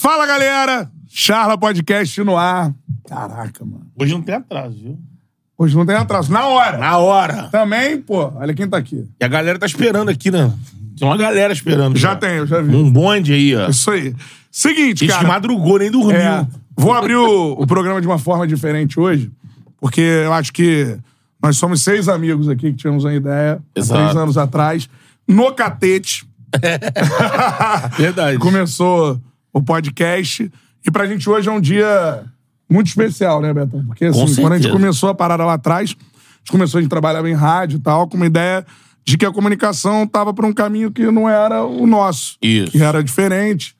Fala, galera! Charla Podcast no ar. Caraca, mano. Hoje não tem atraso, viu? Hoje não tem atraso. Na hora. Na hora. Também, pô, olha quem tá aqui. E a galera tá esperando aqui, né? Tem uma galera esperando. Já tem, eu já vi. Um bonde aí, ó. Isso aí. Seguinte, Gente que cara. madrugou, nem dormiu. É, vou abrir o, o programa de uma forma diferente hoje, porque eu acho que nós somos seis amigos aqui que tivemos uma ideia Exato. há três anos atrás, no Catete. Verdade. Começou o podcast. E pra gente hoje é um dia muito especial, né, Betão? Porque assim, Com quando a gente começou a parada lá atrás, a gente começou, a gente trabalhava em rádio e tal, com uma ideia de que a comunicação tava por um caminho que não era o nosso. Isso. Que era diferente.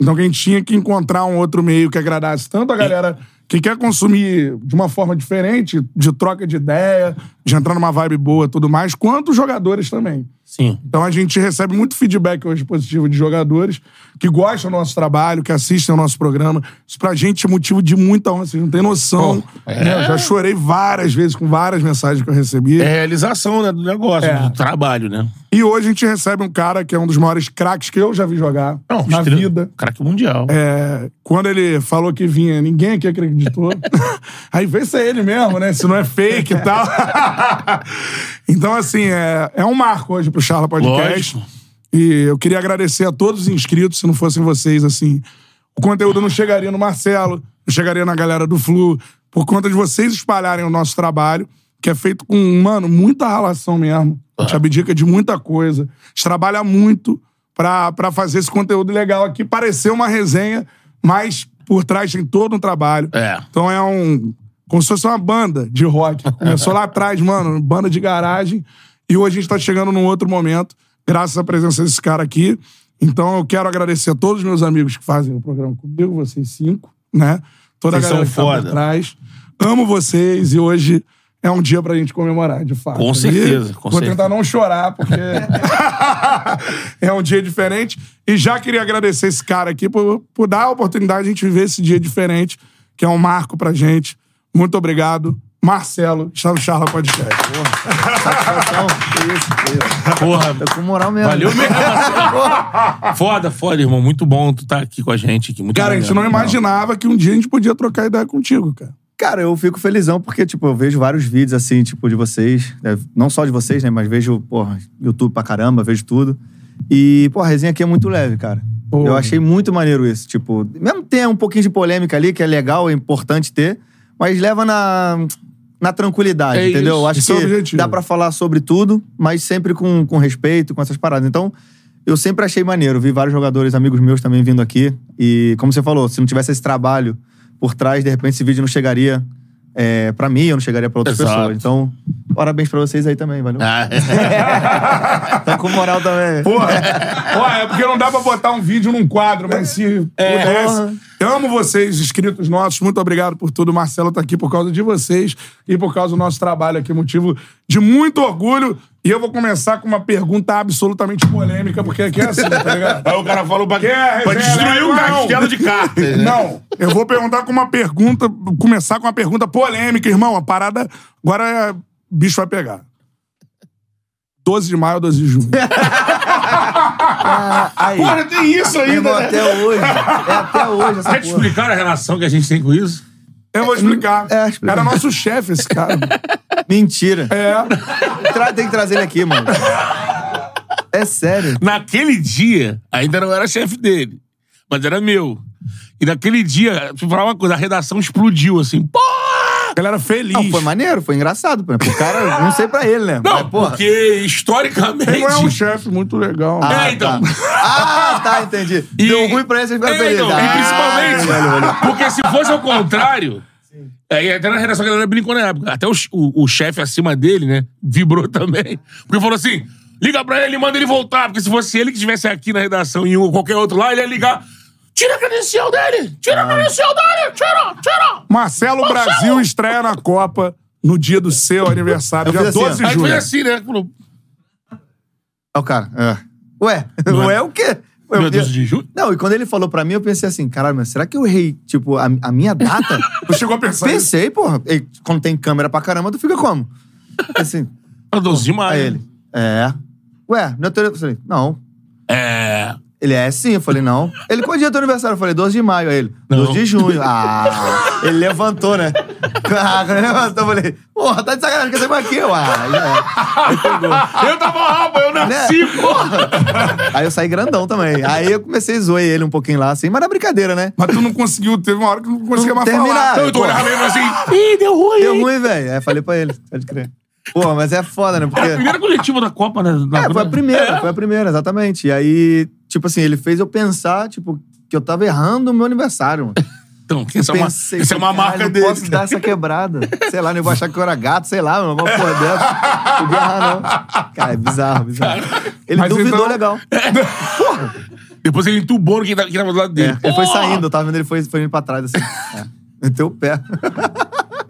Então que a gente tinha que encontrar um outro meio que agradasse tanto a galera que quer consumir de uma forma diferente, de troca de ideia, de entrar numa vibe boa e tudo mais, quanto os jogadores também. Sim. Então a gente recebe muito feedback hoje positivo de jogadores que gostam do nosso trabalho, que assistem ao nosso programa. Isso pra gente é motivo de muita honra, vocês não têm noção. né? Eu já chorei várias vezes com várias mensagens que eu recebi. É realização, né, do negócio, É. do trabalho, né? E hoje a gente recebe um cara que é um dos maiores craques que eu já vi jogar Não, na estrela- vida. Craque mundial. É, quando ele falou que vinha, ninguém aqui acreditou. Aí vê se é ele mesmo, né? Se não é fake e tal. então, assim, é, é um marco hoje pro Charla Podcast. Lógico. E eu queria agradecer a todos os inscritos. Se não fossem vocês, assim, o conteúdo não chegaria no Marcelo, não chegaria na galera do Flu, por conta de vocês espalharem o nosso trabalho, que é feito com, mano, muita relação mesmo. A gente abdica de muita coisa. A gente trabalha muito pra, pra fazer esse conteúdo legal aqui, parecer uma resenha, mas por trás tem todo um trabalho. É. Então é um. Como se fosse uma banda de rock. Começou lá atrás, mano, banda de garagem. E hoje a gente tá chegando num outro momento, graças à presença desse cara aqui. Então eu quero agradecer a todos os meus amigos que fazem o programa comigo, vocês cinco, né? Toda Vocês a galera são que tá foda. trás. Amo vocês e hoje é um dia pra gente comemorar, de fato. Com E certeza, com Vou certeza. tentar não chorar, porque é um dia diferente. E já queria agradecer esse cara aqui por, por dar a oportunidade de a gente viver esse dia diferente, que é um marco pra gente. Muito obrigado. Marcelo, está no Charla Podcast. Satisfação. Que isso, que isso. Porra, Tô com moral mesmo. valeu mesmo. Foda, foda, irmão. Muito bom tu tá aqui com a gente. Aqui. Muito Cara, a gente não imaginava que um dia a gente podia trocar ideia contigo, cara. Cara, eu fico felizão porque, tipo, eu vejo vários vídeos, assim, tipo, de vocês. né? Não só de vocês, né? Mas vejo, porra, YouTube pra caramba, vejo tudo. E, pô, a resenha aqui é muito leve, cara. Pô. Eu achei muito maneiro isso. Tipo, mesmo tem um pouquinho de polêmica ali, que é legal, é importante ter, mas leva na, na tranquilidade, É entendeu? isso, acho esse é que objetivo. dá pra falar sobre tudo, mas sempre com, com respeito, com essas paradas. Então, eu sempre achei maneiro. Vi vários jogadores, amigos meus também vindo aqui. E, como você falou, se não tivesse esse trabalho por trás, de repente esse vídeo não chegaria é, pra mim, eu não chegaria pra outras Exato. pessoas. Então, parabéns pra vocês aí também, valeu? Ah, é. Tá com moral também. Porra, Porra, é porque não dá pra botar um vídeo num quadro, mas se pudesse. Eu amo vocês, inscritos nossos. Muito obrigado por tudo. O Marcelo tá aqui por causa de vocês e por causa do nosso trabalho aqui. Motivo de muito orgulho. E eu vou começar com uma pergunta absolutamente polêmica, porque aqui é assim, tá ligado? Aí o cara falou pra, Quer pra resenha destruir o leve? Não. castelo de cartas. né? Não, eu vou perguntar com uma pergunta, começar com uma pergunta polêmica, irmão. A parada agora é. Bicho vai pegar. 12 de maio ou 12 de junho? Aí, Porra, tem isso ainda, irmão, né? até hoje. É até hoje essa Quer te explicar a relação que a gente tem com isso? Eu vou explicar. É, explica. Era nosso chefe esse cara. Mentira. É. Tra- Tem que trazer ele aqui, mano. É sério. Naquele dia, ainda não era chefe dele. mas era meu. E naquele dia, deixa eu falar uma coisa, a redação explodiu, assim. Pô! A galera feliz. Não, foi maneiro, foi engraçado. pô. O cara, não sei pra ele, né? Não, Mas, porra. porque historicamente... Ele não é um chefe muito legal. né? Ah, É, então. Tá. Ah, tá, entendi. E- Deu ruim pra ele, vocês ficaram É, felizes. então, Ah, e principalmente, porque se fosse ao contrário, é, até na redação a galera brincou na época, até o, o, o chefe acima dele, né, vibrou também. Porque falou assim, liga pra ele, manda ele voltar, porque se fosse ele que estivesse aqui na redação e um- qualquer outro lá, ele ia ligar, tira a credencial dele, tira a credencial dele, tira, tira. Marcelo Brasil estreia na Copa no dia do seu aniversário, Eu dia fiz assim, 12 de Aí julho. foi assim, né, falou, Ó, o cara. é. Ué, Não é- ué o quê? Ué, meu eu- Deus de julho. Não, e quando ele falou pra mim, eu pensei assim, caralho, mas será que eu errei, tipo, a, a minha data? Tu chegou a pensar isso? Pensei, porra. E quando tem câmera pra caramba, tu fica como? Assim, Pra 12 de maio. aí ele. É. Ué, não é. Eu falei, não. É... Ele é sim, eu falei, não. Ele, qual dia é teu aniversário? Eu falei, 12 de maio. Aí ele, 12 Não. de junho. Ah, ele levantou, né? Ah, quando ele levantou, eu falei, porra, tá de sacanagem, quer saber aqui? Eu, ah, já é. Eu tava rabo, eu nasci, Né? porra. Aí eu saí grandão também. Aí eu comecei a zoar ele um pouquinho lá, assim, mas na brincadeira, né? Mas tu não conseguiu, teve uma hora que tu não conseguia mais terminar. falar. Então eu tô olhando assim, ih, deu ruim. Deu ruim, velho. Aí eu falei pra ele, pode crer. Pô, mas é foda, né? Porque... Era a primeira coletiva da Copa, né? na- É, foi a primeira, É. foi a primeira, exatamente. E aí, tipo assim, ele fez eu pensar, tipo, que eu tava errando o meu aniversário, mano. Então, essa é uma, Pensei, essa é uma caralho, marca não dele. posso dar essa quebrada. Sei lá, não vou achar que eu era gato, sei lá, mano. Uma porra dessa. Podia errar, não. Cara, é bizarro, bizarro. Ele Mas duvidou então- legal. Depois ele entubou quem tava, quem tava do lado dele. É, ele foi Porra! saindo, eu tava vendo ele foi, foi indo pra trás, assim. É. Meteu o pé.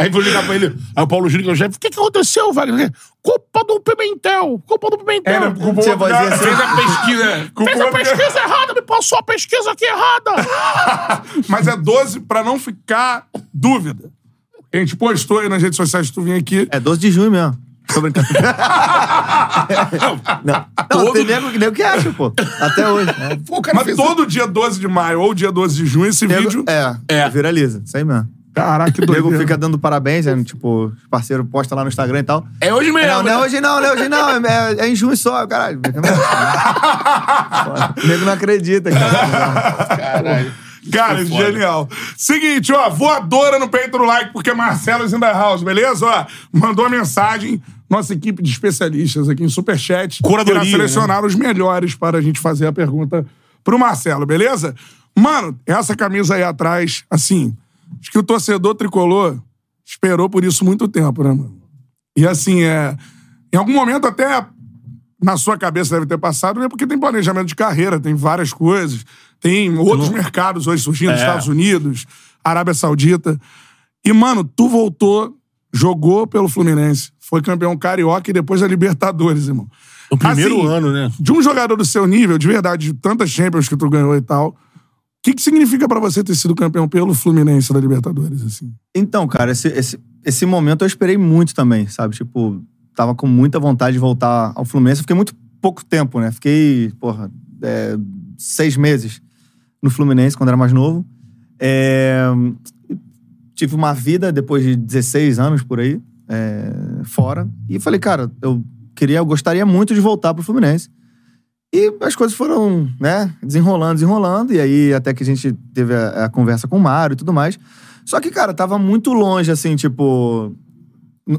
Aí vou ligar pra ele. Aí o Paulo Júnior, que é o chefe, o que, que aconteceu, Wagner? Culpa do Pimentel. Culpa do Pimentel. É, né? Culpou Tinha o vozinha cara. assim. Fez a pesquisa. Culpou Fez a o pesquisa errada, me passou a pesquisa aqui errada. Mas é 12 pra não ficar dúvida. A gente postou aí nas redes sociais que tu vinha aqui. É 12 de junho mesmo. Tô brincando. não, não Todo- tem nego, nego que acha, pô. Até hoje. É. Pô, o cara Mas todo dia 12 de maio ou dia 12 de junho, esse Nego- vídeo. É, É. viraliza. Isso aí mesmo. Caraca, que O nego fica dando parabéns, né? tipo, os parceiros postam lá no Instagram e tal. É hoje mesmo. Não, não é né? hoje não, não é hoje não. É, é em junho só, caralho. o nego não acredita, cara. Caralho. Cara, genial. Seguinte, ó, voadora no peito do like, porque Marcelo is in the house, beleza? Ó, mandou a mensagem, nossa equipe de especialistas aqui em Superchat. Curadoria, irá selecionar os melhores para a gente fazer a pergunta pro Marcelo, beleza? Mano, essa camisa aí atrás, assim, acho que o torcedor tricolor esperou por isso muito tempo, né, mano? E assim, é. Em algum momento até na sua cabeça deve ter passado, né? Porque tem planejamento de carreira, tem várias coisas, tem outros mercados hoje surgindo, É. Estados Unidos, Arábia Saudita. E, mano, tu voltou, jogou pelo Fluminense, foi campeão carioca e depois da Libertadores, irmão. O primeiro Assim, ano, né? De um jogador do seu nível, de verdade, de tantas Champions que tu ganhou e tal, que, que significa pra você ter sido campeão pelo Fluminense da Libertadores, assim? Então, cara, esse, esse, esse momento eu esperei muito também, sabe? Tipo, tava com muita vontade de voltar ao Fluminense. Eu fiquei muito pouco tempo, né? Fiquei, porra, é, seis meses no Fluminense quando era mais novo. É, tive uma vida depois de 16 anos por aí, é, fora. E falei, cara, eu queria, eu gostaria muito de voltar pro Fluminense. E as coisas foram, né, desenrolando, desenrolando. E aí, até que a gente teve a, a conversa com o Mário e tudo mais. Só que, cara, tava muito longe, assim, tipo.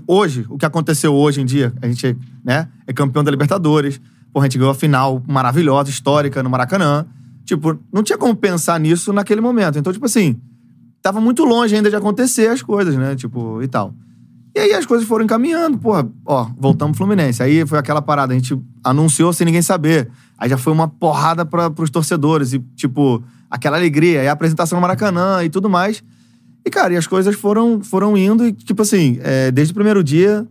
Hoje, o que aconteceu hoje em dia, a gente, né, é campeão da Libertadores. Pô, a gente ganhou a final maravilhosa, histórica, no Maracanã. Tipo, não tinha como pensar nisso naquele momento. Então, tipo assim, tava muito longe ainda de acontecer as coisas, né? Tipo, e tal. E aí as coisas foram encaminhando, porra, ó, voltamos Fluminense. Aí foi aquela parada, a gente anunciou sem ninguém saber. Aí já foi uma porrada pra, pros torcedores, e tipo, aquela alegria, aí a apresentação no Maracanã e tudo mais. E, cara, e as coisas foram, foram indo, e, tipo assim, é, desde o primeiro dia,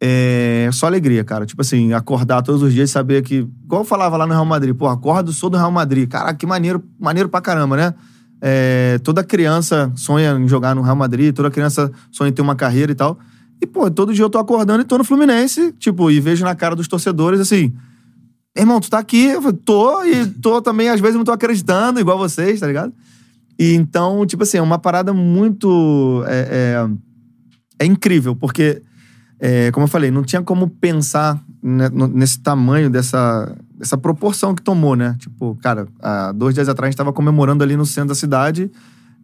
é só alegria, cara. Tipo assim, acordar todos os dias e saber que. Igual eu falava lá no Real Madrid, pô, acordo, sou do Real Madrid. Caraca, que maneiro, maneiro pra caramba, né? É, toda criança sonha em jogar no Real Madrid, toda criança sonha em ter uma carreira e tal. E, pô, todo dia eu tô acordando e tô no Fluminense, tipo, e vejo na cara dos torcedores assim. Irmão, tu tá aqui, eu tô, e tô também, às vezes, não tô acreditando, igual vocês, tá ligado? E então, tipo assim, é uma parada muito. É, é, é incrível, porque, é, como eu falei, não tinha como pensar nesse tamanho, dessa, dessa proporção que tomou, né? Tipo, cara, há dois dias atrás a gente tava comemorando ali no centro da cidade,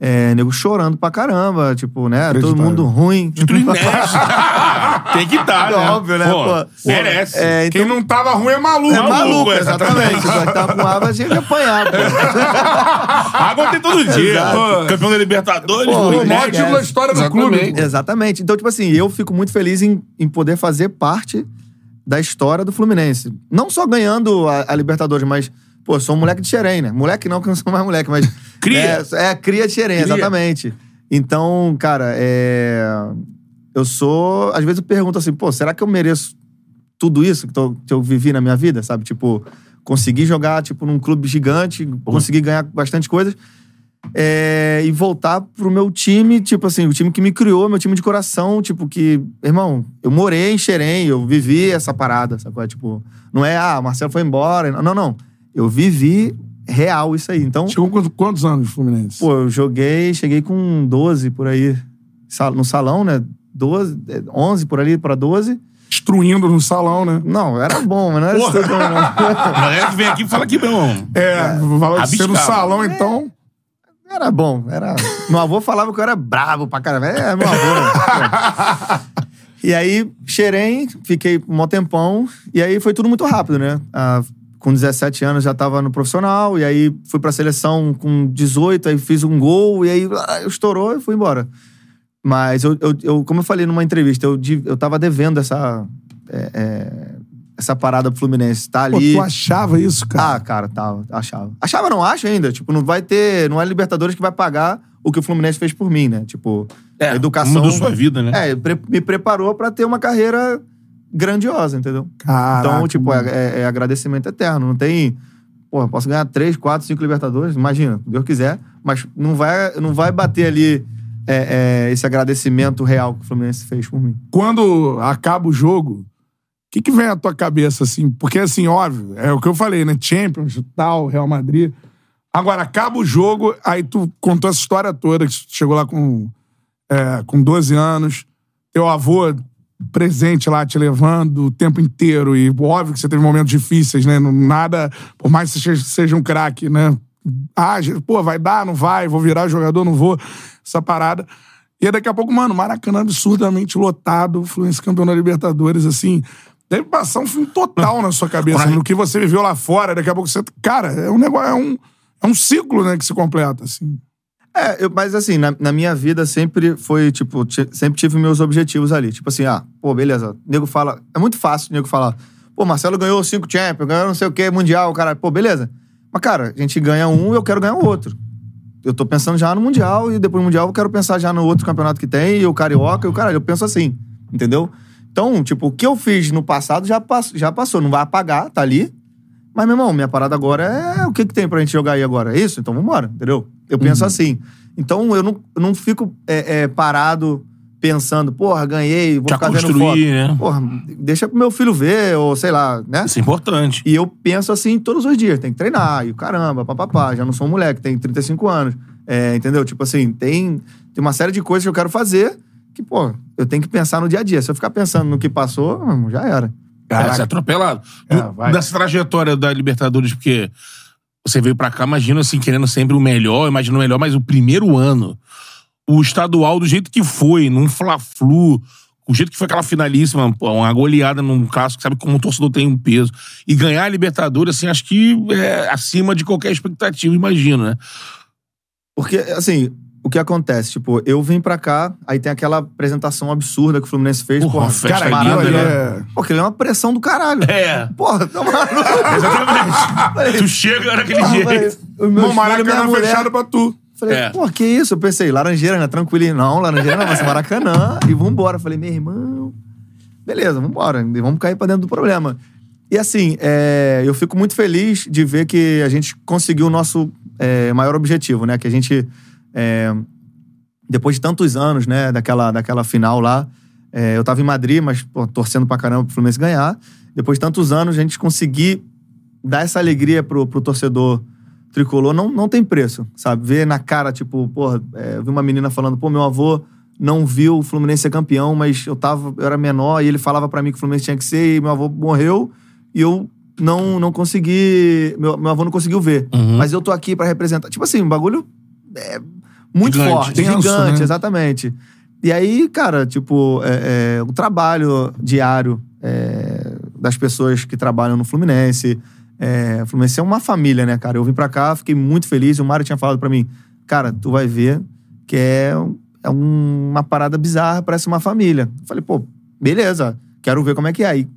é, nego chorando pra caramba, tipo, né? Todo mundo ruim. Título inédito. Tem que estar, né? Óbvio, né? Pô, Pô, merece. É, então, Quem não tava ruim é maluco. é maluco, exatamente. exatamente. Só que tava com água, tinha que apanhar, pô. Água tem todo dia. Pô, Campeão da Libertadores. Pô, O maior título da história do Exatamente. clube. Exatamente. Então, tipo assim, eu fico muito feliz em, em poder fazer parte da história do Fluminense. Não só ganhando a, a Libertadores, mas, pô, sou um moleque de Xerém, né? Moleque não, que eu não sou mais moleque, mas. Cria. É, é cria de Xerém, exatamente. Então, cara, é. Eu sou. Às vezes eu pergunto assim, pô, será que eu mereço tudo isso que, tô- que eu vivi na minha vida, sabe? Tipo, conseguir jogar, tipo, num clube gigante, conseguir ganhar bastante coisas. É, e voltar pro meu time, tipo assim, o time que me criou, meu time de coração, tipo, que, irmão, eu morei em Xerém, eu vivi essa parada, sacou? É, Tipo, não é, ah, o Marcelo foi embora. Não, não. Eu vivi real isso aí. Então, Chegou com quantos anos, Fluminense? pô, eu joguei, cheguei com 12 por aí, no salão, né? 12, eh, 11 por ali pra 12. Destruindo no salão, né? Não, era bom, mas não era isso não. A galera que vem aqui fala que, meu irmão. É, vai ser no Rabiscava. salão, então. Era bom, era. Meu avô falava que eu era brabo pra caramba. É, meu avô. né? e aí, Xerém, fiquei um mó tempão. E aí foi tudo muito rápido, né? Ah, com 17 anos já tava no profissional. E aí fui pra seleção com 18, aí fiz um gol. E aí ah, estourou e fui embora. Mas eu, eu, eu- como eu falei numa entrevista, eu, eu tava devendo essa. é, é, essa parada pro Fluminense. Tá Pô, ali. tu achava isso, cara? Ah, cara, tava, achava. Achava, não acho ainda. Tipo, não vai ter. Não é Libertadores que vai pagar o que o Fluminense fez por mim, né? Tipo, É, a educação. mudou sua vida, né? É, pre- me preparou pra ter uma carreira grandiosa, entendeu? Caraca, então, tipo, é, é- é agradecimento eterno. Não tem. Pô, posso ganhar três, quatro, cinco Libertadores, imagina, Deus quiser, mas não vai, não vai bater ali é, é, esse agradecimento real que o Fluminense fez por mim. Quando acaba o jogo, o que, que vem à tua cabeça, assim? Porque, assim, óbvio, é o que eu falei, né? Champions tal, Real Madrid. Agora, acaba o jogo, aí tu contou essa história toda, que chegou lá com, é, com 12 anos, teu avô presente lá te levando o tempo inteiro, e óbvio que você teve momentos difíceis, né? Nada, por mais que você seja, um craque, né? Ah, pô, vai dar, não vai, vou virar jogador, não vou, essa parada. E daqui a pouco, mano, Maracanã absurdamente lotado, Fluminense campeão da Libertadores, assim. Deve passar um filme total na sua cabeça, no que você viveu lá fora, daqui a pouco você. Cara, é um negócio, é um, é um ciclo, né, que se completa, assim. É, eu- mas assim, na, na minha vida sempre foi, tipo, ti- sempre tive meus objetivos ali. Tipo assim, ah, pô, beleza. O nego fala. É muito fácil o nego falar, pô, Marcelo ganhou cinco Champions, ganhou não sei o quê, Mundial, cara. Pô, beleza. Mas, cara, a gente ganha um e eu quero ganhar o outro. Eu tô pensando já no Mundial e depois do Mundial eu quero pensar já no outro campeonato que tem, e o Carioca, e o caralho. Eu penso assim, entendeu? Então, tipo, o que eu fiz no passado já, pass já passou. Não vai apagar, tá ali. Mas, meu irmão, minha parada agora é o que, que tem pra gente jogar aí agora? É isso? Então vambora, entendeu? Eu penso assim. Então eu não, eu não fico é, é, parado pensando, porra, ganhei, vou Já ficar vendo foto. construir, né? Porra, deixa pro meu filho ver, ou sei lá, né? Isso é importante. E eu penso assim todos os dias, tem que treinar, e caramba, papapá, já não sou um moleque, tenho 35 anos. É, entendeu? Tipo assim, tem, tem uma série de coisas que eu quero fazer que, pô, eu tenho que pensar no dia a dia. Se eu ficar pensando no que passou, já era. É, você é atropelado. É, Do- dessa trajetória da Libertadores, porque você veio pra cá, imagina assim, querendo sempre o melhor, imagina o melhor, mas o primeiro ano, o estadual do jeito que foi, num Fla-Flu, o jeito que foi aquela finalíssima, uma goleada num clássico, sabe como o torcedor tem um peso. E ganhar a Libertadores, assim, acho que é acima de qualquer expectativa, imagino, né? Porque, assim, o que acontece? Tipo, eu vim pra cá, aí tem aquela apresentação absurda que o Fluminense fez. Porra, Porra, festa Cara, linda, aquilo ali maravilhoso. é... Pô, aquilo é uma pressão do caralho. É. Porra, tá maluco. Exatamente. tu chega daquele Porra, jeito. filhos, Maracanã mulher- fechado pra tu. Falei, É. pô, que isso? Eu pensei, Laranjeira, né? Tranquilinho. Não, Laranjeira não, vai ser Maracanã. e vambora. Falei, meu irmão, beleza, vambora. Vamos cair pra dentro do problema. E assim, é, eu fico muito feliz de ver que a gente conseguiu o nosso é, maior objetivo, né? Que a gente, é, depois de tantos anos, né, daquela, daquela final lá, é, eu tava em Madrid, mas pô, torcendo pra caramba pro Fluminense ganhar. Depois de tantos anos, a gente conseguir dar essa alegria pro, pro torcedor tricolor não, não tem preço, sabe? Ver na cara, tipo, porra, é, eu vi uma menina falando, pô, meu avô não viu o Fluminense ser campeão, mas eu tava, eu era menor e ele falava pra mim que o Fluminense tinha que ser e meu avô morreu e eu não, não consegui, meu, meu avô não conseguiu ver. Uhum. Mas eu tô aqui pra representar. Tipo assim, um bagulho é, muito Gigante. forte, gigante, né? exatamente. E aí, cara, tipo, é, é, o trabalho diário é, das pessoas que trabalham no Fluminense. É, o Fluminense é uma família, né, cara? Eu vim pra cá, fiquei muito feliz. O Mário tinha falado pra mim, cara, tu vai ver que é, é um- uma parada bizarra, parece uma família. Eu falei, pô, beleza, quero ver como é que é. E,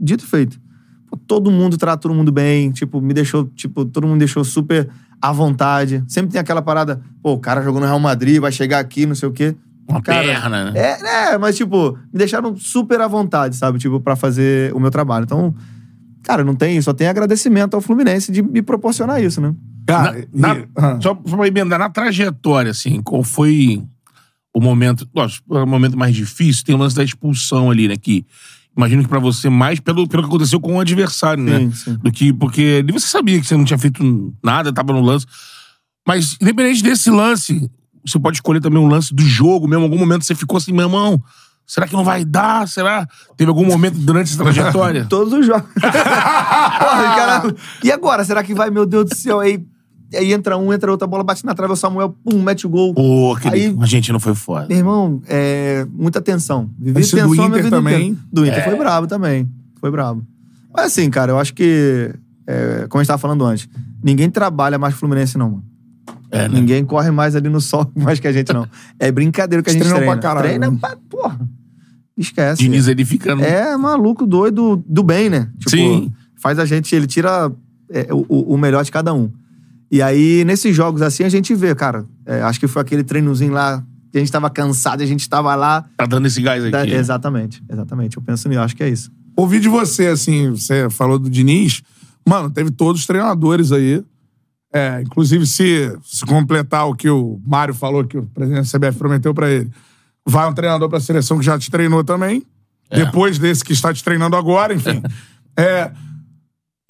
dito e feito. Pô, todo mundo trata todo mundo bem, tipo, me deixou, tipo, todo mundo deixou super à vontade. Sempre tem aquela parada, pô, o cara jogou no Real Madrid, vai chegar aqui, não sei o quê. Uma Cara, perna, né? É, é, mas, tipo, me deixaram super à vontade, sabe? Tipo, pra fazer o meu trabalho. Então, cara, não tem, só tem agradecimento ao Fluminense de me proporcionar isso, né? Cara, Na- e- ah. Só pra emendar, na trajetória, assim, qual foi o momento. Lógico, o momento mais difícil tem o lance da expulsão ali, né? Que imagino que pra você, mais pelo, pelo que aconteceu com o adversário, né? Sim, sim. Do que. Porque ali você sabia que você não tinha feito nada, tava no lance. Mas, independente desse lance, você pode escolher também um lance do jogo mesmo. Em algum momento você ficou assim, meu irmão. Será que não vai dar? Será? Teve algum momento durante essa trajetória? Todos os jogos. Porra, cara, e agora? Será que vai? Meu Deus do céu. Aí, aí entra um, entra outra, bola bate na trave, o Samuel, pum, mete o gol. Pô, aquele. Aí- A gente não foi foda. Meu irmão, é, muita tensão. Vivi Esse do tensão minha Inter vida também. inteira. Do Inter É. foi brabo também. Foi brabo. Mas assim, cara, eu acho que, é, como a gente tava falando antes, ninguém trabalha mais que o Fluminense, não, mano. É, né? Ninguém corre mais ali no sol mais que a gente, não. É brincadeira que a gente treinam treina. pra caralho, Treina né? pra, porra. Esquece. Diniz ele fica. no- É maluco doido do bem, né? Tipo, Sim. faz a gente, ele tira é, o, o melhor de cada um. E aí, nesses jogos assim, a gente vê, cara. é, acho que foi aquele treinozinho lá que a gente tava cansado, a gente tava lá. Tá dando esse gás aqui. Da- exatamente, exatamente. Eu penso nisso, acho que é isso. Ouvi de você, assim, você falou do Diniz. Mano, teve todos os treinadores aí. É, inclusive, se, se completar o que o Mário falou, que o presidente da CBF prometeu pra ele, vai um treinador pra seleção que já te treinou também. Depois desse que está te treinando agora, enfim. é,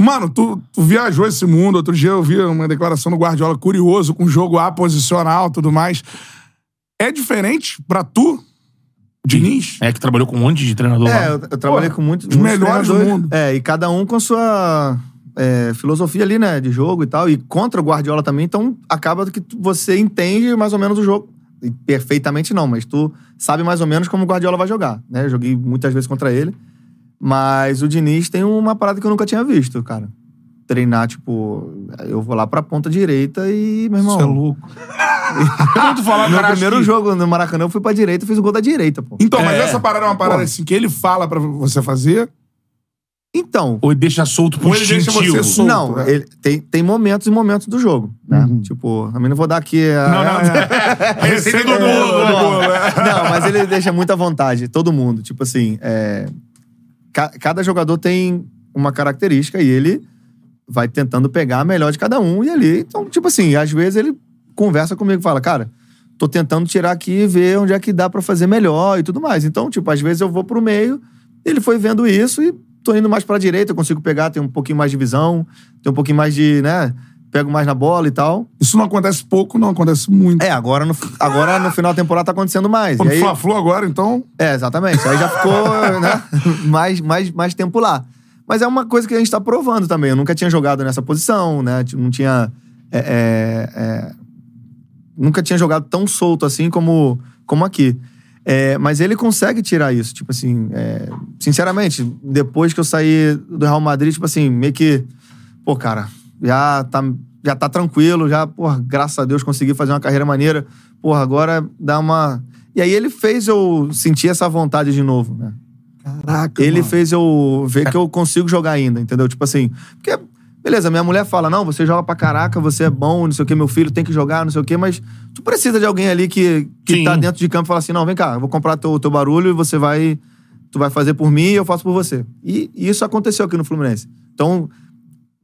mano, tu, tu viajou esse mundo. Outro dia eu vi uma declaração do Guardiola curioso, com jogo aposicional e tudo mais. É diferente pra tu, Diniz? É que trabalhou com um monte de treinador É, lá. eu, eu trabalhei Pô, com muitos, os muitos melhores do mundo. É, e cada um com sua é, filosofia ali, né, de jogo e tal. E contra o Guardiola também, então acaba que você entende mais ou menos o jogo. E perfeitamente não, mas tu sabe mais ou menos como o Guardiola vai jogar, né? Eu joguei muitas vezes contra ele. Mas o Diniz tem uma parada que eu nunca tinha visto, cara. Treinar, tipo, eu vou lá pra ponta direita e, meu irmão. Você é louco. Quando tu falar, Meu primeiro que- jogo no Maracanã eu fui pra direita e fiz o gol da direita, pô. Então, mas É. essa parada é uma parada Pô. assim que ele fala pra você fazer. Então, Ou ele deixa solto pro Ou ele deixa instintivo. você solto. não, é. ele, tem, tem momentos e momentos do jogo, né? Tipo, também não vou dar aqui... A, Não, não. Receita do É, bolo. do né? é. Não, mas ele deixa muita vontade, todo mundo. Tipo assim, é, ca- cada jogador tem uma característica e ele vai tentando pegar a melhor de cada um e ali. Então, tipo assim, às vezes ele conversa comigo e fala, cara, tô tentando tirar aqui e ver onde é que dá pra fazer melhor e tudo mais. Então, tipo, às vezes eu vou pro meio, ele foi vendo isso e tô indo mais pra direita, eu consigo pegar, tem um pouquinho mais de visão, tem um pouquinho mais de, né, pego mais na bola e tal. Isso não acontece pouco, não acontece muito. É, agora no, agora no final da temporada tá acontecendo mais. Quando aí- Fla-Flu agora, então... é, exatamente. Aí já ficou, né, mais, mais, mais tempo lá. Mas é uma coisa que a gente tá provando também. Eu nunca tinha jogado nessa posição, né? Não tinha. é, é, é, nunca tinha jogado tão solto assim como, como aqui. É, mas ele consegue tirar isso. Tipo assim, é, sinceramente, depois que eu saí do Real Madrid, tipo assim, meio que. Pô, cara, já tá, já tá tranquilo, já, porra, graças a Deus consegui fazer uma carreira maneira. Porra, agora dá uma. E aí ele fez eu sentir essa vontade de novo, né? Caraca, Ele mano. fez eu ver que eu consigo jogar ainda, entendeu? Tipo assim, porque, beleza, minha mulher fala, não, você joga pra caraca, você é bom, não sei o que, meu filho tem que jogar, não sei o que, mas tu precisa de alguém ali que, que Sim. tá dentro de campo e fala assim, não, vem cá, eu vou comprar teu, teu barulho e você vai, tu vai fazer por mim e eu faço por você. E, e isso aconteceu aqui no Fluminense. Então,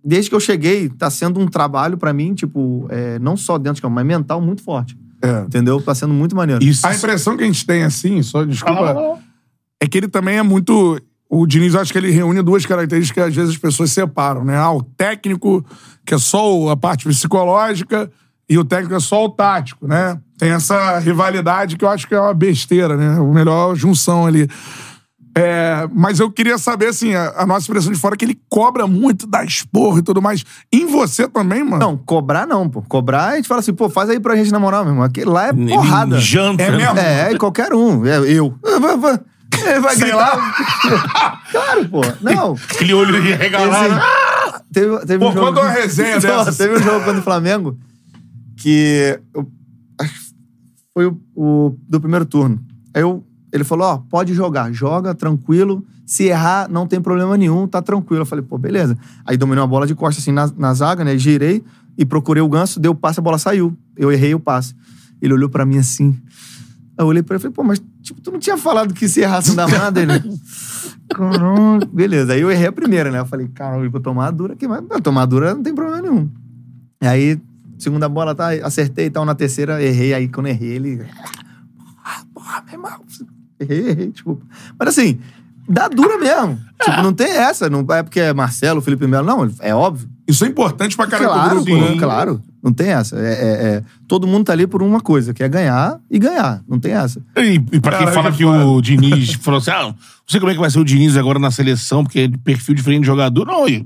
desde que eu cheguei, tá sendo um trabalho pra mim, tipo, é, não só dentro de campo, mas mental muito forte, É. entendeu? Tá sendo muito maneiro. Isso. A impressão que a gente tem, assim, só desculpa, é que ele também é muito. O Diniz, eu acho que ele reúne duas características que às vezes as pessoas separam, né? Ah, o técnico, que é só a parte psicológica, e o técnico é só o tático, né? tem essa rivalidade que eu acho que é uma besteira, né? O melhor junção ali. É, mas eu queria saber, assim, a, a nossa impressão de fora é que ele cobra muito, dá esporro e tudo mais. Em você também, mano? Não, cobrar não, pô. Cobrar, a gente fala assim, pô, faz aí pra gente namorar, meu irmão. Aqui, lá é Ele porrada. Janta. É mesmo? É, e qualquer um. É, eu. Vai, vai, é, vai Sei gritar. claro, pô. Não. Aquele olho regalado. Esse- teve, teve Pô, um jogo... conta uma resenha Não, dessas. Teve um jogo contra o Flamengo que... eu- acho que foi o, o do primeiro turno. Aí eu, ele falou, ó, pode jogar. Joga, tranquilo. Se errar, não tem problema nenhum, tá tranquilo. Eu falei, pô, beleza. Aí dominou a bola de costas, assim, na, na zaga, né? Girei e procurei o ganso, deu o passe, a bola saiu. Eu errei o passe. Ele olhou pra mim assim... Eu olhei pra ele e falei, pô, mas tipo, tu não tinha falado que se errasse não dava nada? Ele, caralho, beleza. Aí eu errei a primeira, né? Eu falei, caralho, vou tomar a dura aqui, mas tomar a dura não tem problema nenhum. E aí, segunda bola, tá, acertei e tal, na terceira, errei. Aí quando errei, ele. Ah, porra, meu irmão. Errei, errei, desculpa. Mas assim, dá dura mesmo. Tipo, não tem essa. Não é porque é Marcelo, Felipe Melo, não, é óbvio. Isso é importante pra caralho Claro, do grupo, né? claro. Não tem essa. É, é- é- todo mundo tá ali por uma coisa, que é ganhar e ganhar. Não tem essa. E, e pra quem fala que o Diniz falou assim: ah, não sei como é que vai ser o Diniz agora na seleção, porque é de perfil diferente de jogador. Não, e,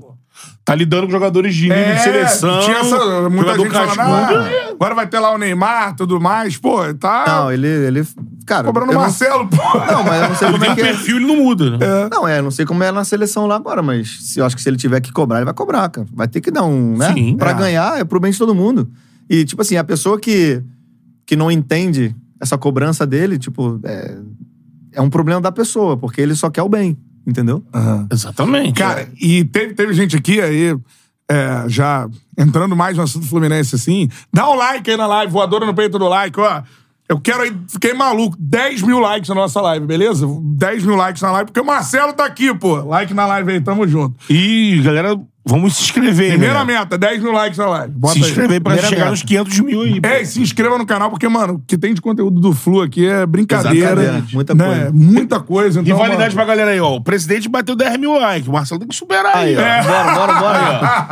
tá lidando com jogadores de nível de seleção. É, Tinha essa, muita jogador gente falando, ah, agora vai ter lá o Neymar tudo mais. Pô, tá Não, ele. ele cara. cobrando o eu não- Marcelo, pô. Não, mas eu não sei como é que é. perfil, ele não muda, né? Não, é, não sei como é na seleção lá agora, mas se, eu acho que se ele tiver que cobrar, ele vai cobrar, cara. Vai ter que dar um, né? Sim, pra é. ganhar, é pro bem de todo mundo. E, tipo assim, a pessoa que, que não entende essa cobrança dele, tipo, é, é um problema da pessoa, porque ele só quer o bem, entendeu? Exatamente. Cara, e teve, teve gente aqui aí, é, já entrando mais no assunto Fluminense assim. Dá um like aí na live, voadora no peito do like, ó. Eu quero aí, fiquei maluco, 10 mil likes na nossa live, beleza? 10 mil likes na live, porque o Marcelo tá aqui, pô. Like na live aí, tamo junto. E, galera, vamos se inscrever, Primeira né? meta, 10 mil likes na live. Bota Se aí. inscrever pra Primeira chegar meta. nos 500 mil aí. pô. É, e se inscreva no canal, porque, mano, o que tem de conteúdo do Flu aqui é brincadeira. Exatamente, muita né? coisa. Muita coisa. Então, Rivalidade pra mano, galera aí, ó. O presidente bateu 10 mil likes. O Marcelo tem que superar aí, Aí, ó. ó. Bora, bora,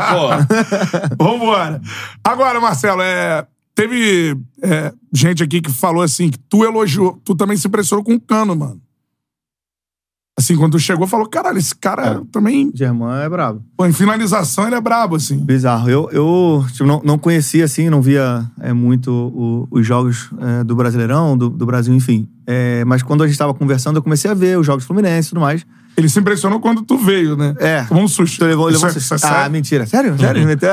bora. Pô, Vambora. Agora, Marcelo, é, teve é, gente aqui que falou assim que tu elogiou, tu também se impressionou com o Cano, mano. Assim, quando tu chegou, falou, caralho, esse cara também, Germán é brabo. pô, em finalização, ele é brabo, assim. Bizarro. Eu, eu tipo, não, não conhecia, assim, não via é, muito o- os jogos é, do Brasileirão, do, do Brasil, enfim. É, mas quando a gente tava conversando, eu comecei a ver os jogos Fluminense e tudo mais. Ele se impressionou quando tu veio, né? É. Tomou um susto. Tu levou, levou é- um- é Ah, sério? mentira. Sério? Sério? Meteu-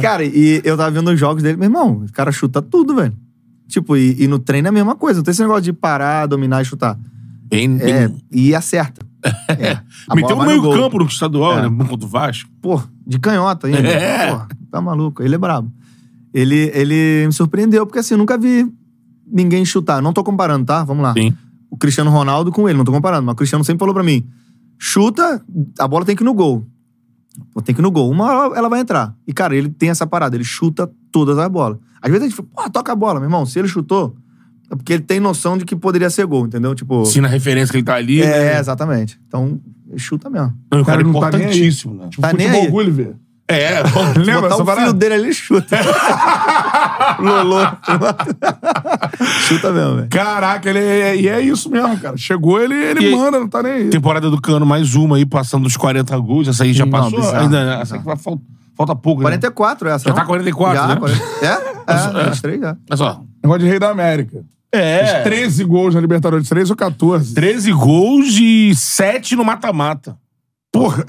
cara, e eu tava vendo os jogos dele, meu irmão, o cara chuta tudo, velho. Tipo, e, e no treino é a mesma coisa. Não tem esse negócio de parar, dominar e chutar. bem, bem- É, e acerta. É. Meteu no meio gol. campo no estadual, É. né? Contra o Vasco. Pô, de canhota ainda. É. Pô, tá maluco. Ele é brabo. Ele, ele me surpreendeu, porque assim, eu nunca vi ninguém chutar. Não tô comparando, tá? Vamos lá. Sim. O Cristiano Ronaldo com ele, não tô comparando. Mas o Cristiano sempre falou pra mim: chuta, a bola tem que ir no gol. Tem que ir no gol. Uma hora ela vai entrar. E, cara, ele tem essa parada, ele chuta todas as bolas. Às vezes a gente fala, pô, toca a bola, meu irmão. Se ele chutou, é porque ele tem noção de que poderia ser gol, entendeu? Tipo. Sim, na referência que ele tá ali. é, né? exatamente. Então, ele chuta mesmo. Não, o cara é não tá nem aí. importantíssimo, né? Tá nem aí. Gulliver. É, Lembra Botar o parada? filho dele ali, ele chuta. Lolô. chuta mesmo, velho. Caraca, ele é, e é isso mesmo, cara. Chegou, ele, ele E- manda, não tá nem aí. temporada do Cano, mais uma aí, passando dos 40 gols. Essa aí já Não, passou? bizarro, ainda, né? Essa bizarro. aqui vai, falta, falta pouco, né? 44 essa, Já não? tá 44, já, né? 40. É? É, 23 já. Olha só. Negócio de Rei da América. É. 13 gols na Libertadores, 13 ou 14. 13 gols e 7 no mata-mata. Porra.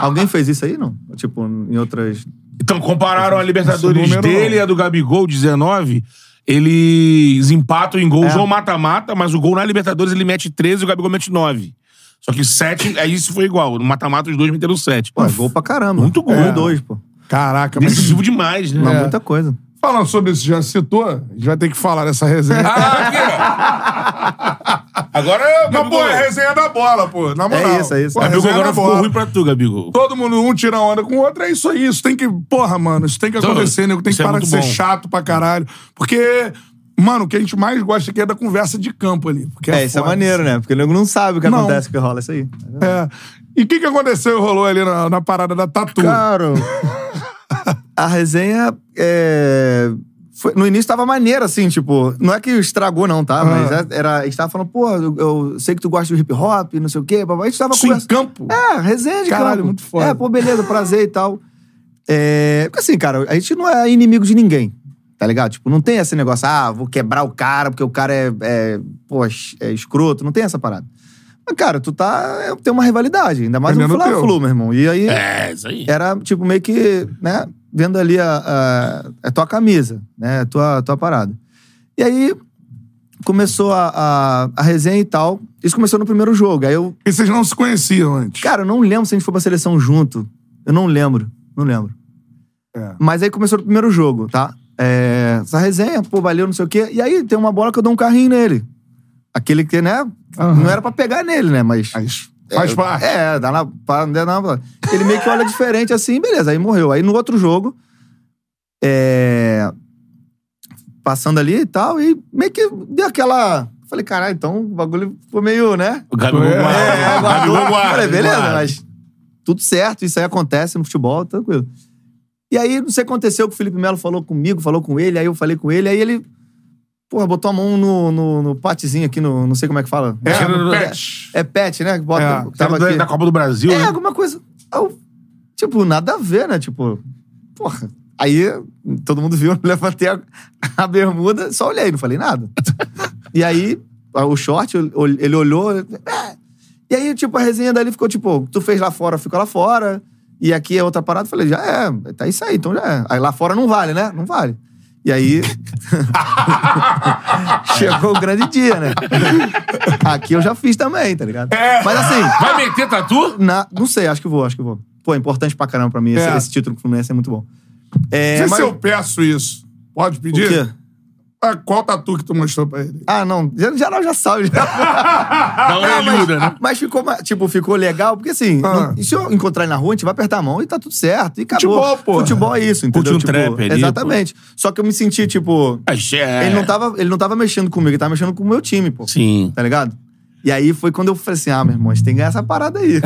Alguém fez isso aí, não? Tipo, em outras... Então, compararam a Libertadores número dele não. e a do Gabigol, 19. Eles empatam em gols É. no mata-mata, mas o gol na Libertadores ele mete 13 e o Gabigol mete 9. Só que 7, aí isso foi igual. No mata-mata, os dois meteram 7. Pô, é gol pra caramba. Muito gol. Um É. e dois, pô. Caraca, mas Decisivo demais, né? Mas É. muita coisa. falando sobre isso, já citou, a gente vai ter que falar dessa resenha. Ah, aqui, ó. Agora, Mas, pô, é resenha da bola, pô. Na moral. É isso, é isso. Pô, resenha agora da ficou bola. ruim pra tu, Gabigol. Todo mundo, um tira onda com o outro, é isso aí. Isso tem que. Porra, mano, isso tem que Então, acontecer, né? Tem que é parar de muito ser bom. chato pra caralho. Porque, mano, o que a gente mais gosta aqui é da conversa de campo ali. Porque É, isso é maneiro, né? Porque o nego não sabe o que Não. acontece, o que rola isso aí. É. E o que, que aconteceu e rolou ali na, na parada da tatu? Cara, a resenha é, Foi- no início tava maneiro, assim, tipo, não é que estragou, não, tá? Mas é- era. A gente tava falando, pô, eu, eu sei que tu gosta de hip hop, não sei o quê. A gente tava Isso em conversando. campo. É, resenha de Caralho, campo. muito foda. É, pô, beleza, prazer e tal. É, porque assim, cara, a gente não é inimigo de ninguém, tá ligado? Tipo, não tem esse negócio, ah, vou quebrar o cara porque o cara é, é pô, é escroto, não tem essa parada. Mas, cara, tu tá, é, tem uma rivalidade, ainda mais no Vendendo teu. Fla-Flu, meu irmão. E aí, É, isso aí. era, tipo, meio que, né, vendo ali a, a, a tua camisa, né, a tua, a tua parada. E aí, começou a, a, a resenha e tal. Isso começou no primeiro jogo. Aí eu, E vocês não se conheciam antes. cara, eu não lembro se a gente foi pra seleção junto. Eu não lembro, não lembro. É. Mas aí começou no primeiro jogo, tá? É, essa resenha, pô, valeu, não sei o quê. E aí tem uma bola que eu dou um carrinho nele. Aquele que, né, Aham. não era pra pegar nele, né, mas... Mas faz É, parte. É, dá na, dá na- Ele meio que olha diferente assim, beleza, aí morreu. Aí no outro jogo, é, passando ali e tal, e meio que deu aquela. Falei, caralho, então o bagulho ficou meio, né? O Gabigol É, guarda. É, o Gabigol guardou. guarda. Falei, beleza, guarda. mas tudo certo, isso aí acontece no futebol, tranquilo. E aí, não sei o que aconteceu, que o Felipe Melo falou comigo, falou com ele, aí eu falei com ele, aí ele, porra, botou a mão no, no, no patezinho aqui, no, não sei como é que fala. É, no no pet. pet. É pet, né? que Bota, É, tava aqui. da Copa do Brasil, É, né? alguma coisa. Eu, tipo, nada a ver, né? Tipo, porra. Aí todo mundo viu, eu levantei a, a bermuda, só olhei, não falei nada. e aí, o short, ele olhou. é. E aí, tipo, a resenha dali ficou tipo, tu fez lá fora, ficou lá fora. E aqui é outra parada. Eu falei, já é, tá isso aí, então já é. Aí lá fora não vale, né? Não vale. E aí. Chegou o grande dia, né? Aqui eu já fiz também, tá ligado? Mas assim. Vai meter tatu? Na- não sei, acho que vou, acho que vou. Pô, é importante pra caramba pra mim. Esse, É. esse título com o Fluminense é muito bom. É, Não sei mas- se eu peço isso. Pode O pedir? quê? Ah, qual tatu que tu mostrou pra ele? Ah, não. Já, já não, já sabe. Já. Dá uma Não, mas, né? mas ficou, tipo, ficou legal, porque assim, Ah. não- se eu encontrar ele na rua, a gente vai apertar a mão e tá tudo certo. E acabou. Futebol, pô. Futebol é isso, entendeu? Curte um Tipo, trap ali, Exatamente. Só que eu me senti, tipo. É- Ele, não tava, ele não tava mexendo comigo, ele tava mexendo com o meu time, pô. Sim. Tá ligado? E aí foi quando eu falei assim: ah, meu irmão, a gente tem que ganhar essa parada aí.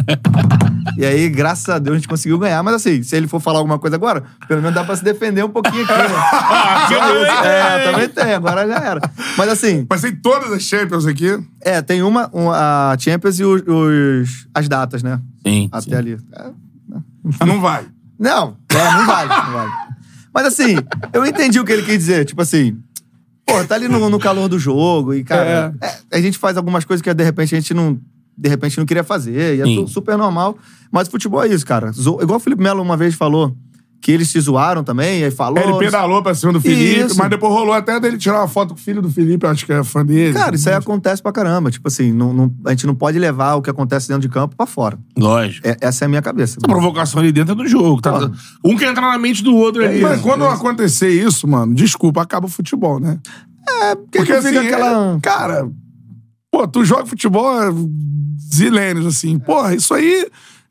e aí, graças a Deus, a gente conseguiu ganhar. Mas assim, se ele for falar alguma coisa agora, pelo menos dá pra se defender um pouquinho aqui, né? Ah. É, também tem, agora já era. Mas assim, Mas tem todas as Champions aqui. é, tem uma, um, a Champions e os, os- as datas, né? Sim. Até sim. ali. É, Ah, não vai. Não, é, não vale, não vale. Mas assim, eu entendi o que ele quis dizer. Tipo assim, pô, tá ali no, no calor do jogo e, cara, é, a gente faz algumas coisas que de repente a gente não. De repente não queria fazer. E é Sim. super normal. Mas futebol é isso, cara. Zo- igual o Felipe Melo uma vez falou, que eles se zoaram também, e aí falou. Ele pedalou pra cima do Felipe, Isso. mas depois rolou até dele tirar uma foto com o filho do Felipe, acho que é fã dele. Cara, isso aí acontece pra caramba. Tipo assim, não, não- a gente não pode levar o que acontece dentro de campo pra fora. Lógico. É- essa é a minha cabeça. A provocação ali dentro é do jogo. Tá? Porra. Um quer entrar na mente do outro ali. Mas quando acontecer isso, mano, desculpa, acaba o futebol, né? É, porque, não fica aquela. é- cara, pô, tu joga futebol há zilênios, assim. Porra, isso aí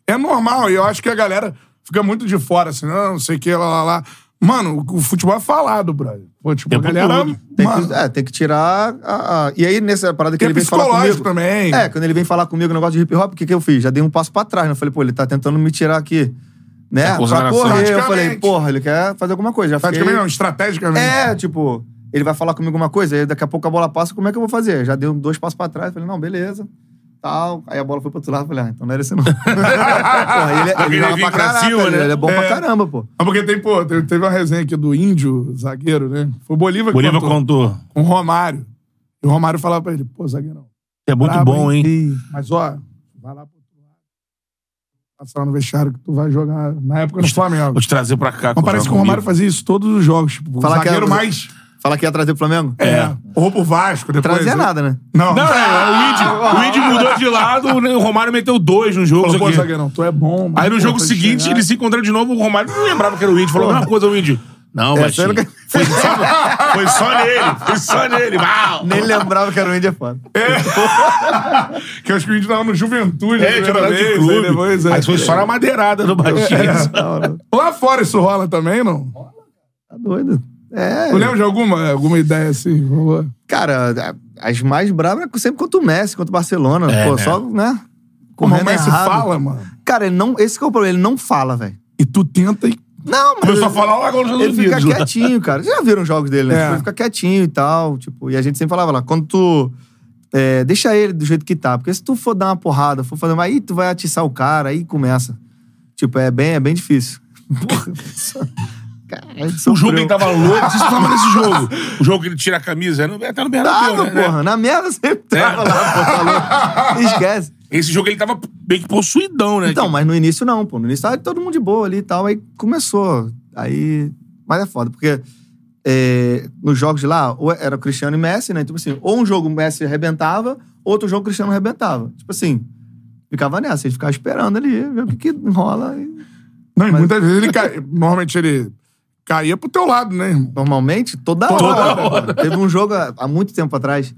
é normal. E eu acho que a galera fica muito de fora, assim, não, não sei o que, lá, lá, lá. Mano, o futebol é falado, brother. Pô, tipo, a Tempo galera. todo. Tem que, é, tem que tirar. A, a- E aí, nessa parada que que é ele vem falar psicológico comigo. também. É, quando ele vem falar comigo o negócio de hip hop, o que, que eu fiz? Já dei um passo pra trás, né? Eu falei, pô, ele tá tentando me tirar aqui. Né? Tá pra correr. Eu falei, porra, ele quer fazer alguma coisa. Já fiquei... Praticamente não, estrategicamente. É, tipo, ele vai falar comigo uma coisa, aí daqui a pouco a bola passa, como é que eu vou fazer? Já dei dois passos pra trás, falei, não, beleza. Tal. Aí a bola foi pro outro lado, falei, ah, então não era esse não. porra, ele, ele, ele joga pra pra caraca, cima, ele, né? ele é bom pra É. caramba, pô. Ah, Porque tem, pô, teve, uma resenha aqui do índio, zagueiro, né? Foi o Bolívar que Bolívar contou. contou. Com o Romário. E o Romário falava pra ele, pô, zagueirão. É muito bom, hein? Mas, ó, vai lá pro outro lado. Passa lá no vestiário que tu vai jogar na época no Flamengo. Vou te trazer pra cá. Mas parece que o Romário fazia isso todos os jogos. Tipo, Falar o que zagueiro era- mais... Fala que ia trazer pro Flamengo? É. Ou pro Vasco depois. Trazia né? nada, né? Não. Não, é, o Indy, o Indy mudou de lado, o Romário meteu dois no jogo. Falou, pô, zagueirão, tu é bom. mas, Aí no jogo seguinte, eles se encontraram de novo, o Romário não lembrava que era o Indy. Falou a mesma coisa, o Indy. Não, É, você não- Foi só, foi só nele, foi só nele. Uau. Nem lembrava que era o Índia foda. Que eu acho que o índio tava no Juventude. É, a tinha primeira mudado de clube. aí depois, é. Mas foi só na madeirada do baixinho. Lá fora isso rola também, não? Tá doido. É. Tu lembra de alguma, alguma ideia assim? Cara, as mais bravas é sempre contra o Messi, contra o Barcelona. É, Pô, né? só, né? Como o Messi errado. fala, mano. Cara, ele não, esse que é o problema, ele não fala, velho. E tu tenta e Não, mas. Começou a falar lá agora nos Ele fica quietinho, cara. Vocês já viram jogos dele, né? É. Tipo, Ele fica quietinho e tal. Tipo, e a gente sempre falava lá, quando tu. é, deixa ele do jeito que tá. Porque se tu for dar uma porrada, for fazer uma. Aí tu vai atiçar o cara, aí começa. Tipo, é bem, é bem difícil. Porra, cara, O jogo que tava louco, tu tava nesse jogo. O jogo que ele tira a camisa, era no- até no Bernabéu, Tava, né? porra. Na merda sempre tava É. lá, pô, tá louco. Esquece. Esse jogo ele tava bem que possuidão, né? Então, Que- mas no início não, pô. No início tava todo mundo de boa ali e tal. Aí começou. Aí. Mas é foda, porque é, nos jogos de lá, ou era o Cristiano e Messi, né? Tipo assim, ou um jogo o Messi arrebentava, outro jogo o Cristiano arrebentava. Tipo assim, ficava nessa, ele ficava esperando ali, ver o que, que enrola. E... Não, e Mas- muitas vezes ele cai. Normalmente ele caía pro teu lado, né? Normalmente, toda, Toda hora. hora. Teve um jogo há muito tempo atrás.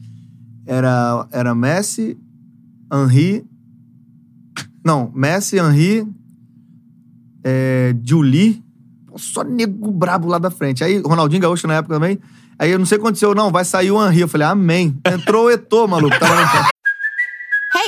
Era, era Messi, Henri. Não, Messi, Henri, é, Julie. Só nego brabo lá da frente. Aí, Ronaldinho Gaúcho na época também. Aí eu não sei o que aconteceu, não, vai sair o Henri. Eu falei, amém. Entrou o Eto'o, maluco. Tava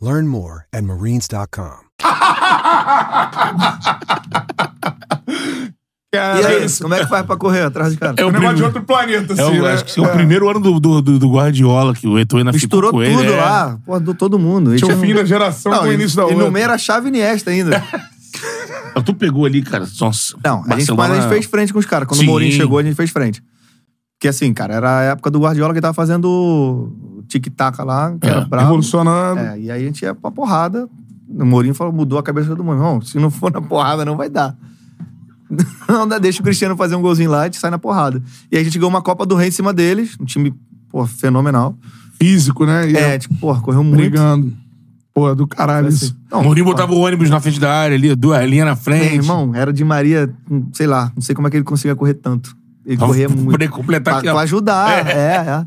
Learn more at marines.com. E aí, como é que faz pra correr atrás de cara? É É o um negócio de outro planeta, É assim, o, né? acho que é o primeiro ano do, do, do, do Guardiola, que o Eto'o ainda Misturou ficou com tudo ele. é. lá, pô, do todo mundo. E Tinha o fim da geração Não, com o e- início da E outra. no meio era a chave Iniesta ainda. É. Tu pegou ali, cara. Nossa, Não, a gente, mas a gente fez frente com os caras. Quando Sim. o Mourinho chegou, a gente fez frente. Porque assim, cara, era a época do Guardiola que tava fazendo tic-tac lá, que era É, bravo. Revolucionando. É, e aí a gente ia pra porrada. O Mourinho falou, mudou a cabeça do mundo. Irmão, se não for na porrada, não vai dar. Não dá, deixa o Cristiano fazer um golzinho lá e a gente sai na porrada. E aí a gente ganhou uma Copa do Rei em cima deles, um time, pô, fenomenal. Físico, né? E É, tipo, porra, correu muito. brigando. Pô, do caralho Assim, isso. não, O Mourinho botava o ônibus na frente da área ali, duas linhas na frente. Meu irmão, era de Maria, sei lá, não sei como é que ele conseguia correr tanto. Ele corria muito. poder completar pra, aqui, ó. pra ajudar, é. é,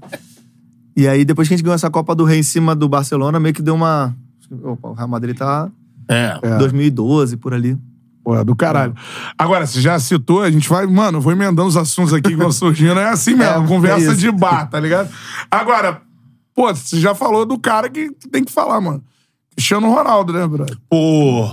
E aí, depois que a gente ganhou essa Copa do Rei em cima do Barcelona, meio que deu uma. Opa, o Real Madrid tá É. 2012, por ali. Pô, do caralho. Agora, você já citou, a gente vai, mano, eu vou emendando os assuntos aqui que vão surgindo. É assim mesmo, É, conversa é de bar, tá ligado? Agora, pô, você já falou do cara que tem que falar, mano. Cristiano Ronaldo, né, brother? Pô.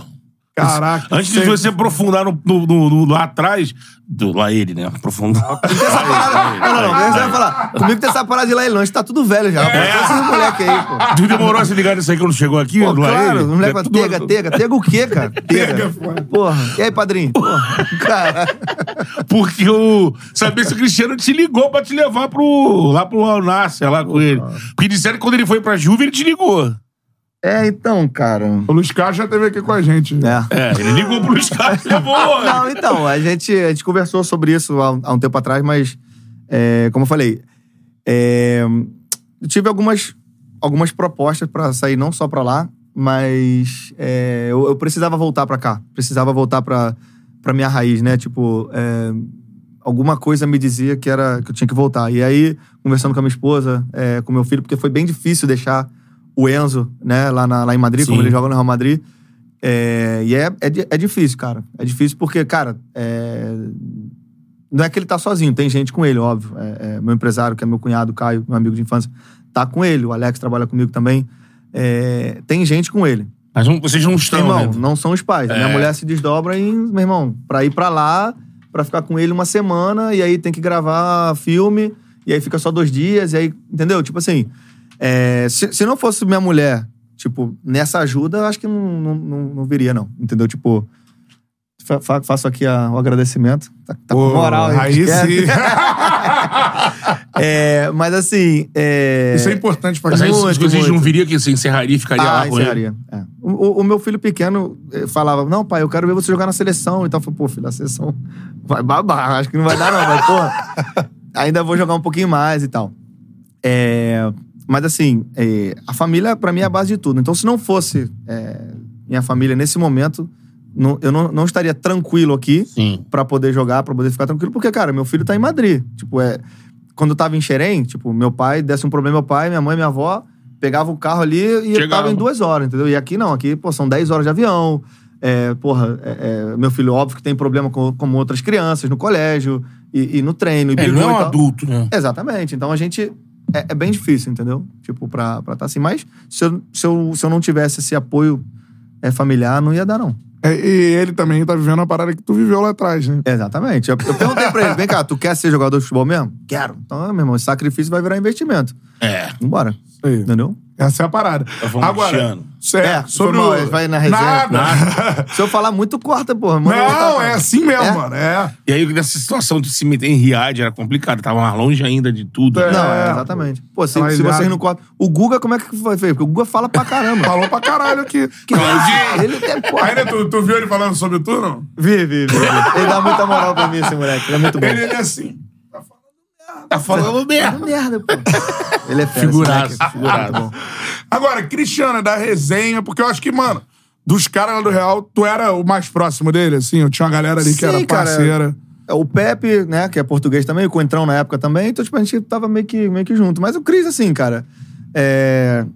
Caraca. Antes de você aprofundar no, no- no- no- lá atrás, do, lá ele, né? Aprofundar. Tem essa parada. Não, não, não. Você vai falar. Comigo tem essa parada de lá ele não. A gente tá tudo velho já. É. Esses moleque aí, pô. Tu demorou a se ligar nisso aí quando chegou aqui? Pô, do lá claro, ele? o moleque É fala, tudo- tega, tega. Tega o quê, cara? Tega. Porra. E aí, padrinho? Porra. Cara. Porque o. Sabia se o Cristiano te ligou pra te levar pro, lá pro Al Nasser, lá com ele. Porque disseram que quando ele foi pra Juve, ele te ligou. É, então, cara. O Luiz Carlos já esteve aqui com a gente. É. É, ele ligou pro Luiz Carlos e levou. Não, então, a gente, a gente conversou sobre isso há, um- há um tempo atrás, mas, é, como eu falei, é, eu tive algumas, algumas propostas pra sair não só pra lá, mas é, eu, eu precisava voltar pra cá. Precisava voltar pra, pra minha raiz, né? Tipo, é, alguma coisa me dizia que, era, que eu tinha que voltar. E aí, conversando com a minha esposa, é, com meu filho, porque foi bem difícil deixar o Enzo, né, lá, na- lá em Madrid, como Sim. ele joga no Real Madrid. É, e é, é, é difícil, cara. É difícil porque, cara, é, não é que ele tá sozinho, tem gente com ele, óbvio. É, é, meu empresário, que é meu cunhado, Caio, meu amigo de infância, tá com ele. O Alex trabalha comigo também. É, tem gente com ele. Mas não- vocês não estão, irmão, né? não são os pais. Minha É. mulher se desdobra em, meu irmão, pra ir pra lá, pra ficar com ele uma semana, e aí tem que gravar filme, e aí fica só dois dias, e aí, entendeu? Tipo assim, é, se, se não fosse minha mulher, tipo, nessa ajuda, eu acho que não, não, não, não viria, não. Entendeu? Tipo, fa- fa- faço aqui a- o agradecimento. Tá, tá com Pô, moral, hein? aí sim. É, mas assim. É... Isso é importante pra Mas gente. Vocês não viriam que você encerraria e ficaria lá Ah, com ele? encerraria. É. O, o- meu filho pequeno eh, falava: Não, pai, eu quero ver você jogar na seleção. E tal. Eu falei, pô, filho, a seleção vai babar. Acho que não vai dar, não. Mas, porra, ainda vou jogar um pouquinho mais e tal. É, mas, assim, é, a família, pra mim, é a base de tudo. Então, se não fosse é, minha família nesse momento, não- eu não, não estaria tranquilo aqui pra poder jogar, pra poder ficar tranquilo, porque, cara, meu filho tá em Madrid. Tipo, é. Quando eu tava em Xerém, tipo, meu pai, desse um problema, meu pai, minha mãe, minha avó, pegava o carro ali e Chegava. tava em duas horas, entendeu? E aqui não, aqui, pô, são 10 horas de avião. É, porra, é, é, meu filho, óbvio que tem problema com, como outras crianças no colégio e, e no treino. E É, ele não é um adulto, né? Exatamente. Então a gente. É, é bem difícil, entendeu? Tipo, pra estar tá assim. Mas se eu, se, eu, se eu não tivesse esse apoio é, familiar, não ia dar, não. É, e ele também tá vivendo a parada que tu viveu lá atrás, né? Exatamente. Eu, eu perguntei pra ele: vem cá, tu quer ser jogador de futebol mesmo? Quero. Então, meu irmão, esse sacrifício vai virar investimento. É. Vambora. Aí. Entendeu? Essa é a parada. vamos Agora, Cristiano. certo, sobre foi o... mal, vai na resenha. Nada. Se eu falar muito, corta, porra. Manda Não, é assim mesmo, É? mano. É. E aí, nessa situação de se meter em Riad era complicado. Tava mais longe ainda de tudo. É. Não, é, exatamente. Pô, se, se vocês não cortam. O Guga, como é que foi feito? Porque o Guga fala pra caramba. Falou pra caralho aqui. Que isso? Ele é, pô, Ainda tu, tu viu ele falando sobre tu, não? Vi, vi, vi. Ele dá muita moral pra mim, esse moleque. Ele é muito bom. Ele, ele é assim. Tá falando merda. merda, pô. Ele é fera, figuraço. Muito bom. Agora, Cristiano, da resenha, porque eu acho que, mano, dos caras lá do Real, tu era o mais próximo dele, assim? Eu tinha uma galera ali que Sim, era cara. parceira. É, O Pepe, né, que é português também, o Coentrão na época também, então, tipo, a gente tava meio que, meio que junto. Mas o Cris, assim, cara, é...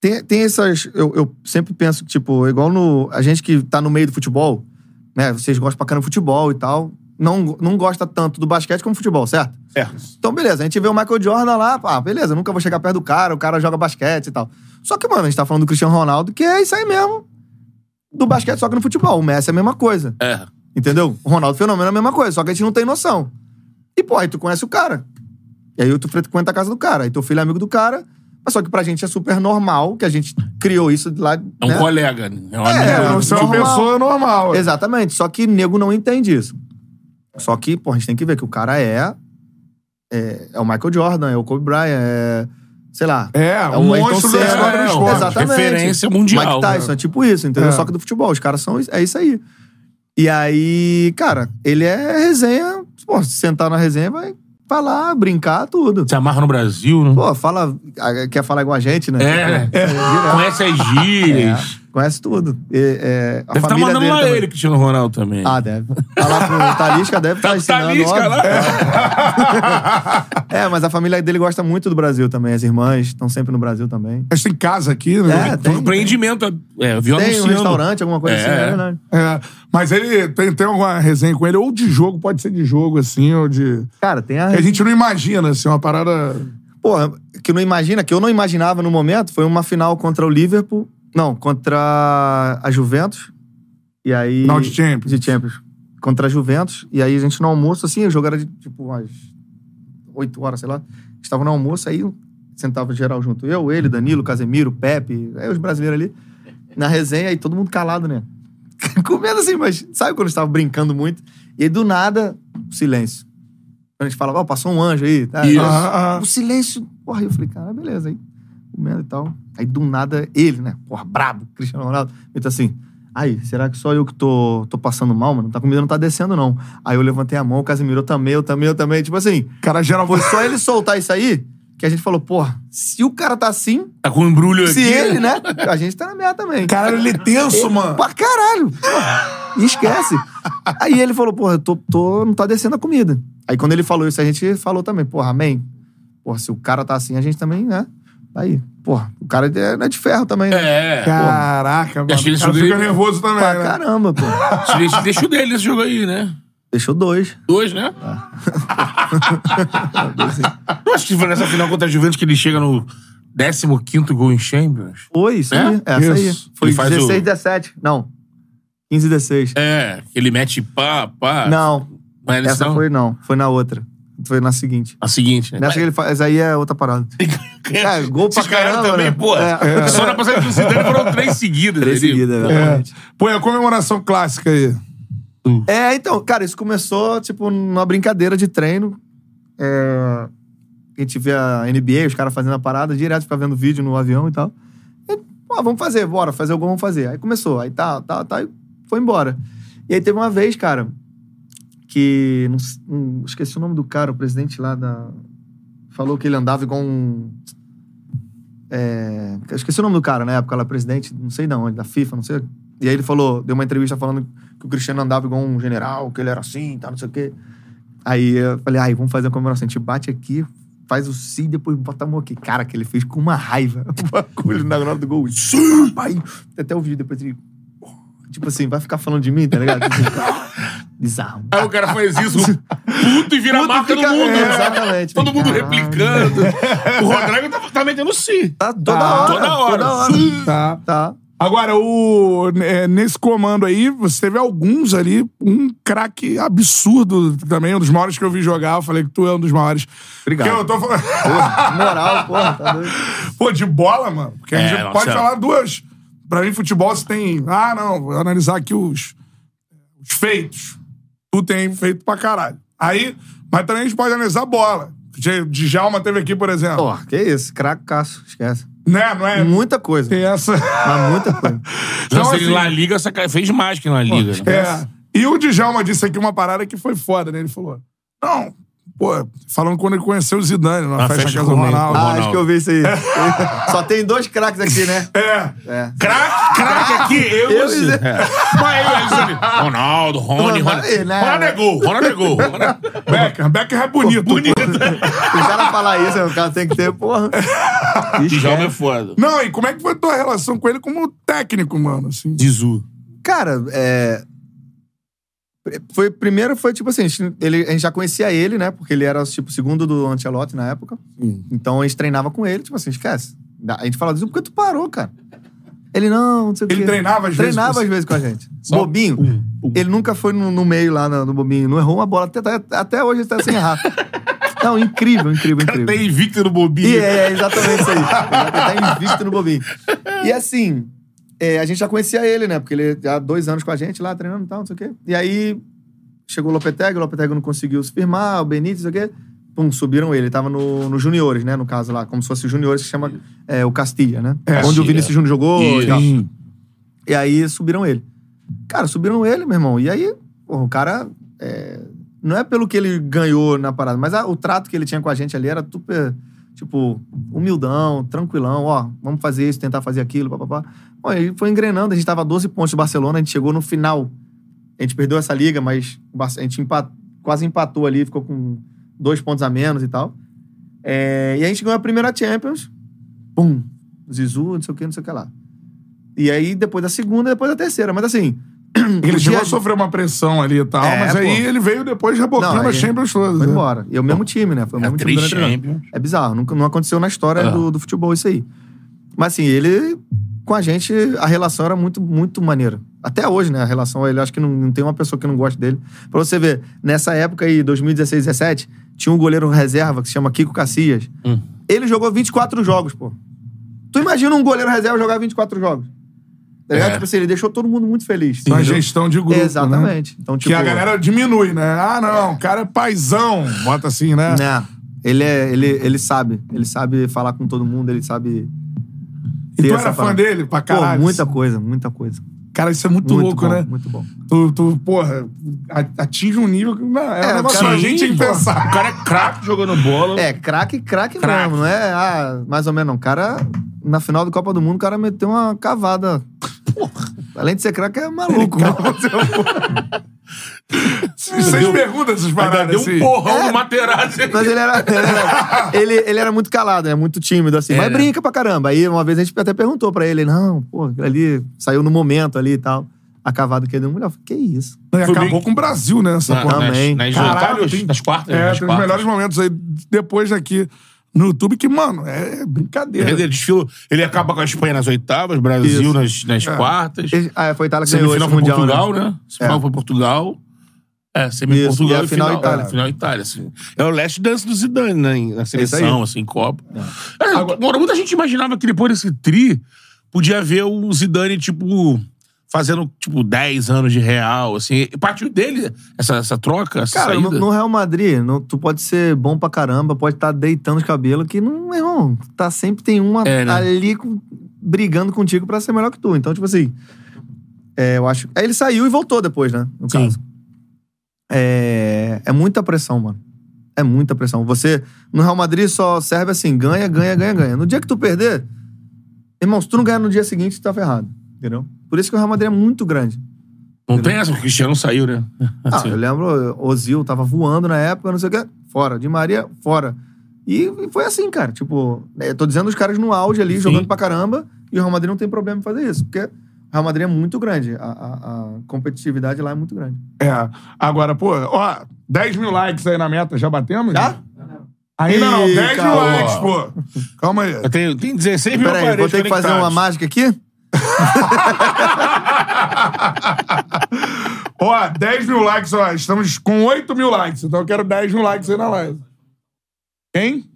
Tem, tem essas... Eu, eu sempre penso que, tipo, igual no... A gente que tá no meio do futebol, né, vocês gostam pra caramba de futebol e tal, não, não gosta tanto do basquete como futebol, certo? Certo. Então, beleza, a gente vê o Michael Jordan lá, ah, beleza, nunca vou chegar perto do cara, o cara joga basquete e tal. Só que, mano, a gente tá falando do Cristiano Ronaldo, que é isso aí mesmo. Do basquete, só que no futebol. O Messi é a mesma coisa. É. Entendeu? O Ronaldo Fenômeno é a mesma coisa, só que a gente não tem noção. E, pô, aí tu conhece o cara. E aí tu frequenta a casa do cara. Aí teu filho é amigo do cara. Mas só que pra gente é super normal, que a gente criou isso de lá. É um né? colega. né? É um É, amigo. Você é uma normal. pessoa normal. Exatamente. Só que nego não entende isso. Só que, pô, a gente tem que ver que o cara é. É, é o Michael Jordan, é o Kobe Bryant, é. Sei lá. É, o um monstro da história do É, esporte. Exatamente. Referência mundial, Mike Tyson, né? é tipo isso, entendeu? É. Só que do futebol. Os caras são. É isso aí. E aí, cara, ele é resenha. Pô, se sentar na resenha, vai falar, brincar, tudo. Se amarra no Brasil, né? Pô, fala. Quer falar igual a gente, né? É. Conhece as gírias. Conhece tudo. E, é, a Deve estar família mandando dele lá também. ele, Cristiano Ronaldo também. Ah, deve. Tá lá pro Talisca, deve estar Tá- ensinando. Talisca lá? É, mas a família dele gosta muito do Brasil também. As irmãs estão sempre no Brasil também. Mas tem casa aqui, né? É, Tem um empreendimento. É, eu vi tem um restaurante, alguma coisa É. assim, é verdade. É, mas ele tem, tem alguma resenha com ele, ou de jogo, pode ser de jogo, assim, ou de. Cara, tem a. Que a gente não imagina, assim, uma parada. Porra, que não imagina, que eu não imaginava no momento, foi uma final contra o Liverpool. Não, contra a Juventus. E aí. Final de Champions. De Champions. Contra a Juventus. E aí a gente no almoço, assim, o jogo era de tipo umas 8 horas, sei lá. Estava no almoço, aí sentava geral junto. Eu, ele, Danilo, Casemiro, Pepe, aí os brasileiros ali. Na resenha, e todo mundo calado, né? Comendo assim, mas sabe quando estava brincando muito? E aí do nada, silêncio. Quando a gente fala, ó, passou um anjo aí. Tá? Isso. Ah, ah. O silêncio. Porra, eu falei, cara, beleza. Aí, comendo e tal. Aí do nada, ele, né? Porra, brabo, Cristiano Ronaldo. Ele tá assim. Aí, será que só eu que tô, tô passando mal, mano? Tá comida não tá descendo, não. Aí eu levantei a mão, o Casimiro, eu também, eu também, eu também. Tipo assim, O cara gera foi só ele soltar isso aí que a gente falou, porra, se o cara tá assim, Tá com um embrulho se aqui. ele, né? A gente tá na merda também. Caralho, ele é tenso, mano. Pra caralho. E esquece. Aí ele falou, porra, eu tô, tô- não tá descendo a comida. Aí quando ele falou isso, a gente falou também, porra, amém. Porra, se o cara tá assim, a gente também, né? Aí, porra, o cara é, não é de ferro também, né? É. Caraca, mano. acho que ele O cara fica nervoso também, Pra né? caramba, pô. Deixa, deixa o dele nesse jogo aí, né? Deixou dois. Dois, né? Eu acho que foi nessa final contra a Juventus que ele chega no 15 gol em Champions. Foi, isso É? aí. Essa aí. Isso. Foi Ele faz 16, o- 17. Não. 15, 16. É, ele mete pá, pá. Não. É nesse Essa não? foi não. Foi na outra. Foi na seguinte. A seguinte, né? Nessa que ele faz. Aí é outra parada. É, gol pra Esses caras caramba, também, né? pô. É. Só na passagem do Zidane foram três seguidas. Três ali. seguidas, É. exatamente. Pô, e a comemoração clássica aí. É, então, cara, isso começou, tipo, numa brincadeira de treino. é, a gente vê a NBA, os caras fazendo a parada, direto ficar vendo vídeo no avião e tal. E, pô, vamos fazer, bora, fazer o gol, vamos fazer. Aí começou, aí tá, tá, tá, e foi embora. E aí teve uma vez, cara, que. Não, não- esqueci o nome do cara, o presidente lá da. Falou que ele andava igual um. É, esqueci o nome do cara na época, lá, presidente, não sei onde, da FIFA, não sei. E aí ele falou, deu uma entrevista falando que o Cristiano andava igual um general, que ele era assim, tá, não sei o quê. Aí eu falei, ai, vamos fazer a comemoração. A gente bate aqui, faz o si, depois bota a mão aqui. Cara, que ele fez com uma raiva o bagulho na hora do gol. Sim, pai! Até o vídeo depois ele. Tipo assim, vai ficar falando de mim, tá ligado? Bizarro. Aí o cara faz isso, puto e vira Puto marca fica- no mundo. é, né? exatamente. Todo mundo Caralho. replicando. o Rodrigo tá, tá metendo sim. Tá toda Tá, hora. toda hora. Toda hora. Tá. Tá. Agora, o, é, nesse comando aí, você teve alguns ali, um craque absurdo também, um dos maiores que eu vi jogar. Eu falei que tu é um dos maiores. Obrigado. Porque eu tô falando. Porra, moral, porra, tá doido. Pô, de bola, mano. Porque a É, gente não, pode sério. falar duas. Pra mim, futebol, você tem. Ah, não, vou analisar aqui os, os feitos. Tu tem feito pra caralho. Aí, mas também a gente pode analisar bola. De- Djalma teve aqui, por exemplo. Porra, que isso? Cracaço, esquece. Né, não é? Muita coisa. Tem essa. Mas muita coisa. Então, Então, assim, La Liga saca- fez mais que na Liga. né? É. E o Djalma disse aqui uma parada que foi foda, né? Ele falou: Não, pô, falando quando ele conheceu o Zidane na Na festa festa da casa do. Ronaldo. Ah, Ronaldo. acho que eu vi isso aí. Só tem dois craques aqui, né? É. É. Craque, craque aqui, eu e Eu você. e- É. Mas Alisson, Ronaldo, Rony, Ronaldo, Rony. né? Ronaldo é gol, Ronaldo é gol. Ronaldo- Becker, Becker é bonito. Bonito. O cara falar isso, o cara tem que ter, porra. Djalma é foda. Não, e como é que foi a tua relação com ele como técnico, mano? Assim? Zizu. Cara, é. Foi, primeiro foi tipo assim, a gente, ele, a gente já conhecia ele, né? Porque ele era tipo segundo do Ancelotti na época. Então a gente treinava com ele, tipo assim, esquece. A gente falava, por que tu parou, cara? Ele não, não sei o Ele treinava às vezes Treinava com às vezes com a gente. Só Bobinho, um, um. ele nunca foi no, no meio lá no, no Bobinho. Não errou uma bola. Até, até, até hoje ele tá sem errar. Não, incrível, incrível, incrível. Tá invicto no bobinho. E é, é exatamente isso aí. Ele tá invicto no bobinho. E assim, é, a gente já conhecia ele, né? Porque ele já há dois anos com a gente lá, treinando e tal, não sei o quê. E aí chegou o Lopetegui, o Lopetegui não conseguiu se firmar, o Benítez, não sei o quê. Pum, subiram ele. Ele tava no, no Juniores, né? No caso lá, como se fosse Juniores, que chama é, o Castilha, né? É, Onde o Vinícius. Júnior jogou e tal. E aí subiram ele. Cara, subiram ele, meu irmão. E aí, porra, o cara. é, não é pelo que ele ganhou na parada, mas a- o trato que ele tinha com a gente ali era super, tipo, humildão, tranquilão. Ó, vamos fazer isso, tentar fazer aquilo, papapá. Bom, ele foi engrenando. A gente tava a 12 pontos do Barcelona, a gente chegou no final. A gente perdeu essa liga, mas a gente empa- quase empatou ali, ficou com dois pontos a menos e tal. É, e a gente ganhou a primeira Champions. Pum. Zizu, não sei o que, não sei o que lá. E aí, depois da segunda, depois da terceira. Mas assim. Ele chegou a sofrer uma pressão ali e tal, É, mas aí pô. ele veio depois rebocando Não, as aí Champions todas. Foi né? embora. E é o mesmo time, né? Foi o É, mesmo time três do. Champions. É bizarro. Nunca, não aconteceu na história É. do, do futebol isso aí. Mas assim, ele... Com a gente, a relação era muito, muito maneira. Até hoje, né? A relação, ele acho que não, não tem uma pessoa que não goste dele. Pra você ver, nessa época aí, 2016, 17, tinha um goleiro reserva que se chama Kiko Cacias. Hum. Ele jogou 24 jogos, pô. Tu imagina um goleiro reserva jogar 24 jogos? Tá ligado? É. Tipo assim, ele deixou todo mundo muito feliz. Uma entendeu? gestão de grupo. Exatamente. Né? Então, que tipo, a galera diminui, né? Ah, não, o cara é paizão. Bota assim, né? Né? Ele, é, ele, ele sabe. Ele sabe falar com todo mundo, ele sabe. E tu era fã parada. dele pra Pô, caralho. muita coisa, muita coisa. Cara, isso é muito, Muito louco, bom, né? muito bom. Tu, tu, porra, a- atinge um nível que não, é, É, um negócio cara, pra gente Sim, em pô. pensar. O cara é craque jogando bola. É, craque, craque mesmo, não é ah, mais ou menos não. O cara, na final do Copa do Mundo, o cara meteu uma cavada. Além de ser craque, é maluco. Vocês perguntam essas paradas deu um assim. porrão no Materazzi. Mas ele era, ele era, ele, ele era muito calado, né? Muito tímido, assim. mas né? brinca pra caramba. Aí uma vez a gente até perguntou pra ele, não, pô, aquilo ali saiu no momento ali e tal. A cavada que ele deu mulher. Eu falei, que isso? E Foi acabou bem- com o Brasil, né? Essa Na- porra. Também. Nas, nas Caralho, tem- nas quartas. É, nas tem os quartas. melhores momentos aí depois daqui no YouTube que, mano, é brincadeira. Ele, desfila, ele acaba com a Espanha nas oitavas, Brasil Isso. nas, nas quartas. Ele- ah, foi a Itália que ganhou esse Semifinal foi mundial, Portugal, né? né? Semifinal É. foi Portugal. É, semi Isso, Portugal e e final final, Itália. É, final Itália, assim. É o last dance do Zidane, né? Na seleção, assim, Copa. É, Agora, muita gente imaginava que depois desse tri podia ver o Zidane, tipo, fazendo, tipo, 10 anos de real, assim. Partiu dele essa, essa troca, essa Cara, no, no Real Madrid, no- tu pode ser bom pra caramba, pode estar deitando os cabelos, que não, meu irmão, tá sempre tem uma É, né? ali com- brigando contigo pra ser melhor que tu. Então, tipo assim, é, eu acho. Aí ele saiu e voltou depois, né? No Sim. caso. É, é muita pressão, mano. É muita pressão. Você, no Real Madrid, só serve assim: ganha, ganha, ganha, ganha. No dia que tu perder, irmão, se tu não ganhar no dia seguinte, tu tá ferrado. Entendeu? Por isso que o Real Madrid é muito grande. Não tem essa, o Cristiano saiu, né? Ah, eu lembro, Ozil tava voando na época, não sei o que, fora. Di Maria, fora. E, foi assim, cara. Tipo, eu tô dizendo os caras no auge ali, Sim. jogando pra caramba, e o Real Madrid não tem problema em fazer isso, porque Real Madrid é muito grande. A, a- a competitividade lá é muito grande. É. Agora, pô, ó, 10 mil likes aí na meta, já batemos? Já? Ainda não, Ih, 10 mil calma. likes, pô. Calma aí. Tem, tem 16 mil Peraí, vou ter que fazer uma mágica aqui? Ó, 10 mil likes, ó. Estamos com 8 mil likes, então eu quero 10 mil likes aí na live. Quem?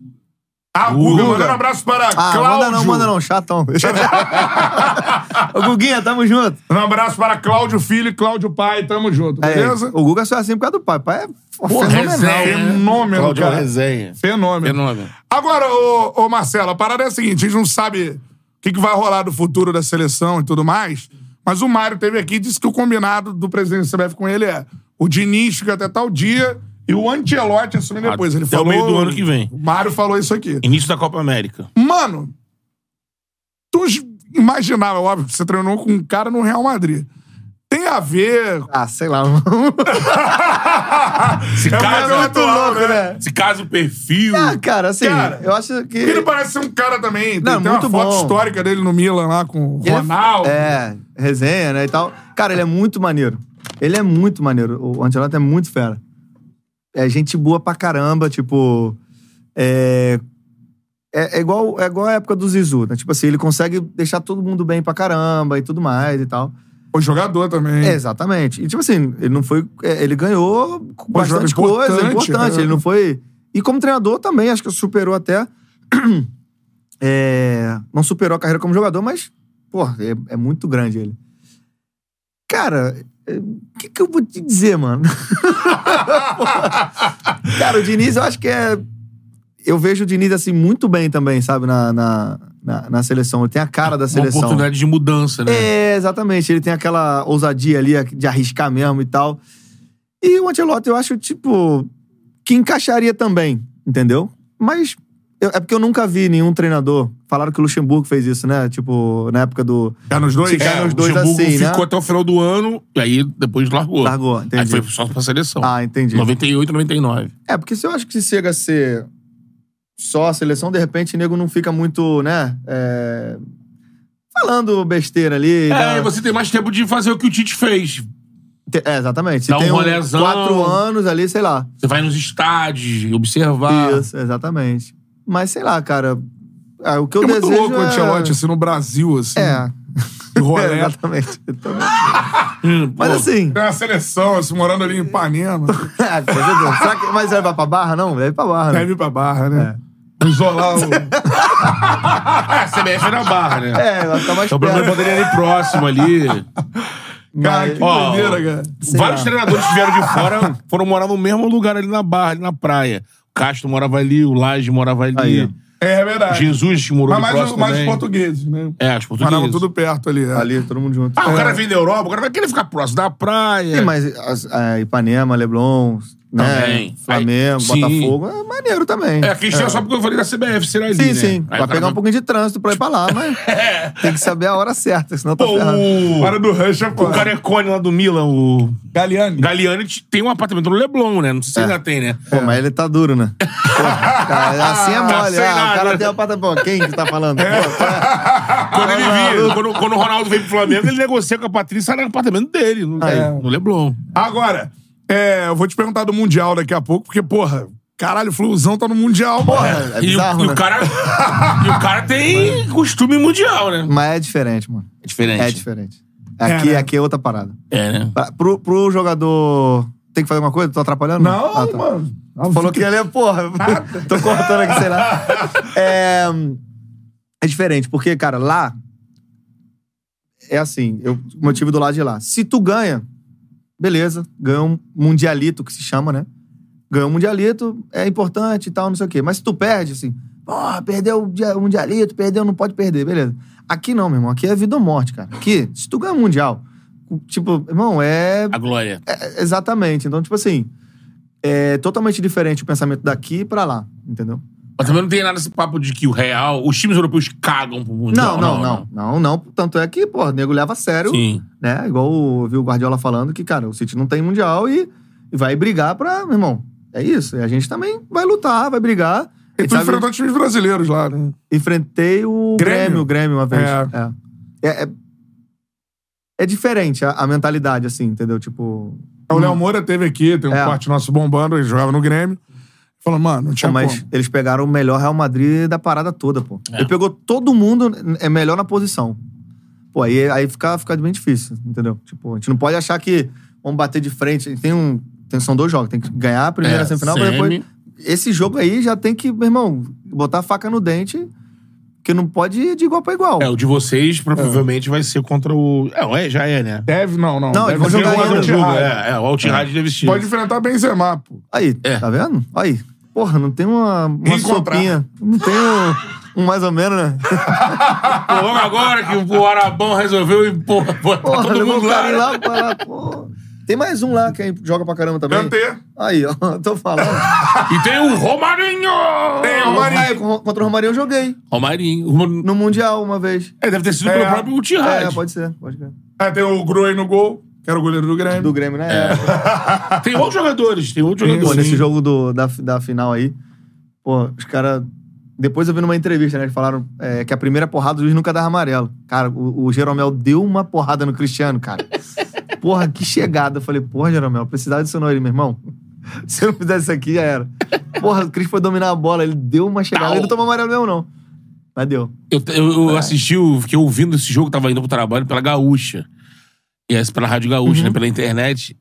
Ah, o Guga, Guga. mandando um abraço para Ah, Cláudio. manda não, manda não, chatão. Ô, Guguinha, tamo junto. Um abraço para Cláudio Filho e Cláudio Pai, tamo junto, É, beleza? o Guga só é assim por causa do pai. Pai é Porra, fenomenal. resenha, né? Fenômeno, Cláudio cara. Resenha. Fenômeno. Fenômeno. Agora, ô, ô Marcelo, a parada é a seguinte: a gente não sabe o que, que vai rolar do futuro da seleção e tudo mais, mas o Mário teve aqui e disse que o combinado do presidente do CBF com ele é o Diniz fica até tal dia e o Ancelotti assumir depois. Ele Até o falou. meio do ano que vem. O Mário falou isso aqui. Início da Copa América. Mano, tu imaginava, óbvio, você treinou com um cara no Real Madrid. Tem a ver. Ah, sei lá. Se É um casa, garoto louco, né? Se casa o perfil. Ah, cara, assim, Cara, eu acho que... Ele parece ser um cara também. Tem, Não, tem muito uma foto bom. histórica dele no Milan lá com o Ele é- Ronaldo. É, resenha, né, e tal. Cara, ele é muito maneiro. Ele é muito maneiro. O Ancelotti é muito fera. É gente boa pra caramba, tipo... É, é, é igual, é igual a época do Zizu, né? Tipo assim, ele consegue deixar todo mundo bem pra caramba e tudo mais e tal. O jogador também. É, exatamente. E tipo assim, ele não foi... é, Ele ganhou Pô, bastante coisa, importante, importante. né? Ele não foi... E como treinador também, acho que superou até... É, não superou a carreira como jogador, mas, pô, é, é muito grande ele. Cara, é, o que, que eu vou te dizer, mano? Cara, o Diniz, eu acho que é. Eu vejo o Diniz, assim, muito bem também, sabe, na, na, na, na seleção. Ele tem a cara da Uma seleção. oportunidade de mudança, né? É, exatamente. Ele tem aquela ousadia ali de arriscar mesmo e tal. E o Ancelotti, eu acho, tipo, que encaixaria também, entendeu? Mas eu- é porque eu nunca vi nenhum treinador. Falaram que o Luxemburgo fez isso, né? Tipo, na época do. É nos dois? Ficar É, nos dois Luxemburgo assim, né? ficou até o final do ano e aí depois largou. Largou, entendi. Aí foi só pra seleção. Ah, entendi. 98, 99. É, porque se eu acho que se chega a ser só a seleção, de repente o nego não fica muito, né? é, Falando besteira ali. É, dá- você tem mais tempo de fazer o que o Tite fez. É, exatamente. Se Dá um tem rolezão. quatro anos ali, sei lá. Você vai nos estádios, observar. Isso, exatamente. Mas sei lá, cara. é, o que eu É muito desejo louco o é... Ancelotti, assim, no Brasil, assim. É. Rolê. É, exatamente. Também. Hum, Mas pô, assim... Tem uma seleção, assim, morando ali em Ipanema. é. Será que, mas ele vai pra Barra, não? Vai pra Barra, né? Deve ir pra Barra, né? É. Isolar o... Ah, a CBF é na barra, né? É, vai ficar mais Então, menos perto. poderia ir próximo ali. Cara, que Ó, doideira, cara. Sei Vários lá. treinadores que vieram de fora foram morar no mesmo lugar ali na barra, ali na praia. Castro morava ali, o Laje morava ali. Aí. É, é verdade. Jesus morou Mas ali mais, mais os portugueses, né? É, os portugueses. Moravam tudo perto ali. é. Ali, todo mundo junto. Ah, o cara vem da Europa, o cara vai querer ficar próximo da praia. Sim, mas as- a Ipanema, Leblon, né? Também. Flamengo, Aí, sim. Botafogo, é maneiro também. É, a questão é só porque eu falei da CBF, será ali, Sim, né? sim. Aí Vai cara pegar vai- um pouquinho de trânsito pra ir pra lá, mas tem que saber a hora certa, senão tá Pô, ferrado. o... Hora do rush é o. Carecone lá do Milan, o Galiani. Galiani, tem um apartamento no Leblon, né? Não sei se ainda tem, né? Pô, mas ele tá duro, né? Pô, cara, assim é Tá mole. sem Ah, o cara tem uma pata... Pô, quem que tá falando? Pô, tá- Quando ele Ah, vinha, quando, quando o Ronaldo veio pro Flamengo, ele negocia com a Patrícia sai no apartamento dele, no, Aí. no Leblon. Agora, é, eu vou te perguntar do Mundial daqui a pouco, porque, porra, caralho, o Flusão tá no Mundial, porra. É e, bizarro, o, e né? o cara, e o cara tem costume mundial, né? Mas é diferente, mano. É diferente. É diferente. Aqui, né? aqui é outra parada. É, né? Pra- Pro, pro jogador... Tem que fazer alguma coisa? Tô atrapalhando? Não, Ah, tá. mano. Falou que ele é, porra. Tô cortando aqui, sei lá. É, é diferente, porque, cara, lá. é assim, eu, o motivo do lado de lá. Se tu ganha, beleza, ganha um mundialito, que se chama, né? Ganhou um mundialito, é importante e tal, não sei o quê. Mas se tu perde, assim, porra, perdeu o dia- o mundialito, perdeu, não pode perder, beleza. Aqui não, meu irmão, aqui é vida ou morte, cara. Aqui, se tu ganha um mundial, tipo, irmão, é A glória. é, exatamente. Então, tipo assim, é totalmente diferente o pensamento daqui pra lá, entendeu? Mas também não tem nada esse papo de que o Real, os times europeus cagam pro Mundial. Não, não, não, não, não. Tanto é que, pô, o nego leva a sério, Sim. né? Igual eu vi o Guardiola falando que, cara, o City não tem mundial e, e vai brigar pra, meu irmão. É isso. E a gente também vai lutar, vai brigar. E tu enfrentou times brasileiros lá, né? Enfrentei o Grêmio? Grêmio, o Grêmio uma vez. É. É. É, é, é diferente a, a mentalidade, assim, entendeu? Tipo. O Léo Moura teve aqui, tem um É. corte nosso bombando, ele jogava no Grêmio. Falou, mano, não tinha Pô, mas como. eles pegaram o melhor Real Madrid da parada toda, pô. Ele pegou todo mundo é melhor na posição. Pô, aí, aí fica, fica bem difícil, entendeu? Tipo, a gente não pode achar que vamos bater de frente. A gente Tem um, tem, são dois jogos, tem que ganhar a primeira É, semifinal, pra semi. depois. Esse jogo aí já tem que, meu irmão, botar a faca no dente, que não pode ir de igual pra igual. É, o de vocês provavelmente vai ser contra o. É, é, já é, né? Deve, não, não. Não, deve ser jogar o. Al-Ittihad. É, é, o Altihad deve ser. Pode enfrentar Benzema, pô. Aí, É. tá vendo? Aí. Porra, não tem uma, uma sopinha. Não tem um, um mais ou menos, né? Pô, vamos agora que o Arabão resolveu e, porra, botar Porra, todo mundo lá. né? lá, porra. Tem mais um lá que aí joga pra caramba também. Kanté. Aí, ó, tô falando. E tem o Romarinho! Tem o Romarinho. Contra o Romarinho eu joguei. Romarinho. No Mundial uma vez. É, deve ter sido É. pelo próprio Altihad. É, pode ser, pode ser. Aí tem o Groi no gol, que era o goleiro do Grêmio. Do Grêmio, né? É. Tem outros jogadores, tem outros Pô, jogadores. nesse jogo do, da, da final aí, pô, os caras. Depois eu vi numa entrevista, né? Eles falaram é, que a primeira porrada o juiz nunca dava amarelo. Cara, o, o Jeromel deu uma porrada no Cristiano, cara. Porra, que chegada. Eu falei, porra, Jeromel, precisava disso não, ele, meu irmão. Se eu não fizesse isso aqui, já era. Porra, o Cris foi dominar a bola, ele deu uma chegada. Tal. Ele não tomou amarelo mesmo, não. Mas deu. Eu, eu, eu assisti, o- fiquei ouvindo esse jogo, tava indo pro trabalho pela Gaúcha. E essa pela Rádio Gaúcha, Uhum. né? Pela internet.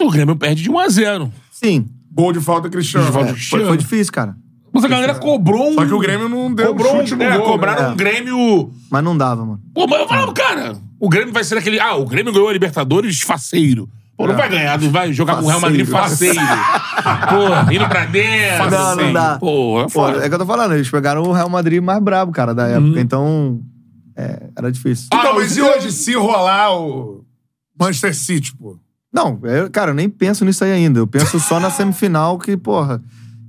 O Grêmio perde de 1 a 0 Sim. Gol de falta Cristiano. De falta É. Foi, foi difícil, cara. Mas a galera cobrou um. Só que o Grêmio não deu cobrou chute um, no é, gol. cobraram né? um Grêmio. Mas não dava, mano. Pô, mas eu falava, cara, o Grêmio vai ser aquele. Ah, o Grêmio ganhou a Libertadores faceiro. Pô, não vai ganhar, não vai jogar com o Real Madrid faceiro. Pô, indo pra dentro. Não, não dá. Pô, é Pô, foda. é que eu tô falando, eles pegaram o Real Madrid mais brabo, cara, da época. Então, é, era difícil. Então, Ah, mas mas e hoje, se rolar o Manchester City, pô? Não, eu- cara, eu nem penso nisso aí ainda. Eu penso só na semifinal, que, porra,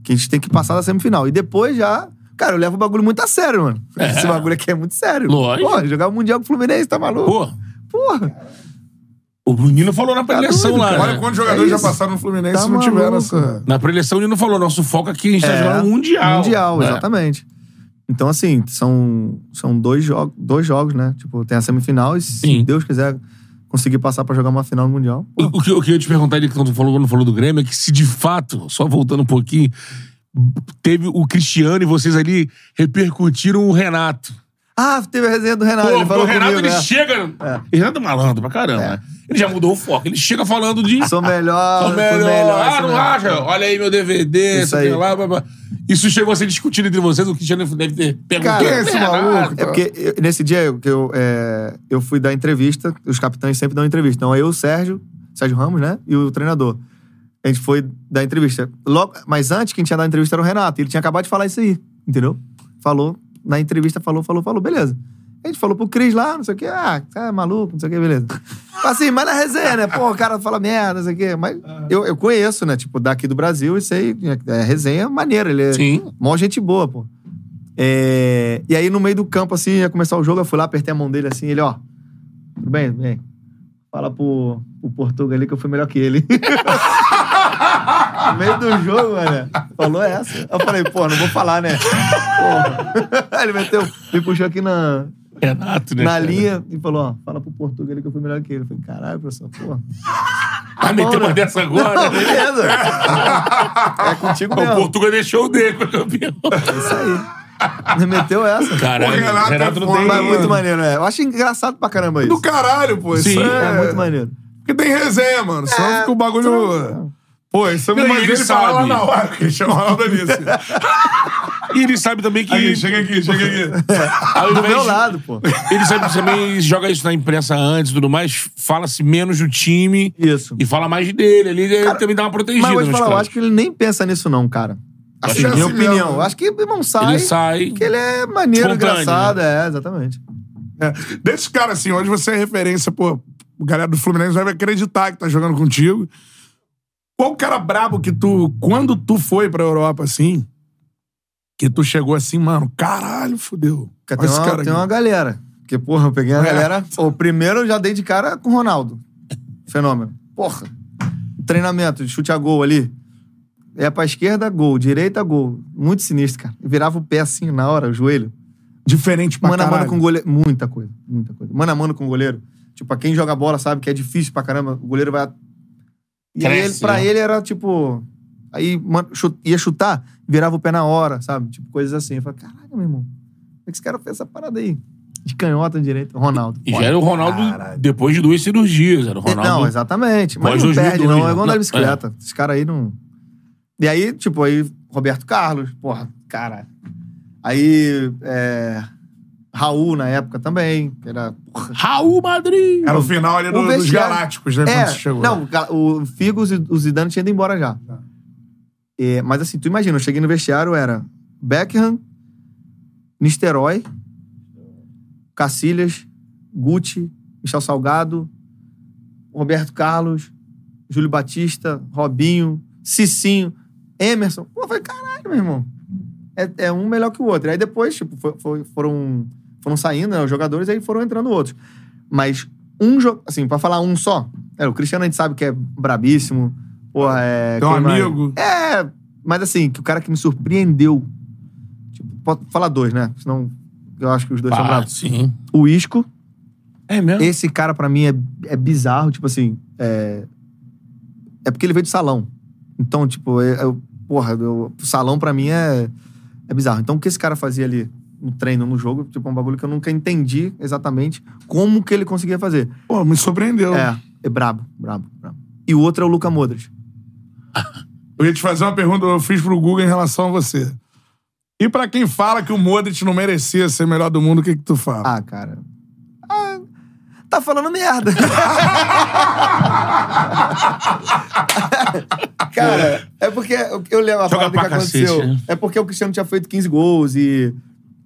que a gente tem que passar da semifinal. E depois já. Cara, eu levo o bagulho muito a sério, mano. Esse bagulho aqui é muito sério. Lógico. Porra, jogar o Mundial com o Fluminense, tá maluco? Pô, Porra. o Nino falou na preleção doido, lá. cara. né? Olha quantos jogadores É já passaram no Fluminense Tá e não tiveram essa... Na preleção, o Nino falou: nosso foco aqui, a gente tá É, jogando Mundial. Mundial, É. exatamente. Então, assim, são, são dois, jogos, dois jogos, né? Tipo, tem a semifinal e, se Sim. Deus quiser conseguir passar pra jogar uma final no Mundial. O, o que, o que eu ia te perguntar ali, quando tu falou, quando falou do Grêmio, é que se de fato, só voltando um pouquinho, teve o Cristiano e vocês ali repercutiram o Renato. Ah, teve a resenha do Renato. Pô, ele falou o Renato, comigo, ele né? chega... O Renato é malandro pra caramba, né? Ele já mudou o foco. Ele chega falando de... Sou melhor, Sou sou melhor. melhor. ah, não melhor. acha? Olha aí meu DVD, Isso aí. aí. Lá, blá, blá. Isso chegou a ser discutido entre vocês, o Cristiano deve ter perguntado. Cara, é esse maluco? É porque eu- nesse dia eu, que eu, é, eu fui dar entrevista, os capitães sempre dão entrevista. Então eu, o Sérgio, Sérgio Ramos, né? E o treinador. A gente foi dar entrevista. Logo, mas antes, quem tinha dado a entrevista era o Renato. Ele tinha acabado de falar isso aí, entendeu? Falou, na entrevista falou, falou, falou, beleza. A gente falou pro Cris lá, não sei o quê, ah, você é maluco, não sei o quê, beleza. Assim, mas na resenha, né? Pô, o cara fala merda, não sei o quê. Mas eu, eu conheço, né? Tipo, daqui do Brasil e sei, é resenha maneira. Ele é Sim. mó gente boa, pô. É, E aí, no meio do campo, assim, ia começar o jogo, eu fui lá, apertei a mão dele assim, ele, ó. Tudo bem, tudo bem. Fala pro, pro Portuga ali que eu fui melhor que ele. no meio do jogo, mano. Falou essa. Eu falei, pô, não vou falar, né? Porra. Aí ele meteu, me puxou aqui na, Renato, né? na cara? linha e falou, ó, fala pro Portuga ali que eu fui melhor que ele. Eu falei, caralho, professor, porra. Ah, meteu uma dessa agora. Não, né? beleza. é contigo O mesmo. Portugal deixou o dele pra campeão. É isso aí. Meteu essa. Caralho, O Renato Renato, é não foda, tem... Mas é muito maneiro, é. Eu acho engraçado pra caramba isso. Do caralho, pô. Isso Sim. é... É muito maneiro. Porque tem resenha, mano. Senão É, fica o bagulho... Pô, isso é e ele ele fala lá na hora, chama Ronaldo Anísio. E ele sabe também que. Aqui, chega aqui, chega aqui. ao Do meu lado, pô. Ele sabe que também joga isso na imprensa antes e tudo mais, fala-se menos do time Isso. e fala mais dele. Ele, ele também dá uma protegida. Mas eu vou te nos falar, eu acho que ele nem pensa nisso, não, cara. Assim, Acho que é minha assim opinião. mesmo. Eu acho que o irmão sai. Ele sai. Que ele é maneiro, engraçado. É, exatamente. É. Desses caras, assim, hoje você é referência, pô, o galera do Fluminense vai acreditar que tá jogando contigo. Qual cara brabo que tu, quando tu foi pra Europa, assim, que tu chegou assim, mano, caralho, fudeu. Olha Tem uma, cara tem aqui. uma galera. Porque, porra, eu peguei a É. galera. O primeiro eu já dei de cara com o Ronaldo. Fenômeno. Porra. Treinamento de chute a gol ali. É pra esquerda, gol. Direita, gol. Muito sinistro, cara. Eu virava o pé assim na hora, o joelho. Diferente pra Mano a mano caralho. com goleiro. Muita coisa, muita coisa. Mano a mano com goleiro. Tipo, pra quem joga bola sabe que é difícil pra caramba. O goleiro vai. E Cresce, ele, pra né? ele era tipo. Aí mano, ia chutar, virava o pé na hora, sabe? Tipo, coisas assim. Eu falei, caralho, meu irmão. Como é que esse cara fez essa parada aí? De canhota direita, Ronaldo. E já era o Ronaldo depois de duas cirurgias. Era o Ronaldo. Não, exatamente. Mas não 2002, perde, não. É né? igual andar Não, de bicicleta. Esses caras aí não. E aí, tipo, aí, Roberto Carlos, porra, cara. Aí, é, Raul na época também, que era. Porra, Raul Madrid. Era o final ali do- dos Galácticos, né? É, quando você chegou. não, o Figo e o Zidane tinham ido embora já. É, mas assim, tu imagina, eu cheguei no vestiário, era Beckham, Nisterói, Cacilhas, Gucci, Michel Salgado, Roberto Carlos, Júlio Batista, Robinho, Cicinho, Emerson. Pô, eu falei, caralho, meu irmão. É, é um melhor que o outro. Aí depois, tipo, foi- foi- foram, foram saindo né, os jogadores, aí foram entrando outros. Mas um jogo, assim, pra falar um só, é, o Cristiano a gente sabe que é brabíssimo. Porra, é. Teu quem mais? amigo. É, mas assim, que o cara que me surpreendeu. Tipo, pode falar dois, né? Senão eu acho que os dois são Ah, bravos. sim. O Isco. É mesmo? Esse cara, pra mim, é, é bizarro. Tipo assim, é... é porque ele veio de salão. Então, tipo, é, é- porra, o salão pra mim é, é bizarro. Então, o que esse cara fazia ali no treino, no jogo, tipo, é um bagulho que eu nunca entendi exatamente como que ele conseguia fazer. Pô, me surpreendeu. É, é brabo, brabo, brabo. E o outro é o Luca Modric. Eu ia te fazer uma pergunta que eu fiz pro Google em relação a você. E pra quem fala que o Modric não merecia ser melhor do mundo, o que que tu fala? Ah, cara. Ah, tá falando merda. cara, é porque eu lembro a Joga parada que pra aconteceu. cacete, né? É porque o Cristiano tinha feito 15 gols e.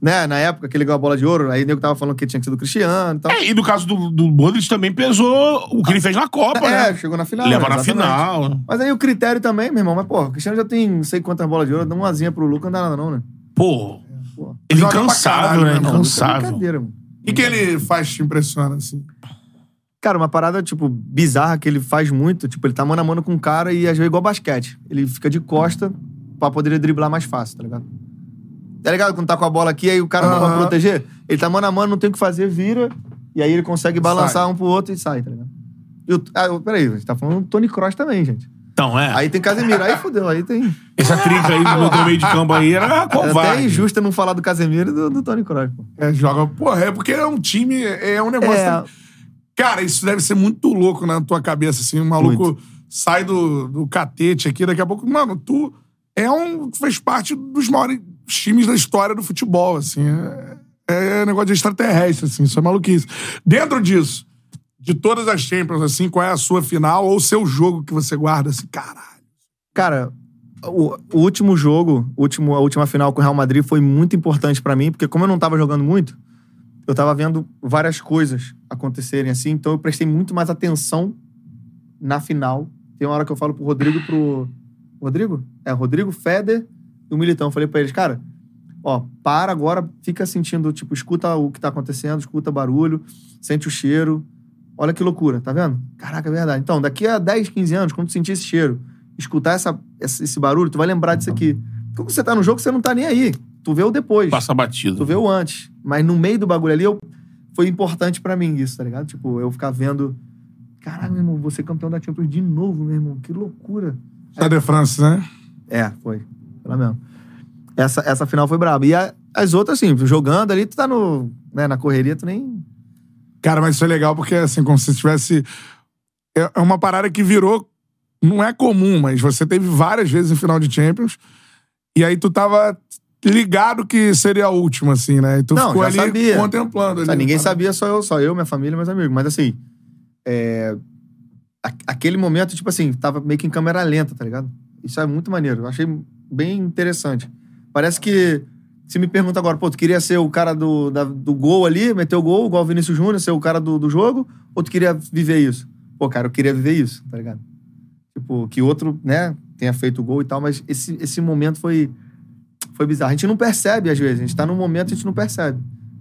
Né, na época que ele ganhou a bola de ouro, aí o nego tava falando que tinha que ser do Cristiano e tal. É, e no caso do, do Modric também pesou o que ele fez na Copa, É, né? chegou na final. Leva na exatamente. final. Mas aí o critério também, meu irmão, mas pô, o Cristiano já tem não sei quantas bolas de ouro, dá uma asinha pro Luca, não dá nada não, né? Pô, Pô. ele incansável, caralho, né? Luca é mano. O que, que ele faz te impressiona, assim? Cara, uma parada, tipo, bizarra que ele faz muito. Tipo, ele tá mano a mano com um cara e às vezes é igual basquete. Ele fica de costa pra poder driblar mais fácil, tá ligado? Tá ligado? Quando tá com a bola aqui, aí o cara não vai proteger. Ele tá mano a mano, não tem o que fazer, vira. E aí ele consegue balançar um pro outro e sai, tá ligado? E o, ah, peraí, a gente tá falando do Tony Cross também, gente. Então, é. Aí tem Casemiro. Aí fodeu, aí tem... Essa trinca aí do meio de campo aí era É até covarde. injusto não falar do Casemiro e do, do Tony Cross, pô. É, joga. Porra, é porque é um time, é um negócio. É. Cara, isso deve ser muito louco na tua cabeça, assim. Um maluco sai do, do catete aqui, daqui a pouco. Mano, tu é um. fez parte dos maiores times da história do futebol, assim. É, é negócio de extraterrestre, assim. Isso é maluquice. Dentro disso, de todas as Champions, assim, qual é a sua final ou o seu jogo que você guarda, assim, caralho. Cara, o, o último jogo, último, a última final com o Real Madrid foi muito importante pra mim, porque como eu não tava jogando muito, eu tava vendo várias coisas acontecerem assim, então eu prestei muito mais atenção na final. Tem uma hora que eu falo pro Rodrigo pro. Rodrigo? É, Rodrigo, Feder e o Militão. Eu falei pra eles, cara, ó, para agora, fica sentindo, tipo, escuta o que tá acontecendo, escuta barulho, sente o cheiro. Olha que loucura, tá vendo? Caraca, é verdade. Então, daqui a 10, 15 anos, quando tu sentir esse cheiro, escutar essa, esse barulho, tu vai lembrar disso aqui. Porque quando você tá no jogo, você não tá nem aí. Tu vê o depois. Passa batido. Tu vê o antes. Mas no meio do bagulho ali, eu... foi importante pra mim isso, tá ligado? Tipo, eu ficar vendo. Caralho, meu irmão, vou ser campeão da Champions de novo, meu irmão. Que loucura. Stade de France, né? É, foi. Pelo mesmo. Essa, essa final foi braba. E a- as outras, assim, jogando ali, tu tá no, né, na correria, tu nem. Cara, mas isso é legal porque, assim, como se tivesse. É é uma parada que virou. Não é comum, mas você teve várias vezes em final de Champions. E aí tu tava ligado que seria a última, assim, né? E tu Não, ficou já ali sabia. contemplando. Ali, ninguém sabia, só eu, só eu, minha família, meus amigos. Mas assim, é, aquele momento, tipo assim, tava meio que em câmera lenta, tá ligado? Isso é muito maneiro. Eu achei bem interessante. Parece que, se me pergunta agora, pô, tu queria ser o cara do, da- do gol ali, meter o gol, igual o Vinícius Júnior, ser o cara do, do jogo, ou tu queria viver isso? Pô, cara, eu queria viver isso, tá ligado? Tipo, que outro, né, tenha feito o gol e tal, mas esse, esse momento foi, foi bizarro. A gente não percebe, às vezes. A gente tá num momento e a gente não percebe.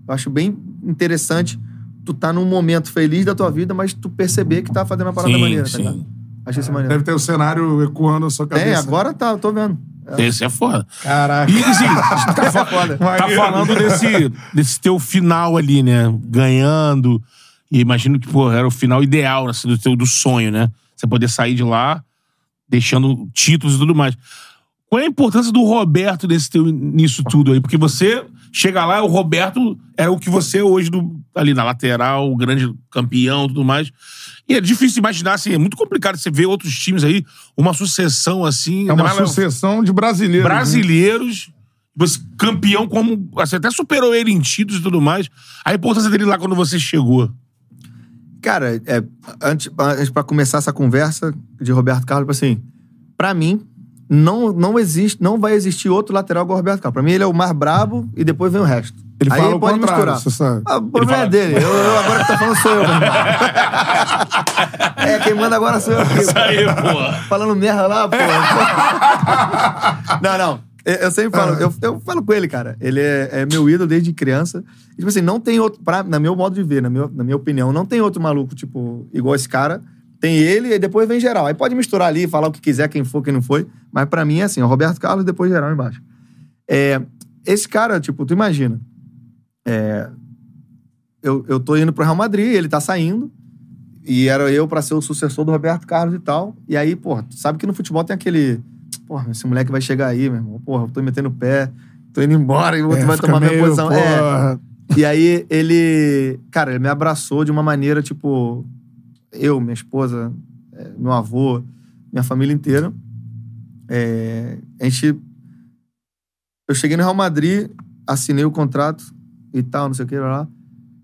Eu acho bem interessante tu tá num momento feliz da tua vida, mas tu perceber que tá fazendo uma parada Sim, maneira, tá sim. ligado? Achei isso maneiro. Deve ter o cenário ecoando a sua cabeça. É, agora tá, eu tô vendo. Esse é foda. Caraca. E assim, tá, foda. tá Maneiro. falando desse, desse teu final ali, né? Ganhando. E imagino que, pô, era o final ideal assim, do teu do sonho, né? Você poder sair de lá, deixando títulos e tudo mais. Qual é a importância do Roberto nesse teu, nisso tudo aí? Porque você chega lá, o Roberto era o que você é hoje do, ali na lateral, o grande campeão e tudo mais. E é difícil imaginar, assim, é muito complicado você ver outros times aí, uma sucessão assim. É uma mais- sucessão de brasileiros. né? brasileiros, você campeão como. Você até superou ele em títulos e tudo mais. A importância dele lá quando você chegou. Cara, é, antes, antes pra começar essa conversa de Roberto Carlos, tipo assim, pra mim, não, não existe, não vai existir outro lateral igual o Roberto Carlos. Pra mim, ele é o mais brabo e depois vem o resto. Ele Aí fala o pode misturar. você sabe. Ah, o problema fala- é dele. Eu, eu agora que tá falando sou eu, meu irmão. É, quem manda agora sou eu. Isso aí, porra. Falando merda lá, pô. não, não. Eu eu sempre falo, eu, eu falo com ele, cara. Ele é, é meu ídolo desde criança. E, tipo assim, não tem outro, pra, na meu modo de ver, na, meu, na minha opinião, não tem outro maluco, tipo, igual esse cara. Tem ele e depois vem geral. Aí pode misturar ali, falar o que quiser, quem for, quem não foi. Mas pra mim é assim, o Roberto Carlos e depois geral embaixo. É, esse cara, tipo, tu imagina. É, eu, eu tô indo pro Real Madrid, ele tá saindo. E era eu pra ser o sucessor do Roberto Carlos e tal. E aí, porra, tu sabe que no futebol tem aquele. Porra, esse moleque vai chegar aí, meu irmão. Porra, eu tô metendo o pé, tô indo embora e o outro É, vai tomar minha meio, posição. É. porra. E aí ele. Cara, ele me abraçou de uma maneira, tipo. Eu, minha esposa, é, meu avô, minha família inteira. É, a gente. Eu cheguei no Real Madrid, assinei o contrato e tal, não sei o que lá.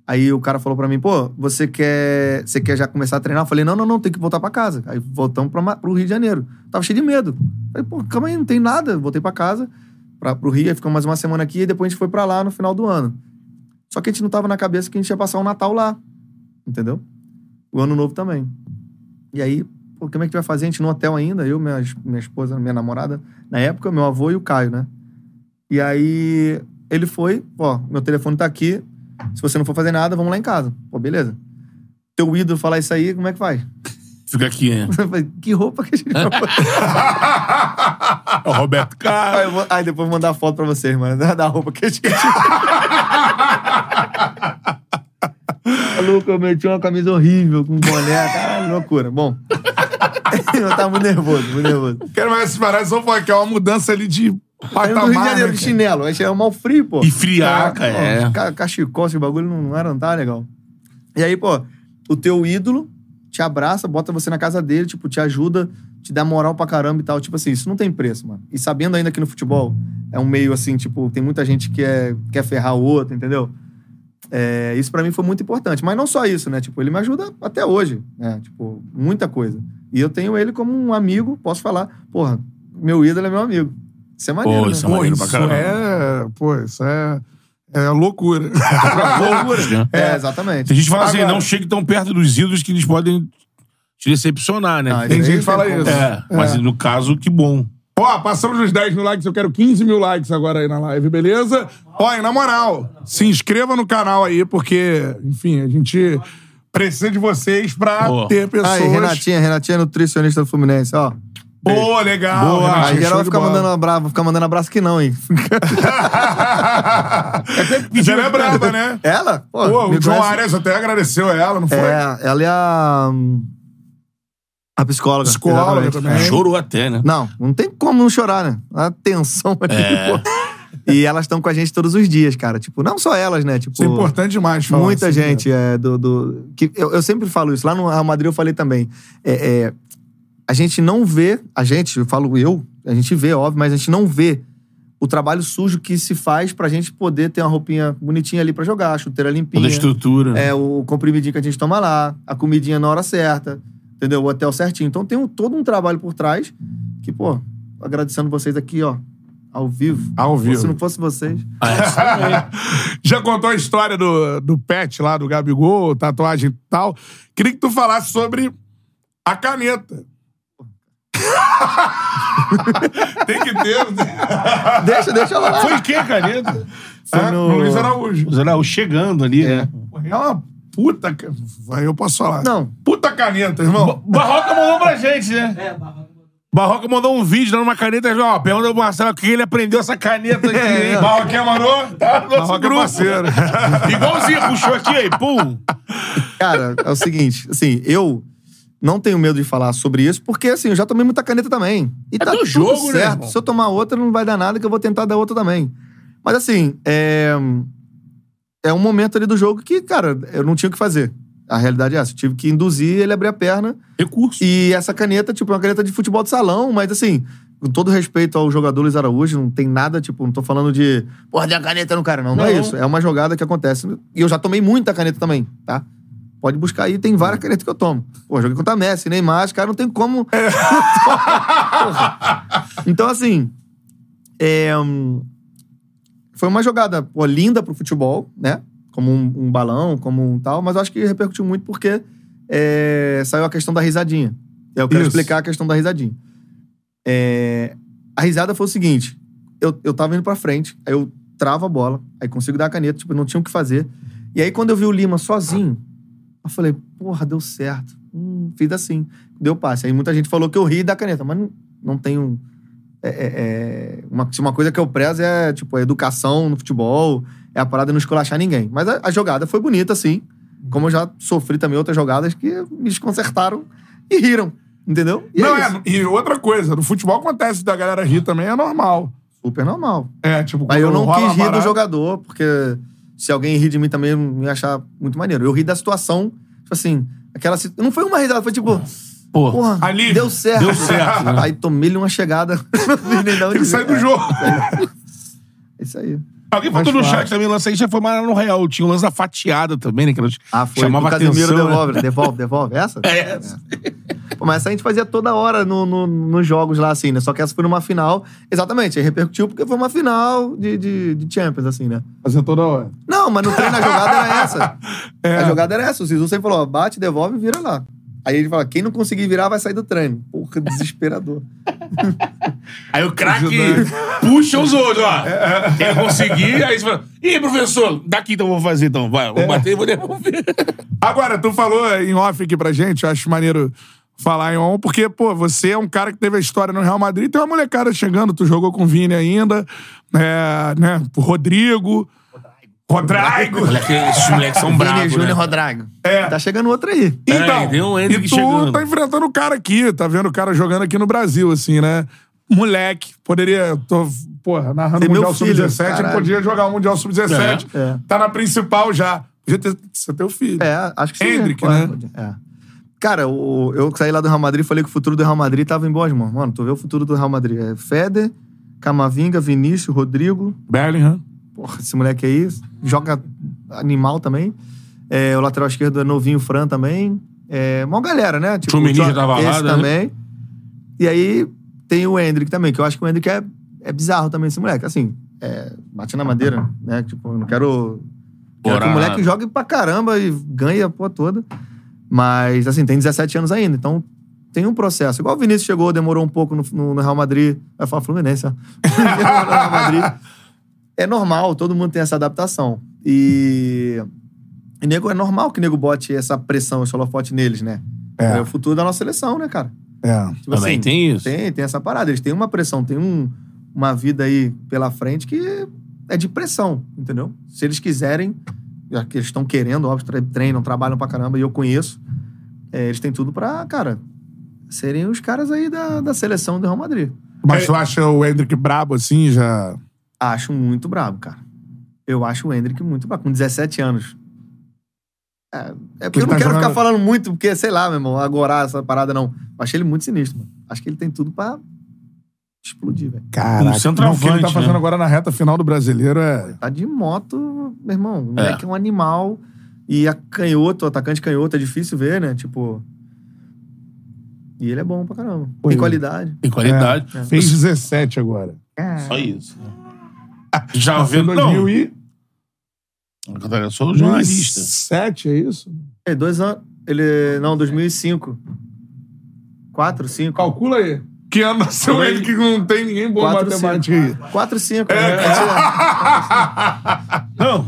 Aí o cara falou pra mim, pô, você quer, você quer já começar a treinar? Eu falei, não, não, não, tem que voltar pra casa. Aí voltamos pra, pro Rio de Janeiro. Tava cheio de medo. Falei, pô, calma aí, não tem nada. Voltei pra casa, pra, pro Rio, aí ficamos mais uma semana aqui e depois a gente foi pra lá no final do ano. Só que a gente não tava na cabeça que a gente ia passar o Natal lá. Entendeu? O ano novo também. E aí, pô, como é que a gente vai fazer? A gente no hotel ainda, eu, minha, minha esposa, minha namorada, na época, meu avô e o Caio, né? E aí ele foi, ó, meu telefone tá aqui. Se você não for fazer nada, vamos lá em casa. Pô, beleza. Teu ídolo falar isso aí, como é que faz? Fica aqui, né? Que roupa que a gente vai botar? É Roberto Carlos. aí, vou- aí depois eu vou mandar foto pra vocês, mano, da roupa que a gente. Maluco, eu meti uma camisa horrível, com boné, caralho, loucura. Bom. eu tava muito nervoso, muito nervoso. Quero mais essas paradas, só falar que é uma mudança ali de patamar, do Rio de Janeiro né, de cara? chinelo. Aí chega mal frio, pô. E friaca, Pô, é. ca- Cachecol, esse bagulho não, não era, não tá legal. E aí, pô, o teu ídolo te abraça, bota você na casa dele, tipo, te ajuda, te dá moral pra caramba e tal. Tipo assim, isso não tem preço, mano. E sabendo ainda que no futebol é um meio assim, tipo, tem muita gente que é, quer ferrar o outro, entendeu? É, isso pra mim foi muito importante. Mas não só isso, né? Tipo, ele me ajuda até hoje, né? Tipo, muita coisa. E eu tenho ele como um amigo, posso falar, porra, meu ídolo é meu amigo. Isso é maneiro, Pô, né? isso é Pô, maneiro pra isso caramba. é... Pô, isso é... É loucura. Loucura. É, exatamente. Tem gente que fala assim, Agora- não chegue tão perto dos ídolos que eles podem te decepcionar, né? Ah, Tem gente que fala como. isso. É, mas no caso, que bom. Ó, passamos dos 10 mil likes, eu quero 15 mil likes agora aí na live, beleza? Ó, e na moral, se inscreva no canal aí, porque, enfim, a gente precisa de vocês pra Boa. ter pessoas... Aí, Renatinha, Renatinha é nutricionista do Fluminense, ó. Boa, legal. Boa. Renatinho, Aí geral de fica bola. mandando abraço, fica mandando abraço que não, hein? Ela é braba, né? Ela? Pô, Pô, o João Arias até agradeceu ela, não foi? É, ela é a. A psicóloga. Psicóloga exatamente. também. Chorou até, né? Não, não tem como não chorar, né? A tensão ali, É. pô. E elas estão com a gente todos os dias, cara. Tipo, não só elas, né? Tipo, Isso é importante demais falar Muita assim, gente é do. do que eu, eu sempre falo isso. Lá no Real Madrid eu falei também. É, é, a gente não vê, a gente, eu falo eu, a gente vê, óbvio, mas a gente não vê o trabalho sujo que se faz pra gente poder ter uma roupinha bonitinha ali pra jogar, a chuteira limpinha. Toda a estrutura. É, o comprimidinho que a gente toma lá, a comidinha na hora certa, entendeu? O hotel certinho. Então tem um- todo um trabalho por trás que, pô, agradecendo vocês aqui, ó, ao vivo. Ao vivo. Se não fosse vocês. Já contou a história do, do pet lá, do Gabigol, tatuagem e tal. Queria que tu falasse sobre a caneta. Tem que ter. tem? Deixa, deixa lá. Foi quem a caneta? Foi Ah, no- no Luiz Araújo. O Zé Araújo chegando ali, né? É uma puta. ca- Aí eu posso falar. Não. Puta caneta, irmão. Barroca mandou pra gente, né? É, Barroca. Barroca mandou um vídeo dando uma caneta. Ó, pergunta pro Marcelo que ele aprendeu essa caneta aqui, É, hein? Barroquinha mandou. Tá no nosso Barroca é grupo. parceiro. Igualzinho, puxou aqui aí, pum. Cara, é o seguinte, assim, eu não tenho medo de falar sobre isso, porque assim, eu já tomei muita caneta também. E tá do tudo jogo, né, certo. irmão? Se eu tomar outra, não vai dar nada, que eu vou tentar dar outra também. Mas assim, é. É um momento ali do jogo que, cara, eu não tinha o que fazer. A realidade é essa. Eu tive que induzir ele a abrir a perna. Recurso. E essa caneta, tipo, é uma caneta de futebol de salão, mas assim, com todo respeito ao jogador Luiz Araújo, não tem nada, tipo, não tô falando de, porra, dei a caneta no cara, não. Não, é Não. isso. É uma jogada que acontece. E eu já tomei muita caneta também, tá? Pode buscar aí, tem várias canetas que eu tomo. Pô, joguei contra Messi, Neymar, os caras não tem como. Porra. então, assim, é, hum, foi uma jogada pô, linda pro futebol, né? Como um, um balão, como um tal, mas eu acho que repercutiu muito porque é, saiu a questão da risadinha. Eu quero Isso. explicar a questão da risadinha. É, a risada foi o seguinte: eu, eu tava indo pra frente, aí eu travo a bola, aí consigo dar a caneta, tipo, não tinha o que fazer. E aí, quando eu vi o Lima sozinho, eu falei, porra, deu certo. Hum, fiz assim, deu passe. Aí muita gente falou que eu ri da caneta, mas não, não tenho. É, é, é, uma, se uma coisa que eu prezo é, tipo, a educação no futebol, é a parada de não esculachar ninguém. Mas a, a jogada foi bonita, assim. Como eu já sofri também outras jogadas que me desconcertaram e riram. Entendeu? E Não, é, é, e outra coisa, no futebol acontece da galera rir também, é normal. super normal. É, tipo, Mas eu não quis rir do parada- jogador, porque se alguém rir de mim também, ia achar muito maneiro. Eu ri da situação, tipo assim, aquela Não foi uma risada, foi tipo. Pô, Porra, alívio. deu certo. Deu certo, né? Aí tomei-lhe uma chegada. sair veio. do jogo. É isso aí. Alguém falou no chat também, lance aí já foi mais no Real. Tinha o lance da fatiada também, né? Que Ah, foi. chamava Casemiro atenção. né? devolve, devolve, devolve. Essa? É. Pô, mas essa a gente fazia toda hora no, no- nos jogos lá, assim, né? Só que essa foi numa final. Exatamente, aí repercutiu porque foi uma final de, de, de Champions, assim, né? Fazer toda hora. Não, mas no treino a jogada era essa. É. A jogada era essa. O Sisu sempre falou, ó, bate, devolve e vira lá. Aí ele fala, quem não conseguir virar vai sair do treino. Porra, desesperador. Aí o craque puxa os outros, ó. Quer conseguir, aí você fala, ih, professor, daqui então eu vou fazer, então. Vai, vou bater e vou devolver. Agora, tu falou em off aqui pra gente, eu acho maneiro falar em on, porque, pô, você é um cara que teve a história no Real Madrid, tem uma molecada chegando, tu jogou com o Vini ainda, é, né, o Rodrigo, Rodrigo. Moleque, esses moleques são Vini bravos, Júnior né? Rodrigo. É. Tá chegando outro aí. É, Então, tem um Hendrick e tu chegando. tá enfrentando o cara aqui, tá vendo o cara jogando aqui no Brasil, assim, né? Moleque, poderia, tô, porra, narrando o Mundial filho, Sub-17, ele caralho. podia jogar o Mundial Sub-17, É, é. tá na principal já. Podia ter, ser teu filho. É, acho que sim. Hendrick, pode, né? pode. É. Cara, o- eu saí lá do Real Madrid e falei que o futuro do Real Madrid tava em boas mãos. Mano, tu vê o futuro do Real Madrid. É Feder, Camavinga, Vinícius, Rodrigo. Bellingham. Porra, esse moleque aí joga animal também. É, o lateral esquerdo é novinho, Fran também. É, uma galera, né? Tipo, Tchou- já tava lá, né? também. E aí tem o Hendrick também, que eu acho que o Hendrick é, é bizarro também, esse moleque. Assim, é, bate na madeira, né? Tipo, eu não quero... Quero que o moleque jogue pra caramba e ganhe a porra toda. Mas, assim, tem 17 anos ainda, então tem um processo. Igual o Vinícius chegou, demorou um pouco no, no- no Real Madrid. Vai falar Fluminense, ó. No Real Madrid. É normal, todo mundo tem essa adaptação. E. E nego, é normal que o nego bote essa pressão, esse holofote neles, né? É. É o futuro da nossa seleção, né, cara? É. Tipo Também tem isso. Tem, tem essa parada. Eles têm uma pressão, tem um, uma vida aí pela frente que é de pressão, entendeu? Se eles quiserem, já que eles estão querendo, óbvio, tre- treinam, trabalham pra caramba, e eu conheço, é, eles têm tudo pra, cara, serem os caras aí da, da seleção do Real Madrid. Mas tu acha o Hendrick brabo, assim, já... Acho muito brabo, cara. Eu acho o Hendrick muito brabo. Com 17 anos. É, é porque eu não tá quero jogando- ficar falando muito, porque, sei lá, meu irmão, agora essa parada não. Eu achei ele muito sinistro, mano. Acho que ele tem tudo pra explodir, velho. Não, o que ele tá fazendo né? agora na reta final do brasileiro é. Tá de moto, meu irmão. O moleque é. um animal. E a canhoto, o atacante canhoto, é difícil ver, né? Tipo. E ele é bom pra caramba. Tem ele- qualidade. Tem qualidade. É, Fez 17 agora. Só isso. Já Nasceu vendo. Não, 2000 e... eu sou jornalista. 2007, é isso? É, dois anos. Ele. Não, 2005. Quatro, cinco. Calcula aí. Que ano nasceu ele que não tem ninguém bom em Quatro, matemática aí. cinco. Quatro, cinco. É, né? Não.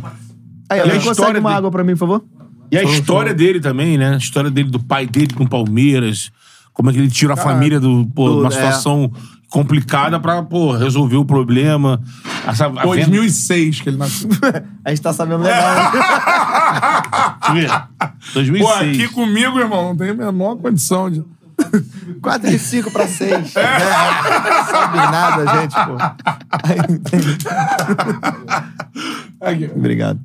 Aí, E a alguém história consegue uma dele? água pra mim, por favor? E a história dele também, né? A história dele, do pai dele com o Palmeiras. Como é que ele tira a família do, pô, do- uma é. situação complicada pra, pô, resolver o problema. Essa, a venda- 2006 que ele nasceu. A gente tá sabendo legal. né? Deixa eu ver. Pô, 2006. aqui comigo, irmão, não tem a menor condição de. Quatro de cinco pra seis. É. Não sabe nada, gente, pô. Aqui. Obrigado.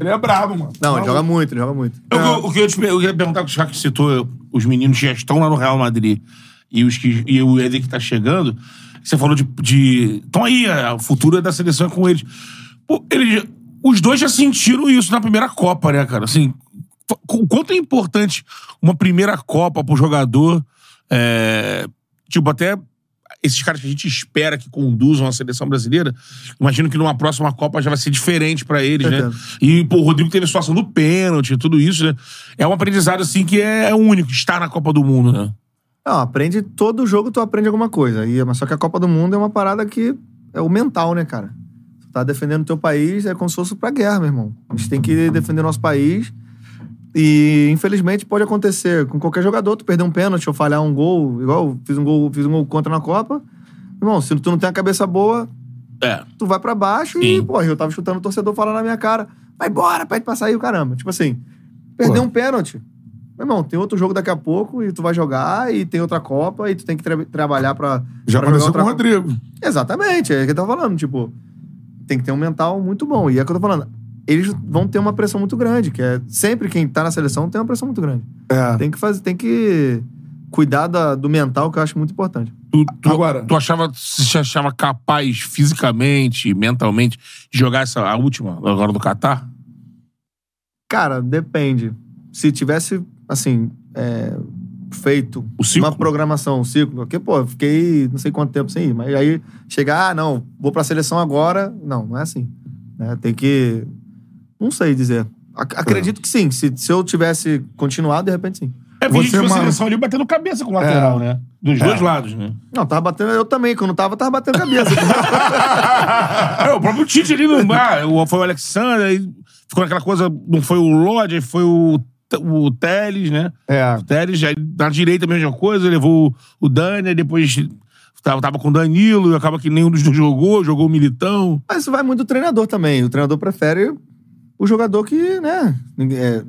Ele é brabo, mano. Não, ele joga muito, ele joga muito. Eu- o que eu, te, eu ia perguntar, já que citou os meninos que já estão lá no Real Madrid e, os que, e o Eder que tá chegando, você falou de. de então aí, a futuro da seleção é com eles. Pô, eles. Os dois já sentiram isso na primeira Copa, né, cara? Assim, o quanto é importante uma primeira Copa pro jogador. é, tipo, até esses caras que a gente espera que conduzam a seleção brasileira, imagino que numa próxima Copa já vai ser diferente pra eles, né? E, pô, o Rodrigo teve a situação do pênalti, tudo isso, né? É um aprendizado, assim, que é único, estar na Copa do Mundo, né? Não, aprende todo jogo, tu aprende alguma coisa. E, mas só que a Copa do Mundo é uma parada que é o mental, né, cara? Tu tá defendendo o teu país, é como se fosse pra guerra, meu irmão. A gente tem que defender nosso país. E, infelizmente, pode acontecer com qualquer jogador, tu perder um pênalti ou falhar um gol, igual eu fiz um gol, fiz um gol contra na Copa. Irmão, se tu não tem a cabeça boa, É. tu vai pra baixo e, Sim. pô, eu tava chutando o torcedor falando na minha cara, vai embora, pede pra sair o caramba. Tipo assim, perder um pênalti. Meu irmão, tem outro jogo daqui a pouco e tu vai jogar e tem outra Copa e tu tem que tra- trabalhar pra. Já pra aconteceu com o Rodrigo. Exatamente, é o que eu tô falando. Tipo, tem que ter um mental muito bom. E é o que eu tô falando. Eles vão ter uma pressão muito grande, que é sempre quem tá na seleção tem uma pressão muito grande. É. Tem que fazer, tem que cuidar da- do mental, que eu acho muito importante. Tu, tu, Agora- tu achava, se achava capaz fisicamente, mentalmente, de jogar essa, a última, agora do Catar? Cara, depende. Se tivesse, assim, é, feito uma programação, um ciclo, porque, pô, eu fiquei não sei quanto tempo sem ir, mas aí chegar, ah, não, vou pra seleção agora. Não, não é assim. né? Tem que. Não sei dizer. Ac- acredito que sim. Se, se eu tivesse continuado, de repente sim. É, Você, porque gente viu a mano- seleção ali batendo cabeça com o lateral, né? Dos dois lados, né? Não, tava batendo, eu também. Quando tava, tava batendo cabeça. é, o próprio Tite ali não. Ah, o- foi o Alexander, aí ficou naquela coisa. Não foi o Lodge, aí foi o, o Teles, né? É. O Teles, aí na direita a mesma coisa, levou o Dani, depois tava, tava com o Danilo, e acaba que nenhum dos dois jogou, jogou o Militão. Mas isso vai muito do treinador também. O treinador prefere o jogador que, né? é,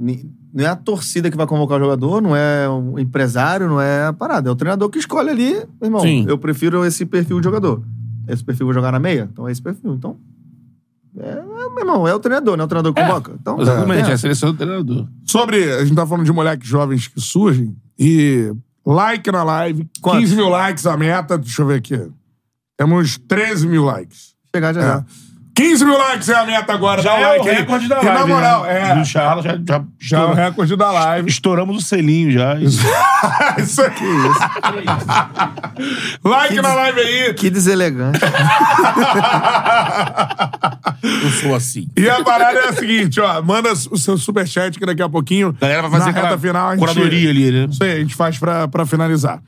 não é a torcida que vai convocar o jogador, não é o empresário, não é a parada. É o treinador que escolhe ali, irmão. Sim. Eu prefiro esse perfil de jogador. Esse perfil eu vou jogar na meia? Então é esse perfil. Então. É, meu irmão, é o treinador, não é o treinador que convoca. Então, Exatamente, é, é. a seleção do treinador. Sobre. A gente tá falando de moleques jovens que surgem. E like na live. Quantos? 15 mil likes a meta. Deixa eu ver aqui. Temos 13 mil likes. Chegar já. É. já. 15 mil likes é a meta agora. Já Dá é like o aí. recorde da E live. na moral, né? é. Do Charles já, já, Já é o recorde da live. Estouramos o selinho já. Isso aqui. like na live aí. Que deselegante. Eu sou assim. E a parada é a seguinte, ó. Manda o seu superchat que daqui a pouquinho. A galera vai fazer na aquela reta final. a gente- curadoria ali, né? Isso aí, a gente faz pra, pra finalizar.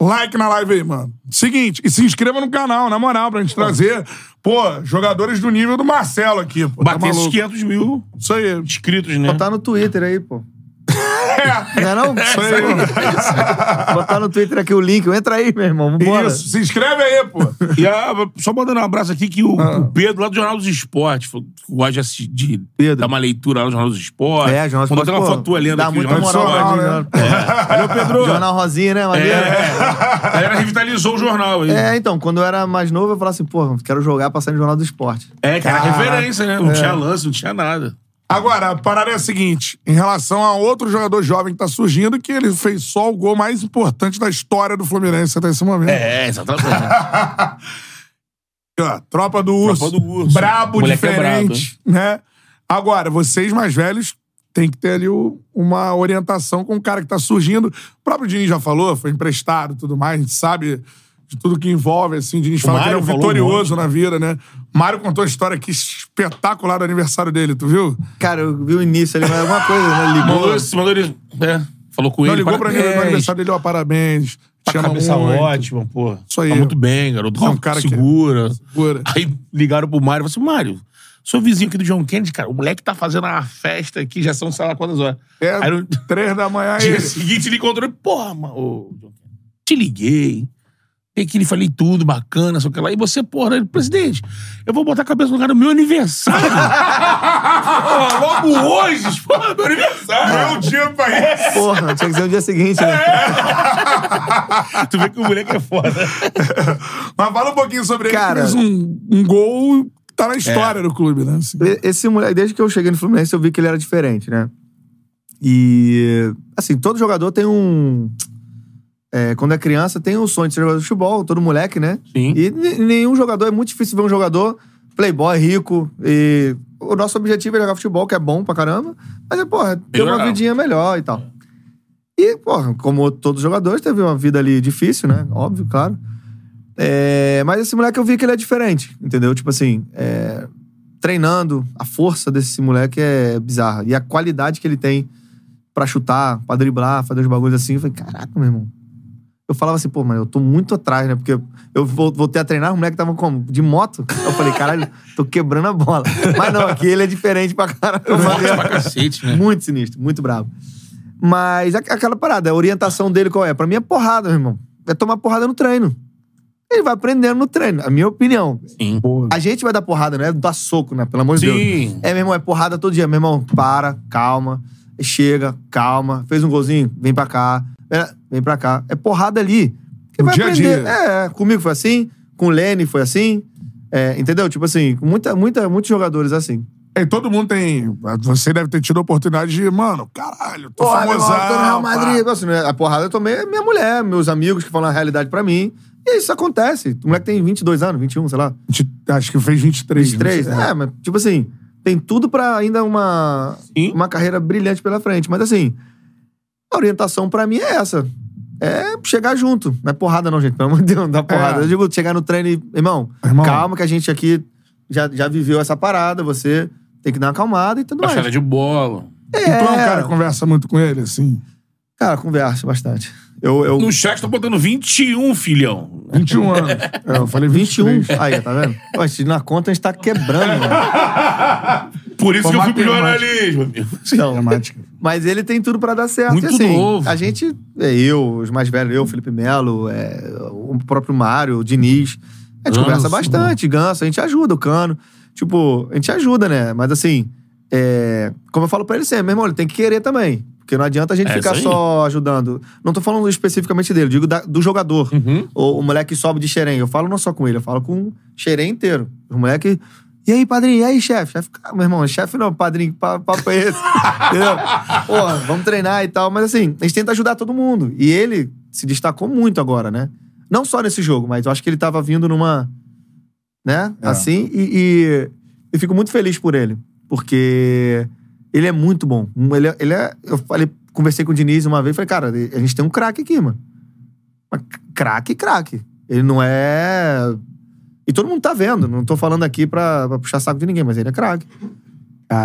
Like na live aí, mano. Seguinte, e se inscreva no canal, na moral, pra gente trazer, pô, jogadores do nível do Marcelo aqui, pô. Tá Bater esses maluco? 500 mil Isso aí. inscritos, né? Botar no Twitter aí, pô. É. Não é não? Isso aí. Botar no Twitter aqui o link. Entra aí, meu irmão. Vambora. Isso, se inscreve aí, pô. E a- só mandando um abraço aqui que o, Ah. o Pedro, lá do Jornal dos Esportes, gosta de, Pedro. dar uma leitura lá no Jornal dos Esportes. É, Jornal dos Mandou até uma Esportes, foto lendo dá aqui. muita Jornal dos moral, Esportes. né? É. Valeu, Pedro. Jornal Rosinha, né? Maneiro. É. A galera revitalizou o jornal aí. É, então, quando eu era mais novo, eu falava assim, pô, quero jogar pra sair no Jornal do Esporte. É, que era Caraca. referência, né? Não tinha lance, não tinha nada. Agora, a parada é a seguinte: em relação a outro jogador jovem que tá surgindo, que ele fez só o gol mais importante da história do Fluminense até esse momento. É, exatamente. Ó, tropa do Urso. Tropa do Urso. Brabo, é diferente. né? Agora, vocês mais velhos têm que ter ali o- uma orientação com o cara que tá surgindo. O próprio Diniz já falou, foi emprestado e tudo mais. A gente sabe de tudo que envolve, assim. O Diniz O fala que ele é um Mário vitorioso na vida, né? Mário contou a história aqui espetacular do aniversário dele, tu viu? Cara, eu vi o início ali, mas alguma coisa, né? Ligou. Mandou, esse- mandou ele. É, falou com Não, ele. ligou pra ele no aniversário dele, ó, parabéns. Tá cabeça muito. ótima, pô. Isso aí. Tá muito bem, garoto. É um cara que- segura. Segura. Aí ligaram pro Mário e falaram assim: Mário, sou vizinho aqui do John Kennedy, cara. O moleque tá fazendo uma festa aqui, já são sei lá quantas horas. É, Aí no três da manhã dia aí. seguinte ele encontrou ele, porra, mano, ô, John Kennedy, te liguei. Tem que lhe falei tudo, bacana, só que lá. E você, porra, ele, presidente, eu vou botar a cabeça no lugar do meu aniversário. porra, logo hoje, porra, meu aniversário. É um dia pra isso. Porra, tinha que ser no dia seguinte, né? tu vê que o moleque é foda. Mas fala um pouquinho sobre ele. Cara- que fez um, um gol que tá na história do clube, né? Assim. E- Esse moleque, desde que eu cheguei no Fluminense, eu vi que ele era diferente, né? E, assim, todo jogador tem um. É, quando é criança, tem um sonho de ser jogador de futebol, todo moleque, né? Sim. E nenhum jogador, é muito difícil ver um jogador playboy, rico. E o nosso objetivo é jogar futebol, que é bom pra caramba, mas é, porra, ter uma vidinha melhor e tal. E, porra, como todos os jogadores, teve uma vida ali difícil, né? Óbvio, claro. É, mas esse moleque eu vi que ele é diferente, entendeu? Tipo assim, é, treinando, a força desse moleque é bizarra. E a qualidade que ele tem pra chutar, pra driblar, fazer os bagulhos assim, eu falei, caraca, meu irmão. Eu falava assim, pô, mas eu tô muito atrás, né? Porque eu vol- voltei a treinar, o moleque tava como? De moto. Eu falei, caralho, tô quebrando a bola. Mas não, aqui ele é diferente pra caralho. Forte pra cacete, né? Muito sinistro, muito bravo. Mas aquela parada, a orientação dele qual é? Pra mim é porrada, meu irmão. É tomar porrada no treino. Ele vai aprendendo no treino, a minha opinião. Sim. A gente vai dar porrada, não é dar soco, né? Pelo amor de Sim. Deus. É, meu irmão, é porrada todo dia. Meu irmão, para, calma, chega, calma. Fez um golzinho, vem pra cá. É, vem pra cá. É porrada ali. Que No vai dia a aprender. dia. É, comigo foi assim, com o Lene foi assim. É, entendeu? Tipo assim, com muita, muita, muitos jogadores assim. E todo mundo tem. Você deve ter tido a oportunidade de, mano, caralho, tô Porra, irmão, famosão. tô no Real. Madrid. Assim, né, a porrada eu tomei é minha mulher, meus amigos que falam a realidade pra mim. E isso acontece. O moleque tem 22 anos, 21, sei lá. Acho que fez 23. 23. né? É, mas tipo assim, tem tudo pra ainda uma, Sim. uma carreira brilhante pela frente. Mas assim, a orientação pra mim é essa. É chegar junto. Não é porrada não, gente. Pelo amor de Deus, não dá porrada. É. Eu digo, chegar no treino e... Irmão, Irmão. calma que a gente aqui já, já viveu essa parada. Você tem que dar uma acalmada e tudo mais. Baixada de bola. Tu é um cara que conversa muito com ele, assim. Cara, conversa bastante. Eu, eu... No chat tá botando 21, filhão. 21 anos. É, eu falei 21. 23. Aí, tá vendo? Pô, se na conta a gente tá quebrando, mano. Por isso que eu fui pro jornalismo, amigo. Então. Mas ele tem tudo pra dar certo. Muito e assim, novo. A gente, é eu, os mais velhos, eu, Felipe Melo, é, o próprio Mário, o Diniz. A gente Ganso, conversa bastante, Ganso, a gente ajuda o Cano. Tipo, a gente ajuda, né? Mas assim, é, como eu falo pra ele sempre, meu irmão, ele tem que querer também. Porque não adianta a gente É ficar só ajudando. Não tô falando especificamente dele, digo da- do jogador. Uhum. O, o moleque sobe de xerém. Eu falo não só com ele, eu falo com o xerém inteiro. O moleque. E aí, padrinho? E aí, chefe? Chefe, cara, meu irmão, chefe não, padrinho, pa- papo é esse? Entendeu? Porra, vamos treinar e tal. Mas assim, a gente tenta ajudar todo mundo. E ele se destacou muito agora, né? Não só nesse jogo, mas eu acho que ele tava vindo numa. Né? É. Assim, e, e eu fico muito feliz por ele. Porque ele é muito bom. Ele, é- ele é. Eu falei, conversei com o Diniz uma vez e falei, cara, a gente tem um craque aqui, mano. Mas craque, craque. Ele não é. E todo mundo tá vendo. Não tô falando aqui pra, pra puxar saco de ninguém, mas ele é craque.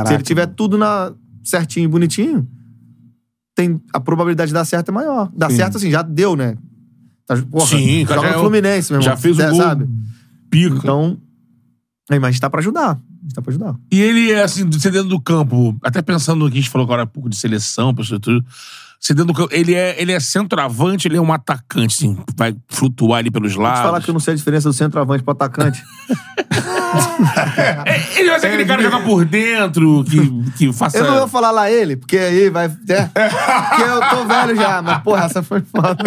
Se ele tiver tudo na, certinho, bonitinho, tem, a probabilidade de dar certo é maior. Dar Sim. certo, assim, já deu, né? Tá, porra, Sim, cara, joga no é Fluminense, meu irmão. Já fez o É, gol. Sabe? Pica. Então, aí, mas tá pra ajudar. A gente tá pra ajudar. E ele é assim, você dentro do campo, até pensando no que a gente falou agora há pouco de seleção, pessoal, tudo. Você dentro do campo, ele é, ele é centroavante, ele é um atacante, assim, vai flutuar ali pelos Vou lados. falar que eu não sei a diferença do centroavante pro atacante. É, Ele vai ser aquele cara que joga por dentro, que, que faça. Eu não vou falar lá ele, porque aí vai. É, porque eu tô velho já, mas porra, essa foi foda.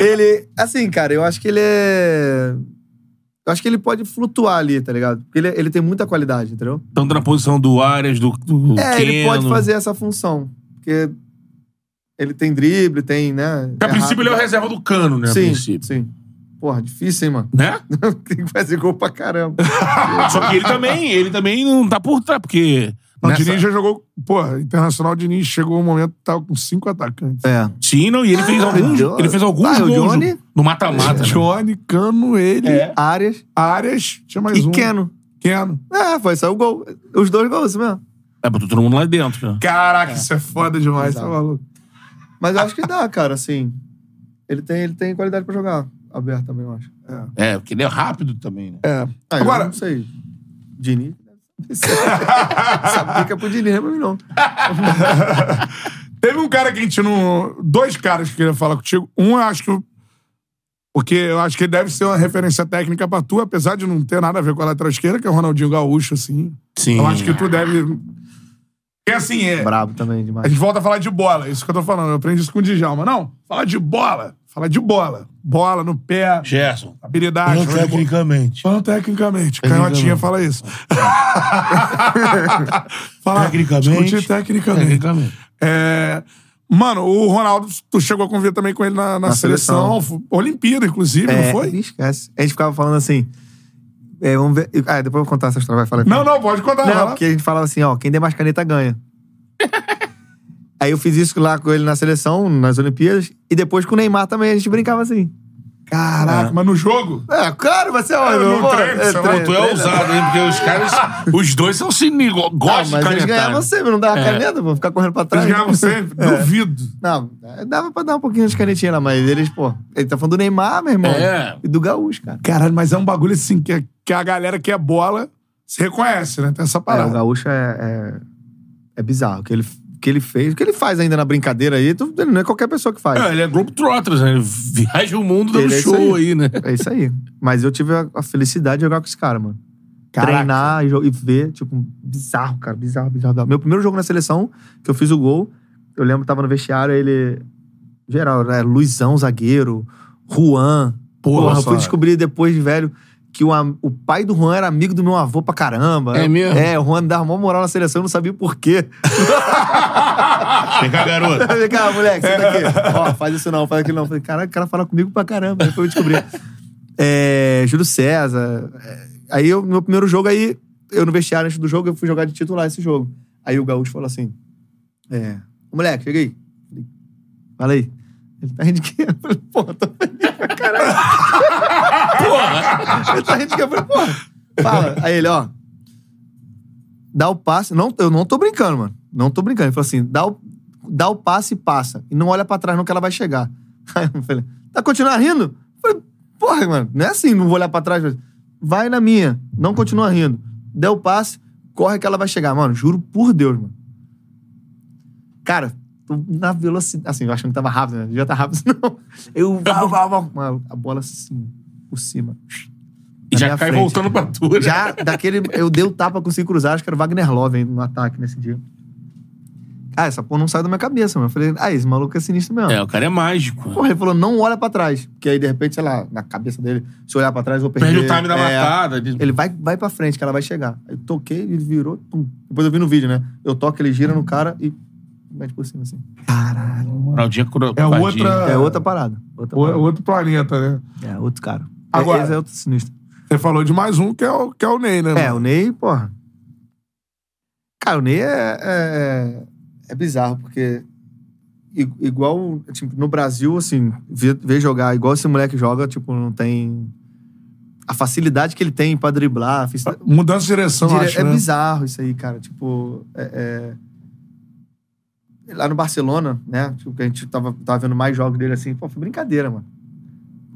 ele. Assim, cara, eu acho que ele é. Eu acho que ele pode flutuar ali, tá ligado? Porque ele, ele tem muita qualidade, entendeu? Tanto na posição do Arias, do, do É, ele Keno. pode fazer essa função. Porque ele tem drible, tem, né? A princípio ele é o rápido. reserva do Cano, né? Sim, sim. Porra, difícil, hein, mano? Né? tem que fazer gol pra caramba. Só que ele também, ele também não tá por trás, porque... Não, nessa- O Diniz já jogou. Porra, Internacional Diniz chegou um momento que tava com cinco atacantes. É. Sim, não, e ele fez alguns, Johnny. ele fez alguns Ah, gols Johnny. no- mata-mata. né? Johnny, Cano, ele, É. Áreas Arias, tinha mais e um. Keno. Keno. É, foi só o gol. Os dois gols mesmo. É, botou todo mundo lá dentro. Né? Caraca, isso é foda demais, tá Exato. maluco? Mas eu acho que dá, cara, assim. Ele tem, ele tem qualidade pra jogar aberto também, eu acho. É, porque ele é rápido também, né? É. Ah, Agora- eu não sei. Diniz. Sabe que é pro Diniz, mim não. Teve um cara que a gente não. Dois caras que queria falar contigo. Um, eu acho que. Porque eu acho que ele deve ser uma referência técnica pra tu, apesar de não ter nada a ver com a lateral esquerda, que é o Ronaldinho Gaúcho, assim. Sim. Eu acho que tu deve. Porque assim, é. Brabo também A demais. gente volta a falar de bola, é isso que eu tô falando. Eu aprendi isso com o Djalma. Não, fala de bola. Fala de bola. Bola no pé, Gerson. habilidade. bola. tecnicamente. Falando tecnicamente. Canhotinha fala isso. fala, Tecnicamente. Discutir tecnicamente. Tecnicamente. É, mano, o Ronaldo, tu chegou a conviver também com ele na, na Na seleção. seleção. Olimpíada, inclusive, É, não foi? Esquece. A gente ficava falando assim. é, vamos ver. Ah, depois eu vou contar essa história, vai falar. Não, não, pode contar. Não, porque a gente falava assim, ó, quem der mais caneta ganha. Aí eu fiz isso lá com ele na seleção, nas Olimpíadas, e depois com o Neymar também, a gente brincava assim. Caraca, mas no jogo? É, claro, você é É, no treino, você é Pô, tu é ousado, hein? Porque os caras, os dois são sinistros, Não, gostam de mas eles canetar. ganhavam sempre, não dava É. caneta, vou ficar correndo pra Eles trás. ganhavam sempre? É. Duvido. Não, dava pra dar um pouquinho de canetinha lá, mas eles, pô, ele tá falando do Neymar, meu irmão. É. E do Gaúcho, cara. Caralho, mas é um bagulho assim que, que a galera que é bola se reconhece, né? Tem essa É, o parada. Gaúcho é, é, é bizarro. Que ele, que ele fez, o que ele faz ainda na brincadeira aí, tu- ele não é qualquer pessoa que faz. É, ele é Globetrotters, né? Ele viaja o mundo dando Ele é isso show aí. aí, né? É isso aí. Mas eu tive a, a felicidade de jogar com esse cara, mano. Caraca. Treinar e, jo- e ver, tipo, bizarro, cara. Bizarro, bizarro, bizarro. Meu primeiro jogo na seleção, que eu fiz o gol, eu lembro que tava no vestiário, ele. Geral, né? Luizão, zagueiro, Juan. Porra, eu só. fui descobrir depois de velho que o, o pai do Juan era amigo do meu avô pra caramba. É mesmo? É, o Juan dava mó moral na seleção, eu não sabia por quê. Vem cá, garoto. Vem cá, moleque, senta aqui. Ó, faz isso não, faz aquilo não. Falei, caralho, o cara fala comigo pra caramba. Aí foi eu descobrir. É, Júlio César. é, aí, eu, meu primeiro jogo, aí, eu no vestiário antes do jogo, eu fui jogar de titular esse jogo. Aí o Gaúcho falou assim: É, ô, moleque, chega aí. Falei, Fala aí. Ele tá rindo de quê? Eu falei, porra, tô feliz pra caralho. Porra! Ele tá rindo de quê? Eu falei, porra, fala. Aí ele, ó. Dá o passe. Não, eu não tô brincando, mano. Não tô brincando. Ele falou assim: dá o, dá o passe e passa. E não olha pra trás, não, que ela vai chegar. Aí eu falei: tá continuando rindo? Eu falei, porra, mano, não é assim, não vou olhar pra trás. Vai na minha, não continua rindo. Deu o passe, corre que ela vai chegar. Mano, juro por Deus, mano. Cara, na velocidade. Assim, eu achando que tava rápido, né? Já tá rápido, não. Eu. Vau, vau. Mano, a bola assim, por cima. E já cai frente. voltando pra tu, né? Já daquele. Eu dei o tapa, consegui cruzar, acho que era o Wagner Love no ataque nesse dia. Ah, essa porra não saiu da minha cabeça, mano. Eu falei, ah, esse maluco é sinistro mesmo. É, o cara é mágico. Porra, ele falou, não olha pra trás. Porque aí, de repente, sei lá, na cabeça dele, se eu olhar pra trás, eu vou perder. Perde o time da É, matada. Ele vai, vai pra frente, que ela vai chegar. Aí eu toquei, ele virou, pum. Depois eu vi no vídeo, né? Eu toco, ele gira no cara e mete por cima, assim. Caralho. Ronaldinho cro- É outra- É outra parada. Outra O- parada. outro planeta, né? É, outro cara. Agora- Esse é outro sinistro. Você falou de mais um que é o, que é o Ney, né? É, mano? o Ney, porra. Cara, o Ney é, é, é bizarro, porque igual, tipo, no Brasil, assim, ver, ver jogar igual esse moleque joga, tipo, não tem a facilidade que ele tem pra driblar. Mudança de direção, Dire- acho, é né? bizarro isso aí, cara. Tipo, é- é- lá no Barcelona, né? Tipo, que a gente tava, tava vendo mais jogos dele assim, pô, foi brincadeira, mano.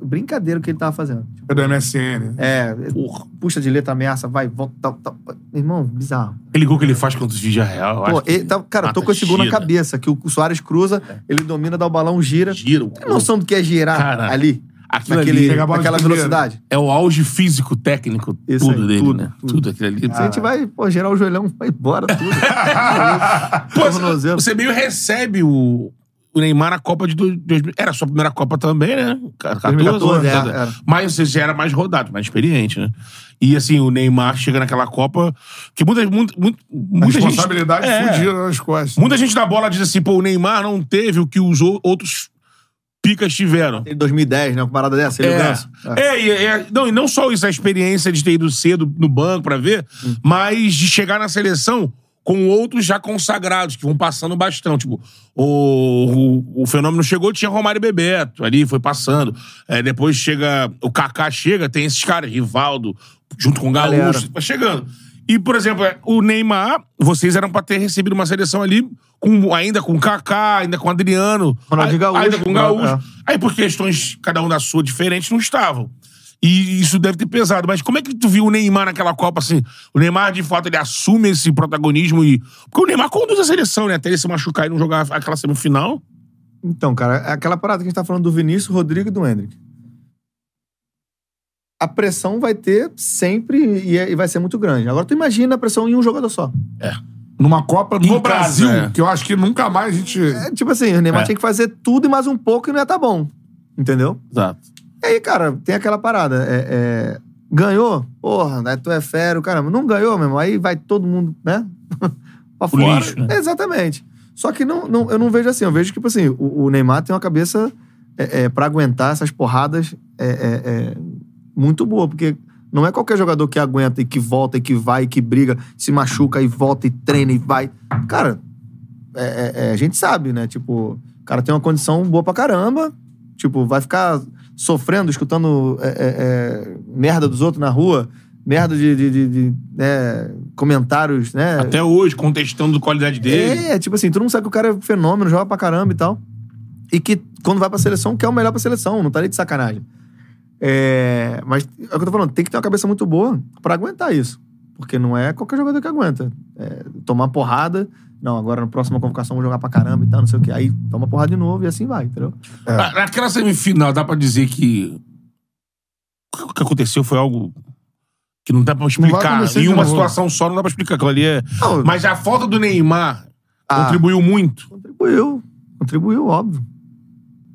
Brincadeira o que ele tava fazendo. Tipo, É do MSN. é, Porra. puxa de letra, ameaça, vai, volta, tal, tal. Irmão, bizarro. Aquele gol que ele faz contra os Vigia Real. eu Pô, ele tá- cara, eu tô com esse gol na cabeça, que o, o Soares cruza, ele domina, dá o balão, gira. Gira. o Tem noção do que é girar Cara, ali? Aquilo Naquele, ali naquela velocidade? é o auge físico, técnico, Isso tudo aí, dele, tudo, né? tudo. Tudo aquilo ali. Se a gente vai, pô, gerar o joelhão, vai embora tudo. Pô, Tornozelo. você meio recebe o, o Neymar na Copa de dois- 2000. Era a sua primeira Copa também, né? 14, 2014, é, né? era. Mas você já era mais rodado, mais experiente, né? E assim, o Neymar chega naquela Copa. Que muita, muita, A muita gente. responsabilidade É. fudida nas costas. Muita gente da bola diz assim, pô, o Neymar não teve o que os ou- outros picas tiveram. Em 2010, né? Uma parada dessa, ele É. É, e- é, não, e não só isso, a experiência de ter ido cedo no banco pra ver, mas de chegar na seleção com outros já consagrados, que vão passando bastante. Tipo, o, o, o fenômeno chegou, tinha Romário e Bebeto ali, foi passando. É, depois chega, o Kaká chega, tem esses caras, Rivaldo, junto com o. Gaúcho, vai chegando. E, por exemplo, é, o Neymar, vocês eram pra ter recebido uma seleção ali, com, ainda com o Kaká, ainda com o Adriano, ai- Gaúcho. ainda com o Gaúcho. É. Aí, por questões, cada um da sua diferente, não estavam. E isso deve ter pesado. Mas como é que tu viu o Neymar naquela Copa, assim? O Neymar, de fato, ele assume esse protagonismo e... Porque o Neymar conduz a seleção, né? Até ele se machucar e não jogar aquela semifinal. Então, cara, é aquela parada que a gente tá falando do Vinícius, Rodrigo e do Hendrick. A pressão vai ter sempre e, é- e vai ser muito grande. Agora, tu imagina a pressão em um jogador só. Numa Copa Em no casa, Brasil, é. que eu acho que nunca mais a gente. É, tipo assim, o Neymar É. tinha que fazer tudo e mais um pouco e não ia tá bom. Entendeu? Exato. E aí, cara, tem aquela parada. é- é, ganhou? Porra, né, tu é fero, caramba. Não ganhou, meu irmão. Aí vai todo mundo, né? pra fora. lixo, né? Exatamente. Só que não, não- eu não vejo assim. Eu vejo que, tipo assim, o, o Neymar tem uma cabeça é, é, pra aguentar essas porradas é, é, é, muito boa. Porque não é qualquer jogador que aguenta e que volta e que vai e que briga, se machuca e volta e treina e vai. Cara, é, é, é, a gente sabe, né? Tipo, o cara tem uma condição boa pra caramba. Tipo, vai ficar sofrendo, escutando é, é, é, merda dos outros na rua, merda de, de- de- de, né, comentários, né? Até hoje, contestando a qualidade dele. É, tipo assim, todo mundo sabe que o cara é fenômeno, joga pra caramba e tal. E que quando vai pra seleção, quer o melhor pra seleção, não tá nem de sacanagem. É, mas é o que eu tô falando, tem que ter uma cabeça muito boa pra aguentar isso. Porque não é qualquer jogador que aguenta. É, tomar porrada, não, agora na próxima convocação vamos jogar pra caramba e tal, não sei o quê. Aí toma porrada de novo e assim vai, entendeu? Na- Naquela semifinal, dá pra dizer que o que aconteceu foi algo que não dá pra explicar. Em uma situação só não dá pra explicar. Aquilo ali é... Não, Mas a falta do Neymar Ah. contribuiu muito. Contribuiu. Contribuiu, óbvio.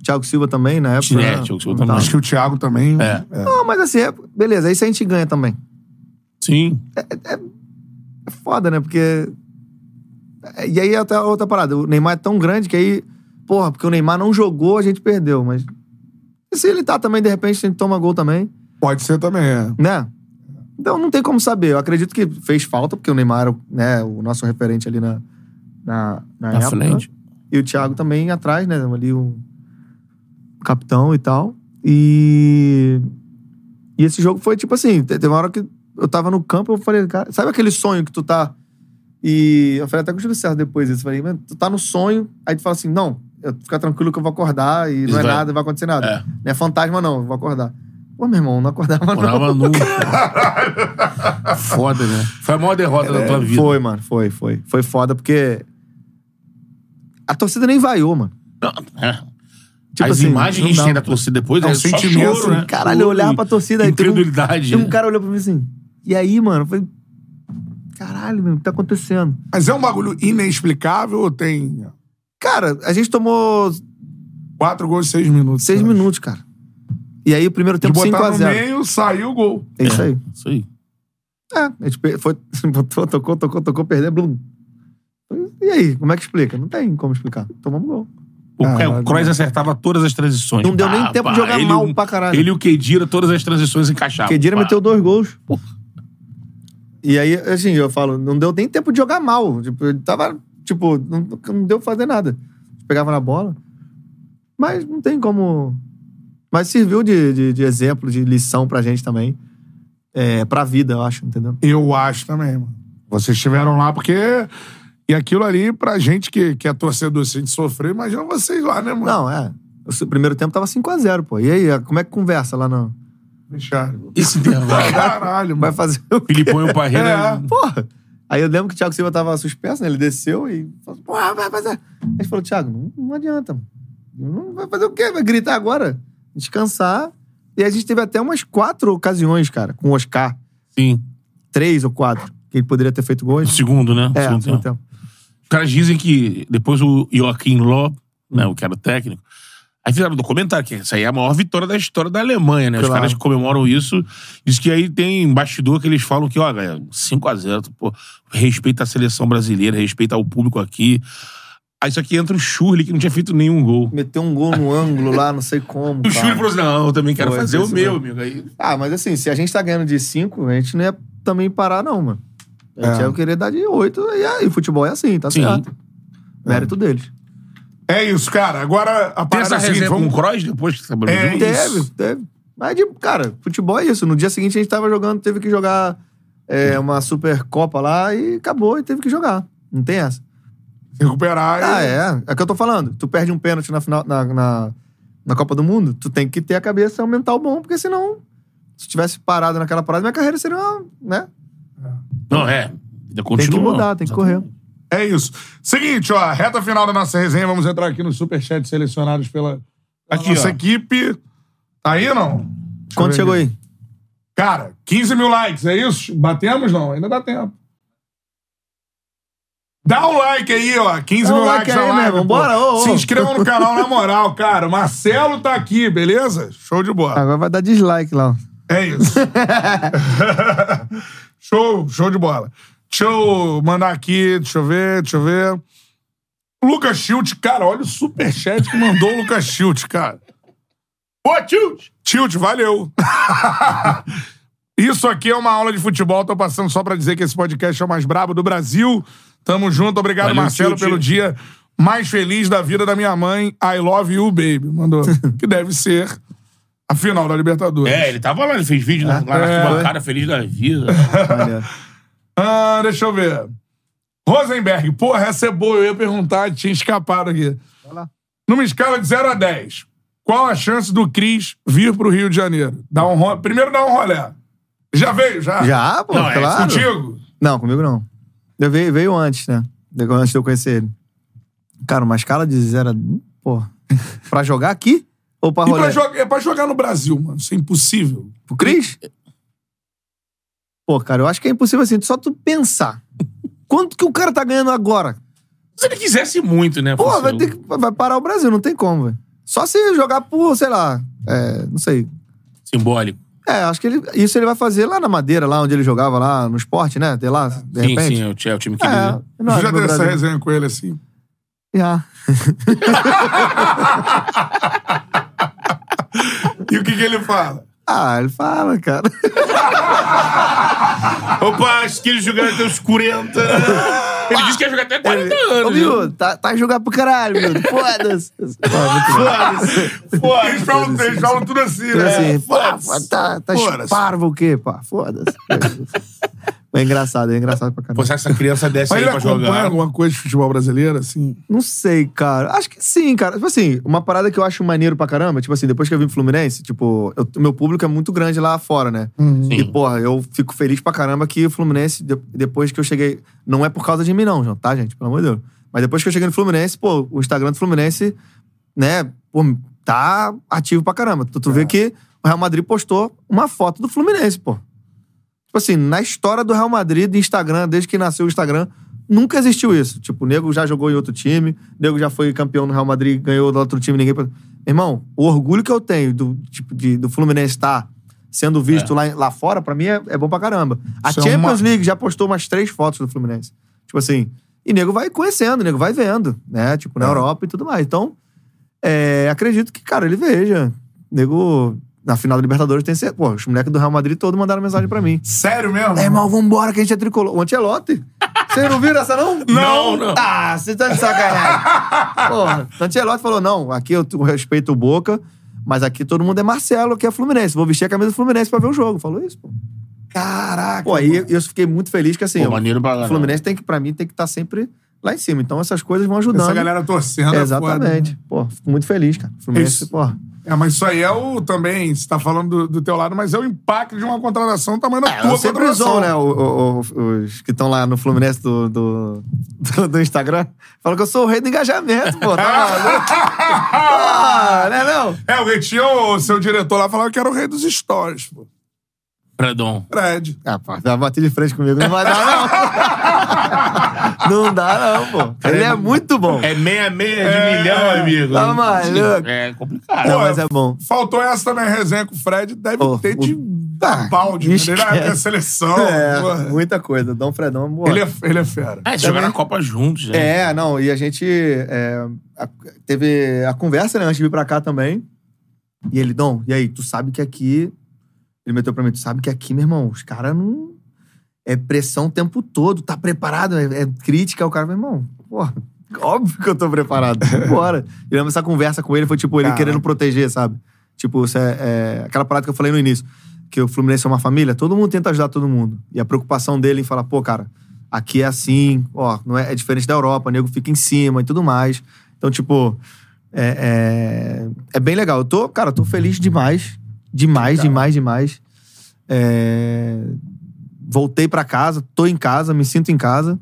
Thiago Silva também, na época. É, né? Thiago Silva também. Acho que o Thiago também. É. Não, mas assim, é- beleza, isso a gente ganha também. Sim. É foda, né? Porque. E aí até outra parada. O Neymar é tão grande que aí. Porra, porque o Neymar não jogou, a gente perdeu. Mas. E se ele tá também, de repente, a gente toma gol também, Pode ser também, é. né? Então não tem como saber. Eu acredito que fez falta, porque o Neymar era né, o nosso referente ali na, na, na, Na época. frente. E o Thiago também atrás, né? Ali o capitão e tal. E. E esse jogo foi tipo assim: te- teve uma hora que eu tava no campo, eu falei, cara, sabe aquele sonho que tu tá. E eu falei até com o Júlio César depois isso. Eu falei, "Mano, tu tá no sonho, aí tu fala assim: não, eu, fica tranquilo que eu vou acordar e Isso não é vai- nada, não vai acontecer nada. É. Não é fantasma, não, eu vou acordar. Pô, meu irmão, não acordava, não. Morava nunca. Foda, né? Foi a maior derrota da tua vida. É, Foi, mano, foi, foi. Foi foda porque. A torcida nem vaiou, mano. Não, é. Tipo As assim, imagens que a gente tem da torcida depois É é, um sentimento, choro, né? Caralho, eu olhava pra torcida um- Incredulidade. Tem um né? cara olhou pra mim assim. E aí, mano? Eu falei. Caralho, meu, o que tá acontecendo? Mas é um bagulho inexplicável ou tem Cara, a gente tomou quatro gols em seis minutos? seis sabe? minutos, cara. E aí, o primeiro tempo botar no 5x0. meio, saiu o gol. É isso aí. Isso aí. É, a gente foi, botou, tocou, tocou, tocou, perdeu, blum. E aí, como é que explica? Não tem como explicar. Tomamos gol. O, é, Caralho. o Kroos acertava todas as transições. Não deu nem Pá, tempo pá. de jogar Ele, mal o- pra caralho. Ele e o Kedira, todas as transições encaixavam. Kedira Pá. meteu dois gols. E aí, assim, eu falo, não deu nem tempo de jogar mal. Tipo, ele tava, tipo, não, não deu pra fazer nada. Pegava na bola. Mas não tem como. Mas serviu de, de, de exemplo, de lição pra gente também. É, pra vida, eu acho, entendeu? Eu acho também, mano. Vocês estiveram lá porque. E aquilo ali, pra gente que, que é torcedor, se a gente sofrer, imagina vocês lá, né, mano? Não, é. O primeiro tempo tava 5x0, pô. E aí, como é que conversa lá no. Fecharam. Esse intervalo. Caralho, Vai mano. fazer o quê? Filipão e o Parreira. É. Porra! Aí eu lembro que o Thiago Silva tava suspenso, né? Ele desceu e falou, porra, vai fazer. Aí a gente falou, Thiago, não, não adianta, mano. Não vai fazer o quê? Vai gritar agora? Descansar. E a gente teve até umas quatro ocasiões, cara, com o Oscar. Sim. Três ou quatro. Que ele poderia ter feito O gols. segundo, né? É, segundo segundo tempo. tempo. Os caras dizem que depois o Joaquim Ló né, o que era o técnico. Aí fizeram um documentário, que isso aí é a maior vitória da história da Alemanha, né? Os Claro. caras que comemoram isso. Diz que aí tem bastidor que eles falam que, ó, galera, 5x0, pô, respeita a seleção brasileira, respeita o público aqui. Aí isso aqui entra o Schurli, que não tinha feito nenhum gol. Meteu um gol no ângulo lá, não sei como. O cara. Schurli falou assim: não, eu também quero Foi, fazer o meu, mesmo. amigo. Aí, Ah, mas assim, se a gente tá ganhando de 5, a gente não ia também parar, não, mano. A gente É. ia querer dar de 8, e aí, futebol é assim, tá Sim. certo. Mérito deles. É isso, cara. Agora a tem parada essa é a seguinte, resenha com o vamos... Kroos depois que você É, junto? Teve, Isso. teve. Mas, de, cara, futebol é isso. No dia seguinte a gente tava jogando, teve que jogar é, uma Supercopa lá e acabou e teve que jogar. Não tem essa. recuperar. Ah, e- é. É o que eu tô falando. Tu perde um pênalti na, final, na, na, na Copa do Mundo, tu tem que ter a cabeça um mental bom, porque senão, se tivesse parado naquela parada, minha carreira seria uma, né? Não, é. Ainda Tem continua. que mudar, tem que correr. É isso. Seguinte, ó, reta final da nossa resenha, vamos entrar aqui nos superchats selecionados pela Aqui, nossa ó. equipe. Tá aí, não? Deixa Quanto chegou aí? Cara, 15 mil likes, é isso? Batemos, não? Ainda dá tempo. Dá um like aí, ó. 15 Dá um mil like likes na aí, live. meu irmão. pô. Bora, ô, ô. Se inscrevam no canal, na moral, cara. O Marcelo tá aqui, beleza? Show de bola. Agora vai dar dislike lá. É isso. show, show de bola. Deixa eu mandar aqui, deixa eu ver, deixa eu ver. Lucas Schilt, cara, olha o superchat que mandou o Lucas Schilt, cara. Pô, Tilt! Tilt, valeu. Isso aqui é uma aula de futebol. Tô passando só pra dizer que esse podcast é o mais brabo do Brasil. Tamo junto. Obrigado, Valeu, Marcelo, Tilt. pelo dia mais feliz da vida da minha mãe. I love you, baby. Mandou. que deve ser a final da Libertadores. É, ele tava lá, ele fez vídeo lá na É. arquibancada, feliz da vida. Ah, deixa eu ver. Rosenberg, porra, essa é boa. Eu ia perguntar, tinha escapado aqui. lá. Numa escala de 0 a 10, qual a chance do Cris vir pro Rio de Janeiro? Dá um ro... Primeiro dá um rolé. Já veio, já? Já, pô, Não, é claro. Contigo? Não, comigo não. Eu veio, veio antes, né? Antes de eu conhecer ele. Cara, uma escala de zero a... Pô, pra jogar aqui? Ou pra E rolê? pra, jogar, é pra jogar no Brasil, mano. Isso é impossível. Pro Cris? Pô, cara, eu acho que é impossível assim, só tu pensar. Quanto que o cara tá ganhando agora? Se ele quisesse muito, né? Pô, vai, ter que, vai parar o Brasil, não tem como, velho. Só se jogar por, sei lá, é, não sei. Simbólico. É, acho que ele, isso ele vai fazer lá na Madeira, lá onde ele jogava, lá no esporte, né? Tem lá, de Sim, repente. sim, é o, ti- é o time que É, ele... não acho já teve essa resenha com ele assim. Já. E o que, que ele fala? Ah, ele fala, cara. Opa, acho que ele jogar até os 40. né? Ele disse que ia jogar até 40 Ô, anos. né? miúdo, tá, tá jogando pro caralho, miúdo. Foda-se. Bom. Foda-se. Eles falam, eles falam tudo assim, né? assim, Foda-se. tá, tá Foda-se. parvo o quê, pá? Foda-se. É engraçado, é engraçado pra caramba. será que essa criança desce Mas aí ele pra acompanha jogar? alguma coisa de futebol brasileiro, assim? Não sei, cara. Acho que sim, cara. Tipo assim, uma parada que eu acho maneiro pra caramba, tipo assim, depois que eu vim pro Fluminense, tipo, eu- o meu público é muito grande lá fora, né? E, porra, eu fico feliz pra caramba que o Fluminense, de- depois que eu cheguei. Não é por causa de mim, não, João, tá, gente? Pelo amor de Deus. Mas depois que eu cheguei no Fluminense, pô, o Instagram do Fluminense, né, pô, tá ativo pra caramba. Tu, tu vê que o Real Madrid postou uma foto do Fluminense, pô. Tipo assim, na história do Real Madrid, do Instagram, desde que nasceu o Instagram, nunca existiu isso. Tipo, o nego já jogou em outro time, o nego já foi campeão no Real Madrid, ganhou do outro time, ninguém. Irmão, o orgulho que eu tenho do, tipo, de, do Fluminense estar sendo visto lá, lá fora, pra mim é, é bom pra caramba. A Isso é Champions uma- League já postou umas três fotos do Fluminense. Tipo assim, e nego vai conhecendo, nego vai vendo, né? Tipo, na É. Europa e tudo mais. Então, é, acredito que, cara, ele veja. Nego, na final da Libertadores tem certeza. Pô, os moleques do Real Madrid todos mandaram mensagem pra mim. Sério mesmo? É, irmão, vambora que a gente é tricolor. O Antelote. Vocês não viram essa, não? Não, não. Ah, você tá de sacanagem. Porra, o Antelote falou, não, aqui eu respeito o Boca, mas aqui todo mundo é Marcelo, que é Fluminense. Vou vestir a camisa do Fluminense pra ver o jogo. Falou isso, pô. Caraca. Pô, aí eu fiquei muito feliz que, assim, Pô, o maneiro pra caramba. Fluminense tem que, pra mim, tem que estar sempre lá em cima. Então essas coisas vão ajudando. Essa galera torcendo. é Exatamente. foda, né? Pô, fico muito feliz, cara. Fluminense, Isso. pô. É, mas isso aí é o também, você tá falando do, do teu lado, mas é o impacto de uma contratação do tamanho da É, tua eu sempre contratação. usou, né? o- o- o- os que estão lá no Fluminense do, do, do, do Instagram. Falam que eu sou o rei do engajamento, pô. Tá maluco? ah, né não? É, o Retinho, o seu diretor lá, falava que era o rei dos stories, pô. Fredon. Fred. Ah, pô, vai bater de frente comigo. Não vai dar, Não dá, não, pô. Ele é muito bom. É meia meia de milhão, amigo. Tá maluco. É complicado. Não, mas é bom. Faltou essa também, a resenha com o Fred. Deve Pô, ter o- de Ah, balde. né? Ele época da seleção. É, porra. muita coisa. Dom Fredão, boa. Ele é, ele é fera. É, jogaram na Copa juntos, né? É, não, e a gente é, a- teve a conversa, né, antes de vir pra cá também. E ele, Dom, e aí, tu sabe que aqui. Ele meteu pra mim, tu sabe que aqui, meu irmão, os caras não. É pressão o tempo todo, tá preparado, é, é crítica. O cara, meu irmão, porra, óbvio que eu tô preparado. Bora. E lembro essa conversa com ele, foi tipo, ele Caraca. querendo proteger, sabe? Tipo, isso é, é aquela parada que eu falei no início, que o Fluminense é uma família, todo mundo tenta ajudar todo mundo. E a preocupação dele em falar, pô, cara, aqui é assim, ó, não é, é diferente da Europa, o nego fica em cima e tudo mais. Então, tipo, é, é, é bem legal. Eu tô, cara, eu tô feliz demais. Demais, demais, demais. É, voltei pra casa, tô em casa, me sinto em casa.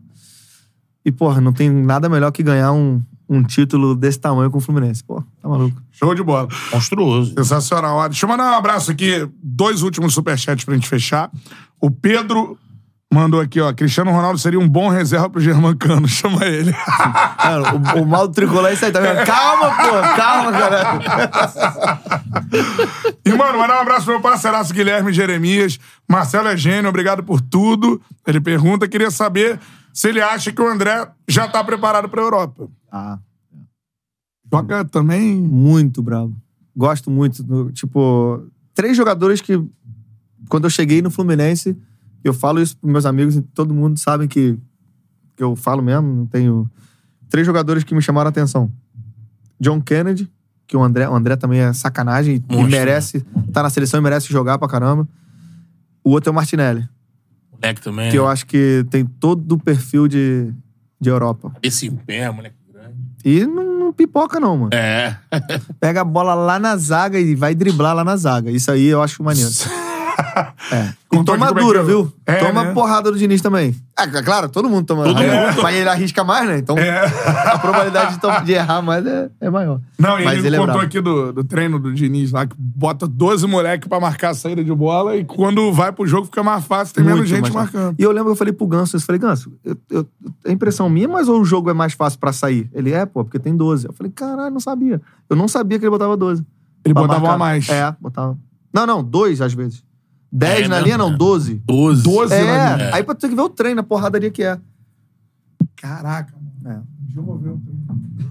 E, porra, não tem nada melhor que ganhar um, um título desse tamanho com o Fluminense. Pô, tá maluco. Show de bola. Monstruoso. Sensacional. Ó, Deixa eu mandar um abraço aqui. Dois últimos superchats pra gente fechar. O Pedro mandou aqui, ó. Cristiano Ronaldo seria um bom reserva pro Germancano. Chama ele. Cara, o, o mal do tricolor é isso aí, tá vendo? Calma, pô, calma, cara. E, mano, mandar um abraço pro meu parceiraço Guilherme Jeremias. Marcelo é gênio, obrigado por tudo. Ele pergunta, queria saber se ele acha que o André já tá preparado pra Europa. Ah, Joga também. muito bravo. Gosto muito. do- tipo, três jogadores que, quando eu cheguei no Fluminense, eu falo isso pros meus amigos e todo mundo sabe que, que eu falo mesmo, não tenho. Três jogadores que me chamaram a atenção. John Kennedy, que o André, o André também é sacanagem e Monstro, merece, tá na seleção e merece jogar pra caramba. O outro é o Martinelli, Moleque também. que eu acho que tem todo o perfil de, de Europa. Esse pé, moleque grande. E não, não pipoca, não, mano. É. Pega a bola lá na zaga e vai driblar lá na zaga. Isso aí eu acho maneiro. É. E toma é dura, viu? É, toma né? porrada do Diniz também. É, é claro, todo mundo toma. Todo É, mundo. Mas ele arrisca mais, né? Então a probabilidade de, de errar mais é, é maior. Não, Mas ele, ele é contou aqui do, do treino do Diniz lá, que bota 12 moleques pra marcar a saída de bola e quando vai pro jogo fica mais fácil, tem menos Muito gente mais marcando. E eu lembro que eu falei pro Ganso, eu falei, Ganso, eu, eu, é impressão minha, mas ou o jogo é mais fácil pra sair? Ele é, pô, porque tem 12. Eu falei, caralho, não sabia. Eu não sabia que ele botava 12. Ele botava marcar. a mais. É, botava. Não, não, dois às vezes. 10 É, na né? linha, não, É. 12. 12. 12 na É, linha. aí pra tu ter que ver o treino, a porradaria que é. Caraca, mano. É. Dia eu vou ver o treino.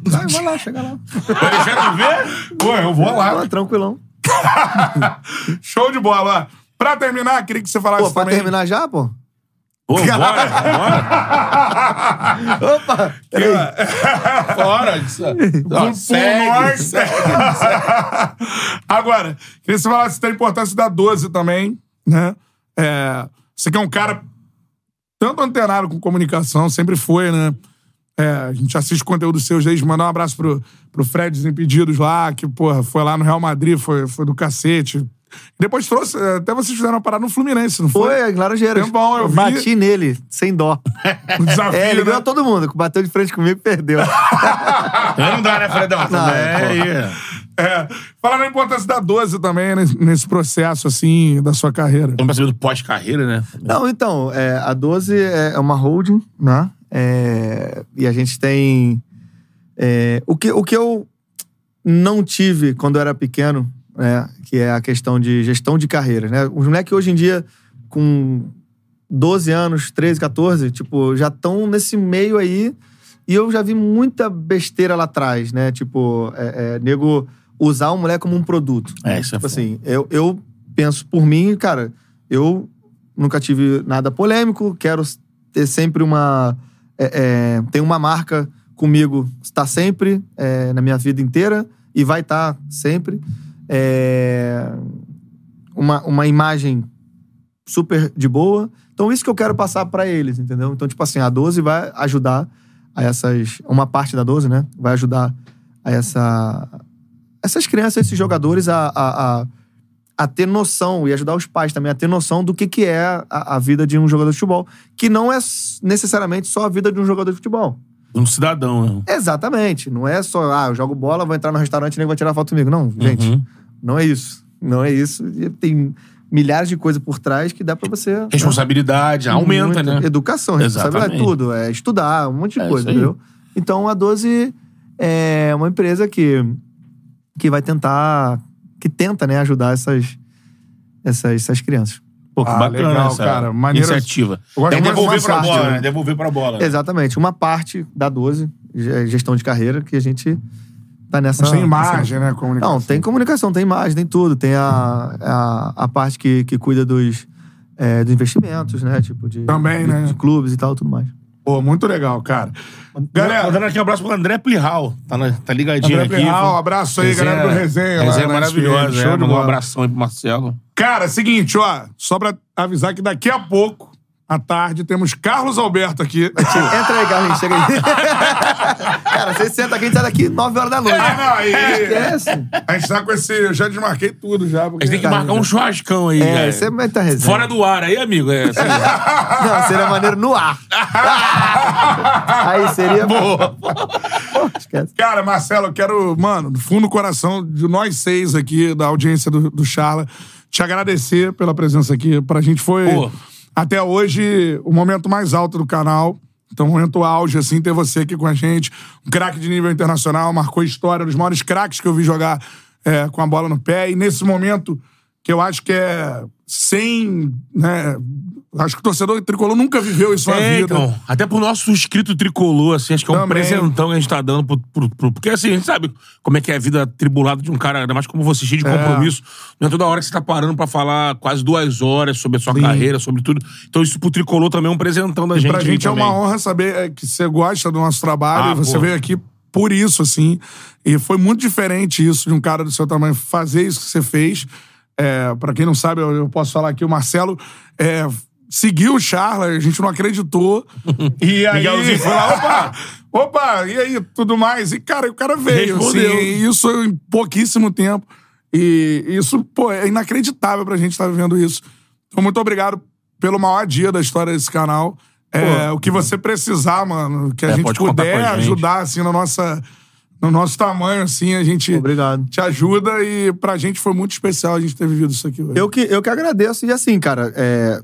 Vai, vai lá, chega lá. Tu ver? Pô, eu vou lá. Vai, tranquilão. Show de bola. Pra terminar, queria que você falasse Pô, pra também. terminar já, pô? Pô, bora, bora. Opa! Peraí. Bora. Isso. Ó, segue, nós. segue. Agora, queria que você falasse da importância da 12 também, né? É, você que é um cara tanto antenado com comunicação, sempre foi, né? É, a gente assiste conteúdo seus desde mandar um abraço pro, pro Fred Desimpedidos lá, que, porra, foi lá no Real Madrid, foi, foi do cacete. Depois trouxe, até vocês fizeram uma parada no Fluminense, não foi? Foi, Laranjeiras. Tempão, eu vi. Bati nele, sem dó. Um desafio, É, ele né? ganhou todo mundo. Bateu de frente comigo, perdeu. Não dá, né, Fredão? Não, Também. pô. É, falando da importância da 12 também, nesse, nesse processo, assim, da sua carreira. Vamos pra saber do pós-carreira, né? Não, então, é, a 12 é uma holding, né? É, e a gente tem. é, o, que, o que eu não tive quando eu era pequeno, né? Que é a questão de gestão de carreira, né? Os moleques hoje em dia, com 12 anos, 13, 14, tipo, já estão nesse meio aí. E eu já vi muita besteira lá atrás, né? Tipo, é, é, nego usar o moleque como um produto. É, isso é Tipo assim, eu, eu penso por mim, cara, eu nunca tive nada polêmico, quero ter sempre uma. É, é, tem uma marca comigo, está sempre é, na minha vida inteira e vai estar sempre. É, uma, uma imagem super de boa. Então, isso que eu quero passar pra eles, entendeu? Então, tipo assim, a 12 vai ajudar a essas. Uma parte da 12, né? Vai ajudar a essa. Essas crianças, esses jogadores a, a, a, a ter noção e ajudar os pais também a ter noção do que, que é a, a vida de um jogador de futebol. Que não é necessariamente só a vida de um jogador de futebol. Um cidadão, né? Exatamente. Não é só, ah, eu jogo bola, vou entrar no restaurante e nem vai tirar foto comigo. Não, gente. Uhum. Não é isso. Não é isso. Tem milhares de coisas por trás que dá pra você. né? Responsabilidade, aumenta, Muito. né? Educação, responsabilidade, Exatamente. tudo. É estudar, um monte de É coisa, entendeu? Então a 12 é uma empresa que, que vai tentar. que tenta, né, ajudar essas, essas, essas crianças. Pô, que Ah, bacana legal, essa cara. Maneiro. iniciativa. É devolver pra parte, bola, né? Devolver pra bola. né? Exatamente. Uma parte da 12, ge- gestão de carreira, que a gente tá nessa. Mas tem imagem, nessa- né? Comunicação. Não, tem comunicação, tem imagem, tem tudo. Tem a, a, a parte que, que cuida dos, é, dos investimentos, né? Tipo, de, Também, de, né? de clubes e tal, tudo mais. Pô, muito legal, cara. Galera, Mandando aqui um abraço pro André Plihal. Tá, na- tá ligadinho André aqui. Plihal, pô. abraço aí, galera do Resenha lá Resenha na maravilhosa. SPN, é. show de Mandou um bola. abração aí pro Marcelo. Cara, seguinte, ó. Só pra avisar que daqui a pouco, à tarde, temos Carlos Alberto aqui. Entra aí, Carlinhos, chega aí. Cara, você senta aqui e sai daqui 9 horas da noite. Ah, não, aí- Esquece. A gente tá com esse. Eu já desmarquei tudo já. A Porque... gente tem que marcar um churrascão aí. É, cara. você vai estar resenha. Fora do ar aí, amigo. É, assim, Não, seria maneiro no ar. aí seria. Boa. Pô, esquece. Cara, Marcelo, eu quero, mano, do fundo do coração de nós seis aqui, da audiência do, do Charla, te agradecer pela presença aqui. Pra gente foi, Pô. Até hoje, o momento mais alto do canal. Então, momento auge, assim, ter você aqui com a gente. Um craque de nível internacional, marcou história, dos maiores craques que eu vi jogar é, com a bola no pé. E nesse momento, que eu acho que é sem, né... Acho que o torcedor tricolor nunca viveu isso na É, vida. então, até pro nosso inscrito tricolor, assim, acho que é um Também. presentão que a gente tá dando pro, pro- pro- Porque, assim, a gente sabe como é que é a vida tribulada de um cara, ainda mais como você, cheio de É. compromisso. Não é toda hora que você tá parando pra falar quase duas horas sobre a sua Sim. carreira, sobre tudo. Então, isso pro tricolor também é um presentão da E gente. pra gente é também. uma honra saber é, que você gosta do nosso trabalho Ah, e você pô. veio aqui por isso, assim. E foi muito diferente isso de um cara do seu tamanho fazer isso que você fez. É, para quem não sabe, eu, eu posso falar aqui, o Marcelo é, seguiu o Charla, a gente não acreditou. e aí Miguelzinho foi lá, opa, opa, e aí, tudo mais? E, cara, o cara veio, assim, Respondeu. e isso em pouquíssimo tempo. E isso, pô, é inacreditável pra gente estar vivendo isso. Então, muito obrigado pelo maior dia da história desse canal. É, o que você precisar, mano, que a É, gente puder gente. ajudar, assim, na nossa, no nosso tamanho, assim, a gente Obrigado. te ajuda e pra gente foi muito especial a gente ter vivido isso aqui hoje. Eu que, eu que agradeço. E assim, cara, é,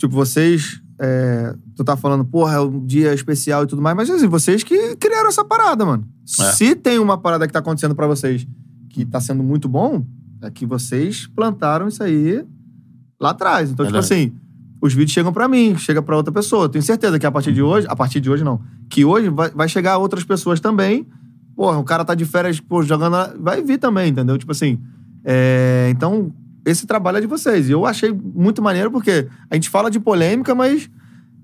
tipo, vocês. é, tu tá falando, porra, é um dia especial e tudo mais, mas assim, vocês que criaram essa parada, mano. É. Se tem uma parada que tá acontecendo pra vocês que tá sendo muito bom, é que vocês plantaram isso aí lá atrás. Então, Verdade. tipo assim, os vídeos chegam pra mim, chega pra outra pessoa. Tenho certeza que a partir de hoje, a partir de hoje não, que hoje vai, vai chegar a outras pessoas também. Porra, o cara tá de férias, pô, jogando, vai vir também, entendeu? Tipo assim, é, então, esse trabalho é de vocês. E eu achei muito maneiro porque a gente fala de polêmica, mas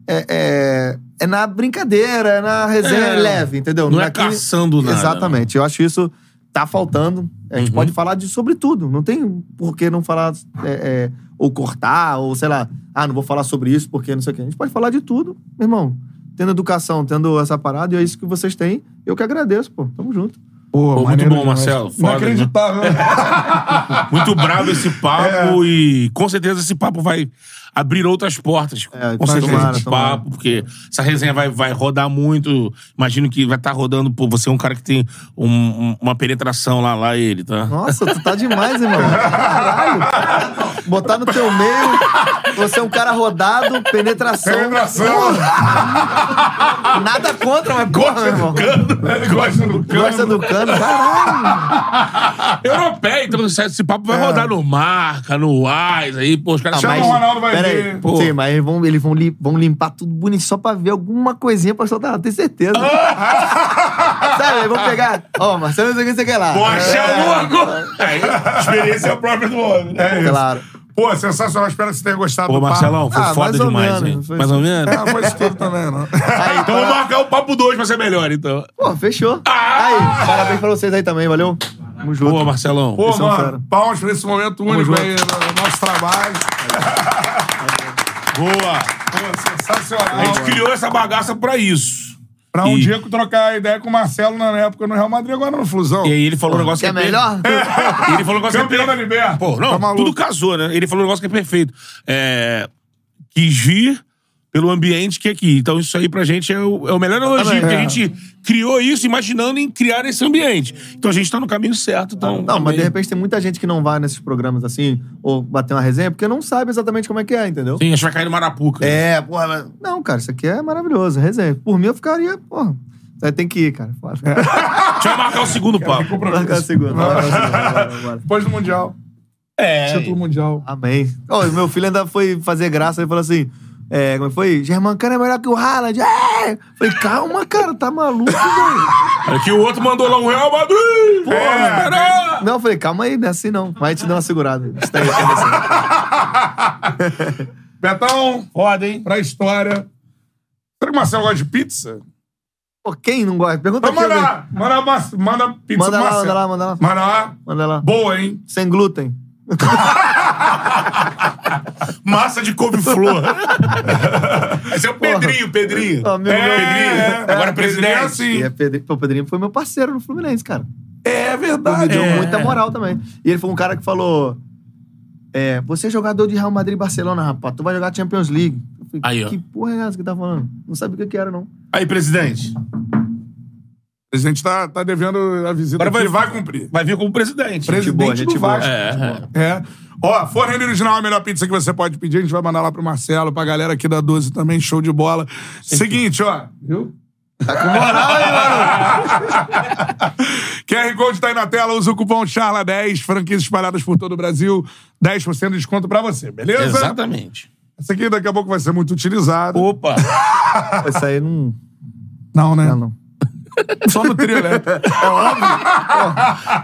é, é, é na brincadeira, é na resenha É, leve, entendeu? não é Naquele- caçando nada, Exatamente. Eu acho isso tá faltando. A gente Uhum. pode falar de sobre tudo. Não tem por que não falar é, é, ou cortar, ou sei lá, ah, não vou falar sobre isso porque não sei o quê. A gente pode falar de tudo, meu irmão. Tendo educação, tendo essa parada, e é isso que vocês têm. Eu que agradeço, pô. Tamo junto. Pô, muito maneiro bom, demais. Marcelo. Foda, Inacreditável. né? Muito bravo esse papo É. e com certeza esse papo vai abrir outras portas. É, com certeza tomara, esse tomara. papo, porque essa resenha vai, vai rodar muito. Imagino que vai estar rodando. Pô, você é um cara que tem um- um- uma penetração lá, lá ele, tá? Nossa, tu tá demais, irmão. Caralho. Botar no teu meio, você é um cara rodado, penetração. Penetração. Nada contra, mas porra, meu irmão. Ele gosta do cano. Gosta do cano, caralho. Europeia, então esse esse papo vai rodar no Marca, no Ais, aí, pô, os caras Chama chamam o Ronaldo, vai Pera ver. aí. Pô. Sim, mas eles vão, eles vão, lim- vão limpar tudo bonito só pra ver alguma coisinha pra soltar, tenho certeza. Sabe, eles vão pegar. Ó, Marcelo, não sei o que você quer lá. Poxa, É, louco! Aí, experiência própria do homem, né? É isso. Claro. Pô, sensacional. Espero que você tenha gostado Pô, do papo. Marcelão, foi Ah, foda demais, menos, hein? foi Mais ou menos? É, não foi isso tudo também, não. Aí, Então vamos para- marcar o papo 2 pra ser melhor, então. Pô, fechou. Ah! Aí, parabéns pra vocês aí também, valeu? Tamo junto. Pô, Marcelão. Pô, são mano, palmas pra esse momento único junto. aí no nosso trabalho. Boa. Pô, sensacional. A gente mano. criou essa bagaça pra isso. Pra um E- dia trocar ideia com o Marcelo na época no Real Madrid, agora no Flusão. E aí ele falou um negócio Quer que é melhor? E ele falou um negócio que Campeão é da per- Liberta. Pô, não, Tá tudo casou, né? Ele falou um negócio que é perfeito. É, quis vir pelo ambiente que é aqui. Então isso aí pra gente é o, é o melhor elogio, porque a é. gente criou isso imaginando em criar esse ambiente. Então a gente tá no caminho certo. Então, Não, mas de repente tem muita gente que não vai nesses programas assim, ou bater uma resenha, porque não sabe exatamente como é que é, entendeu? Sim, a gente vai cair no Marapuca. É, porra, mas... Não, cara, isso aqui é maravilhoso, resenha. Por mim eu ficaria, porra. Tem que ir, cara. Bora. Deixa eu marcar o segundo papo. Marcar bora, bora. Depois do Mundial. É. Título Mundial. Amém. Ó, o meu filho ainda foi fazer graça, ele falou assim. É, como foi? Germancano é melhor que o Haaland. É! Falei, calma, cara, tá maluco, velho. Aqui o outro mandou lá um Real Madrid. Porra, É. espera. Não, eu falei, calma aí, não é assim não. Mas te deu uma segurada. Isso daí, é assim. Betão, Foda, hein? pra história. Será que o Marcelo gosta de pizza? Pô, quem não gosta? Pergunta Então aqui. manda lá. Manda, manda pizza Manda lá, manda lá, manda lá. Manda lá. Manda lá. Boa, hein? Sem glúten. Massa de couve-flor. Esse é o Pedrinho, Pedrinho. Ó, meu- É, meu- é, Agora é, presidente. é assim. E é Pedrinho, pô, o Pedrinho foi meu parceiro no Fluminense, cara. É Pô, me verdade. deu É. muita moral também. E ele foi um cara que falou: é, Você é jogador de Real Madrid e Barcelona, rapaz. Tu vai jogar Champions League. Eu falei, Aí, ó. que porra é essa que tá falando? Não sabia o que, que era, não. Aí, presidente. O presidente tá, tá devendo a visita Agora vai- vai cumprir. Vai vir como presidente. Presidente boa, gente do boa. Vasco. É, É. Ó, Forno Original é a melhor pizza que você pode pedir. A gente vai mandar lá pro Marcelo, pra galera aqui da 12 também. Show de bola. Seguinte, ó. Viu? Tá com moral aí, mano. QR Code tá aí na tela. Usa o cupom CHARLA10. Franquias espalhadas por todo o Brasil. 10% de desconto pra você, beleza? Exatamente. Essa aqui daqui a pouco vai ser muito utilizada. Opa. Isso aí não. Não, né? Não, não. Só no trio elétrico.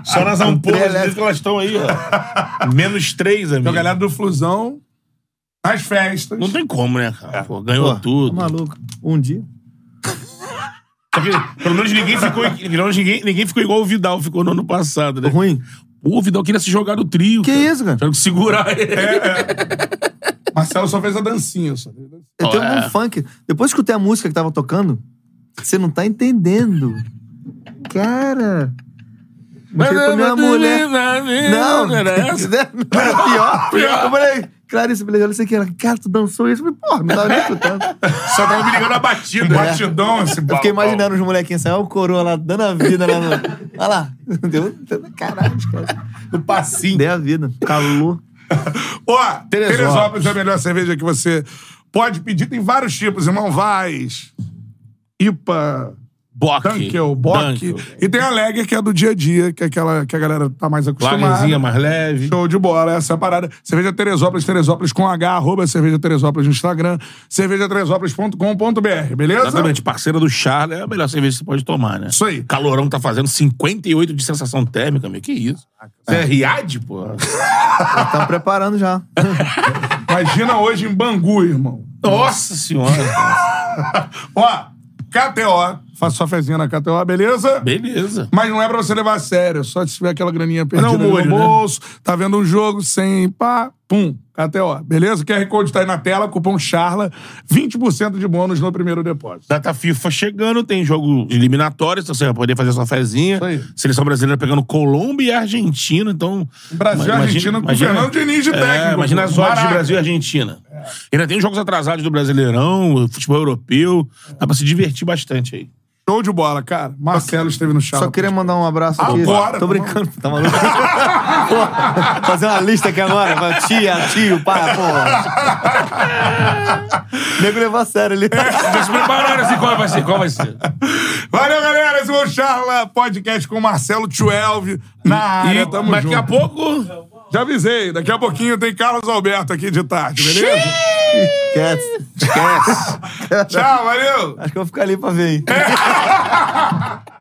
Só nas ampolas deles que elas estão aí, ó. Menos três, amigo. Então, galera do Flusão, nas festas. Não tem como, né, cara? Pô, ganhou Pô, tudo. Tá maluco. Um dia. Só que, pelo menos ninguém ficou, pelo menos ninguém, ninguém ficou igual o Vidal ficou no ano passado, né? Ruim. Pô, o Vidal queria se jogar no trio. Que isso, cara? Tinha que segurar ele. Marcelo só fez a dancinha. Só. Eu tenho É. um funk. Depois que escutei a música que tava tocando, você não tá entendendo. Cara. Mostrei pra minha mulher. Não, Não, era pior. pior. Eu falei, Clarice, eu falei, olha isso aqui. Ela, cara, tu dançou isso? Eu falei, porra, não tava nem escutando. Só tava me ligando a batida. Batidão esse Eu fiquei imaginando os molequinhos assim, olha o coroa lá, dando a vida lá no... Olha lá. Deu... Caralho, cara. No passinho. Dei a vida. Calor. Ó, Teresópolis. Teresópolis é a melhor cerveja que você pode pedir. Tem vários tipos, irmão. Vaz, IPA, Bock. Dunkel, Bock. Dunkel. E tem a Lager, que é do dia a dia, que é aquela que a galera tá mais acostumada. Lagerzinha mais leve. Show de bola, essa é a parada. Cerveja Teresópolis, Teresópolis com H, arroba Cerveja Teresópolis no Instagram, cervejateresópolis.com.br, beleza? Exatamente, parceira do Charles é a melhor cerveja que você pode tomar, né? Isso aí. Calorão tá fazendo 58 de sensação térmica, meu. Que isso? Você é Riad, pô? Estão preparando já. Imagina hoje em Bangu, irmão. Nossa senhora. Ó, KTO, faça sua fezinha na KTO, beleza? Beleza. Mas não é pra você levar a sério, só se tiver aquela graninha perdida Não, no né? bolso, tá vendo um jogo sem pá, pum, KTO, beleza? O QR Code tá aí na tela, cupom CHARLA, 20% de bônus no primeiro depósito. Data FIFA chegando, tem jogo eliminatório, então você vai poder fazer sua fezinha. Isso aí. Seleção brasileira pegando Colômbia e Argentina, então. Brasil e Argentina com imagina- Fernando Diniz de É, técnico. imagina as odds de. Brasil e Argentina. Ainda tem jogos atrasados do Brasileirão, futebol europeu. Dá pra se divertir bastante aí. Show de bola, cara. Marcelo esteve no chá. Só queria mandar um abraço aqui. Agora, Tô tá brincando, tá maluco? Pô, fazer uma lista aqui agora. Tia, tio, pai, pô. Nego levou a sério ali. Já se prepararam assim, qual vai ser? Qual vai ser? Valeu, galera. Esse foi o Charla Podcast com o Marcelo 12 na área. E Tamo daqui junto. a pouco. Já avisei. Daqui a pouquinho tem Carlos Alberto aqui de tarde, beleza? Esquece. Esquece. Tchau, valeu. Acho que eu vou ficar ali pra ver, hein?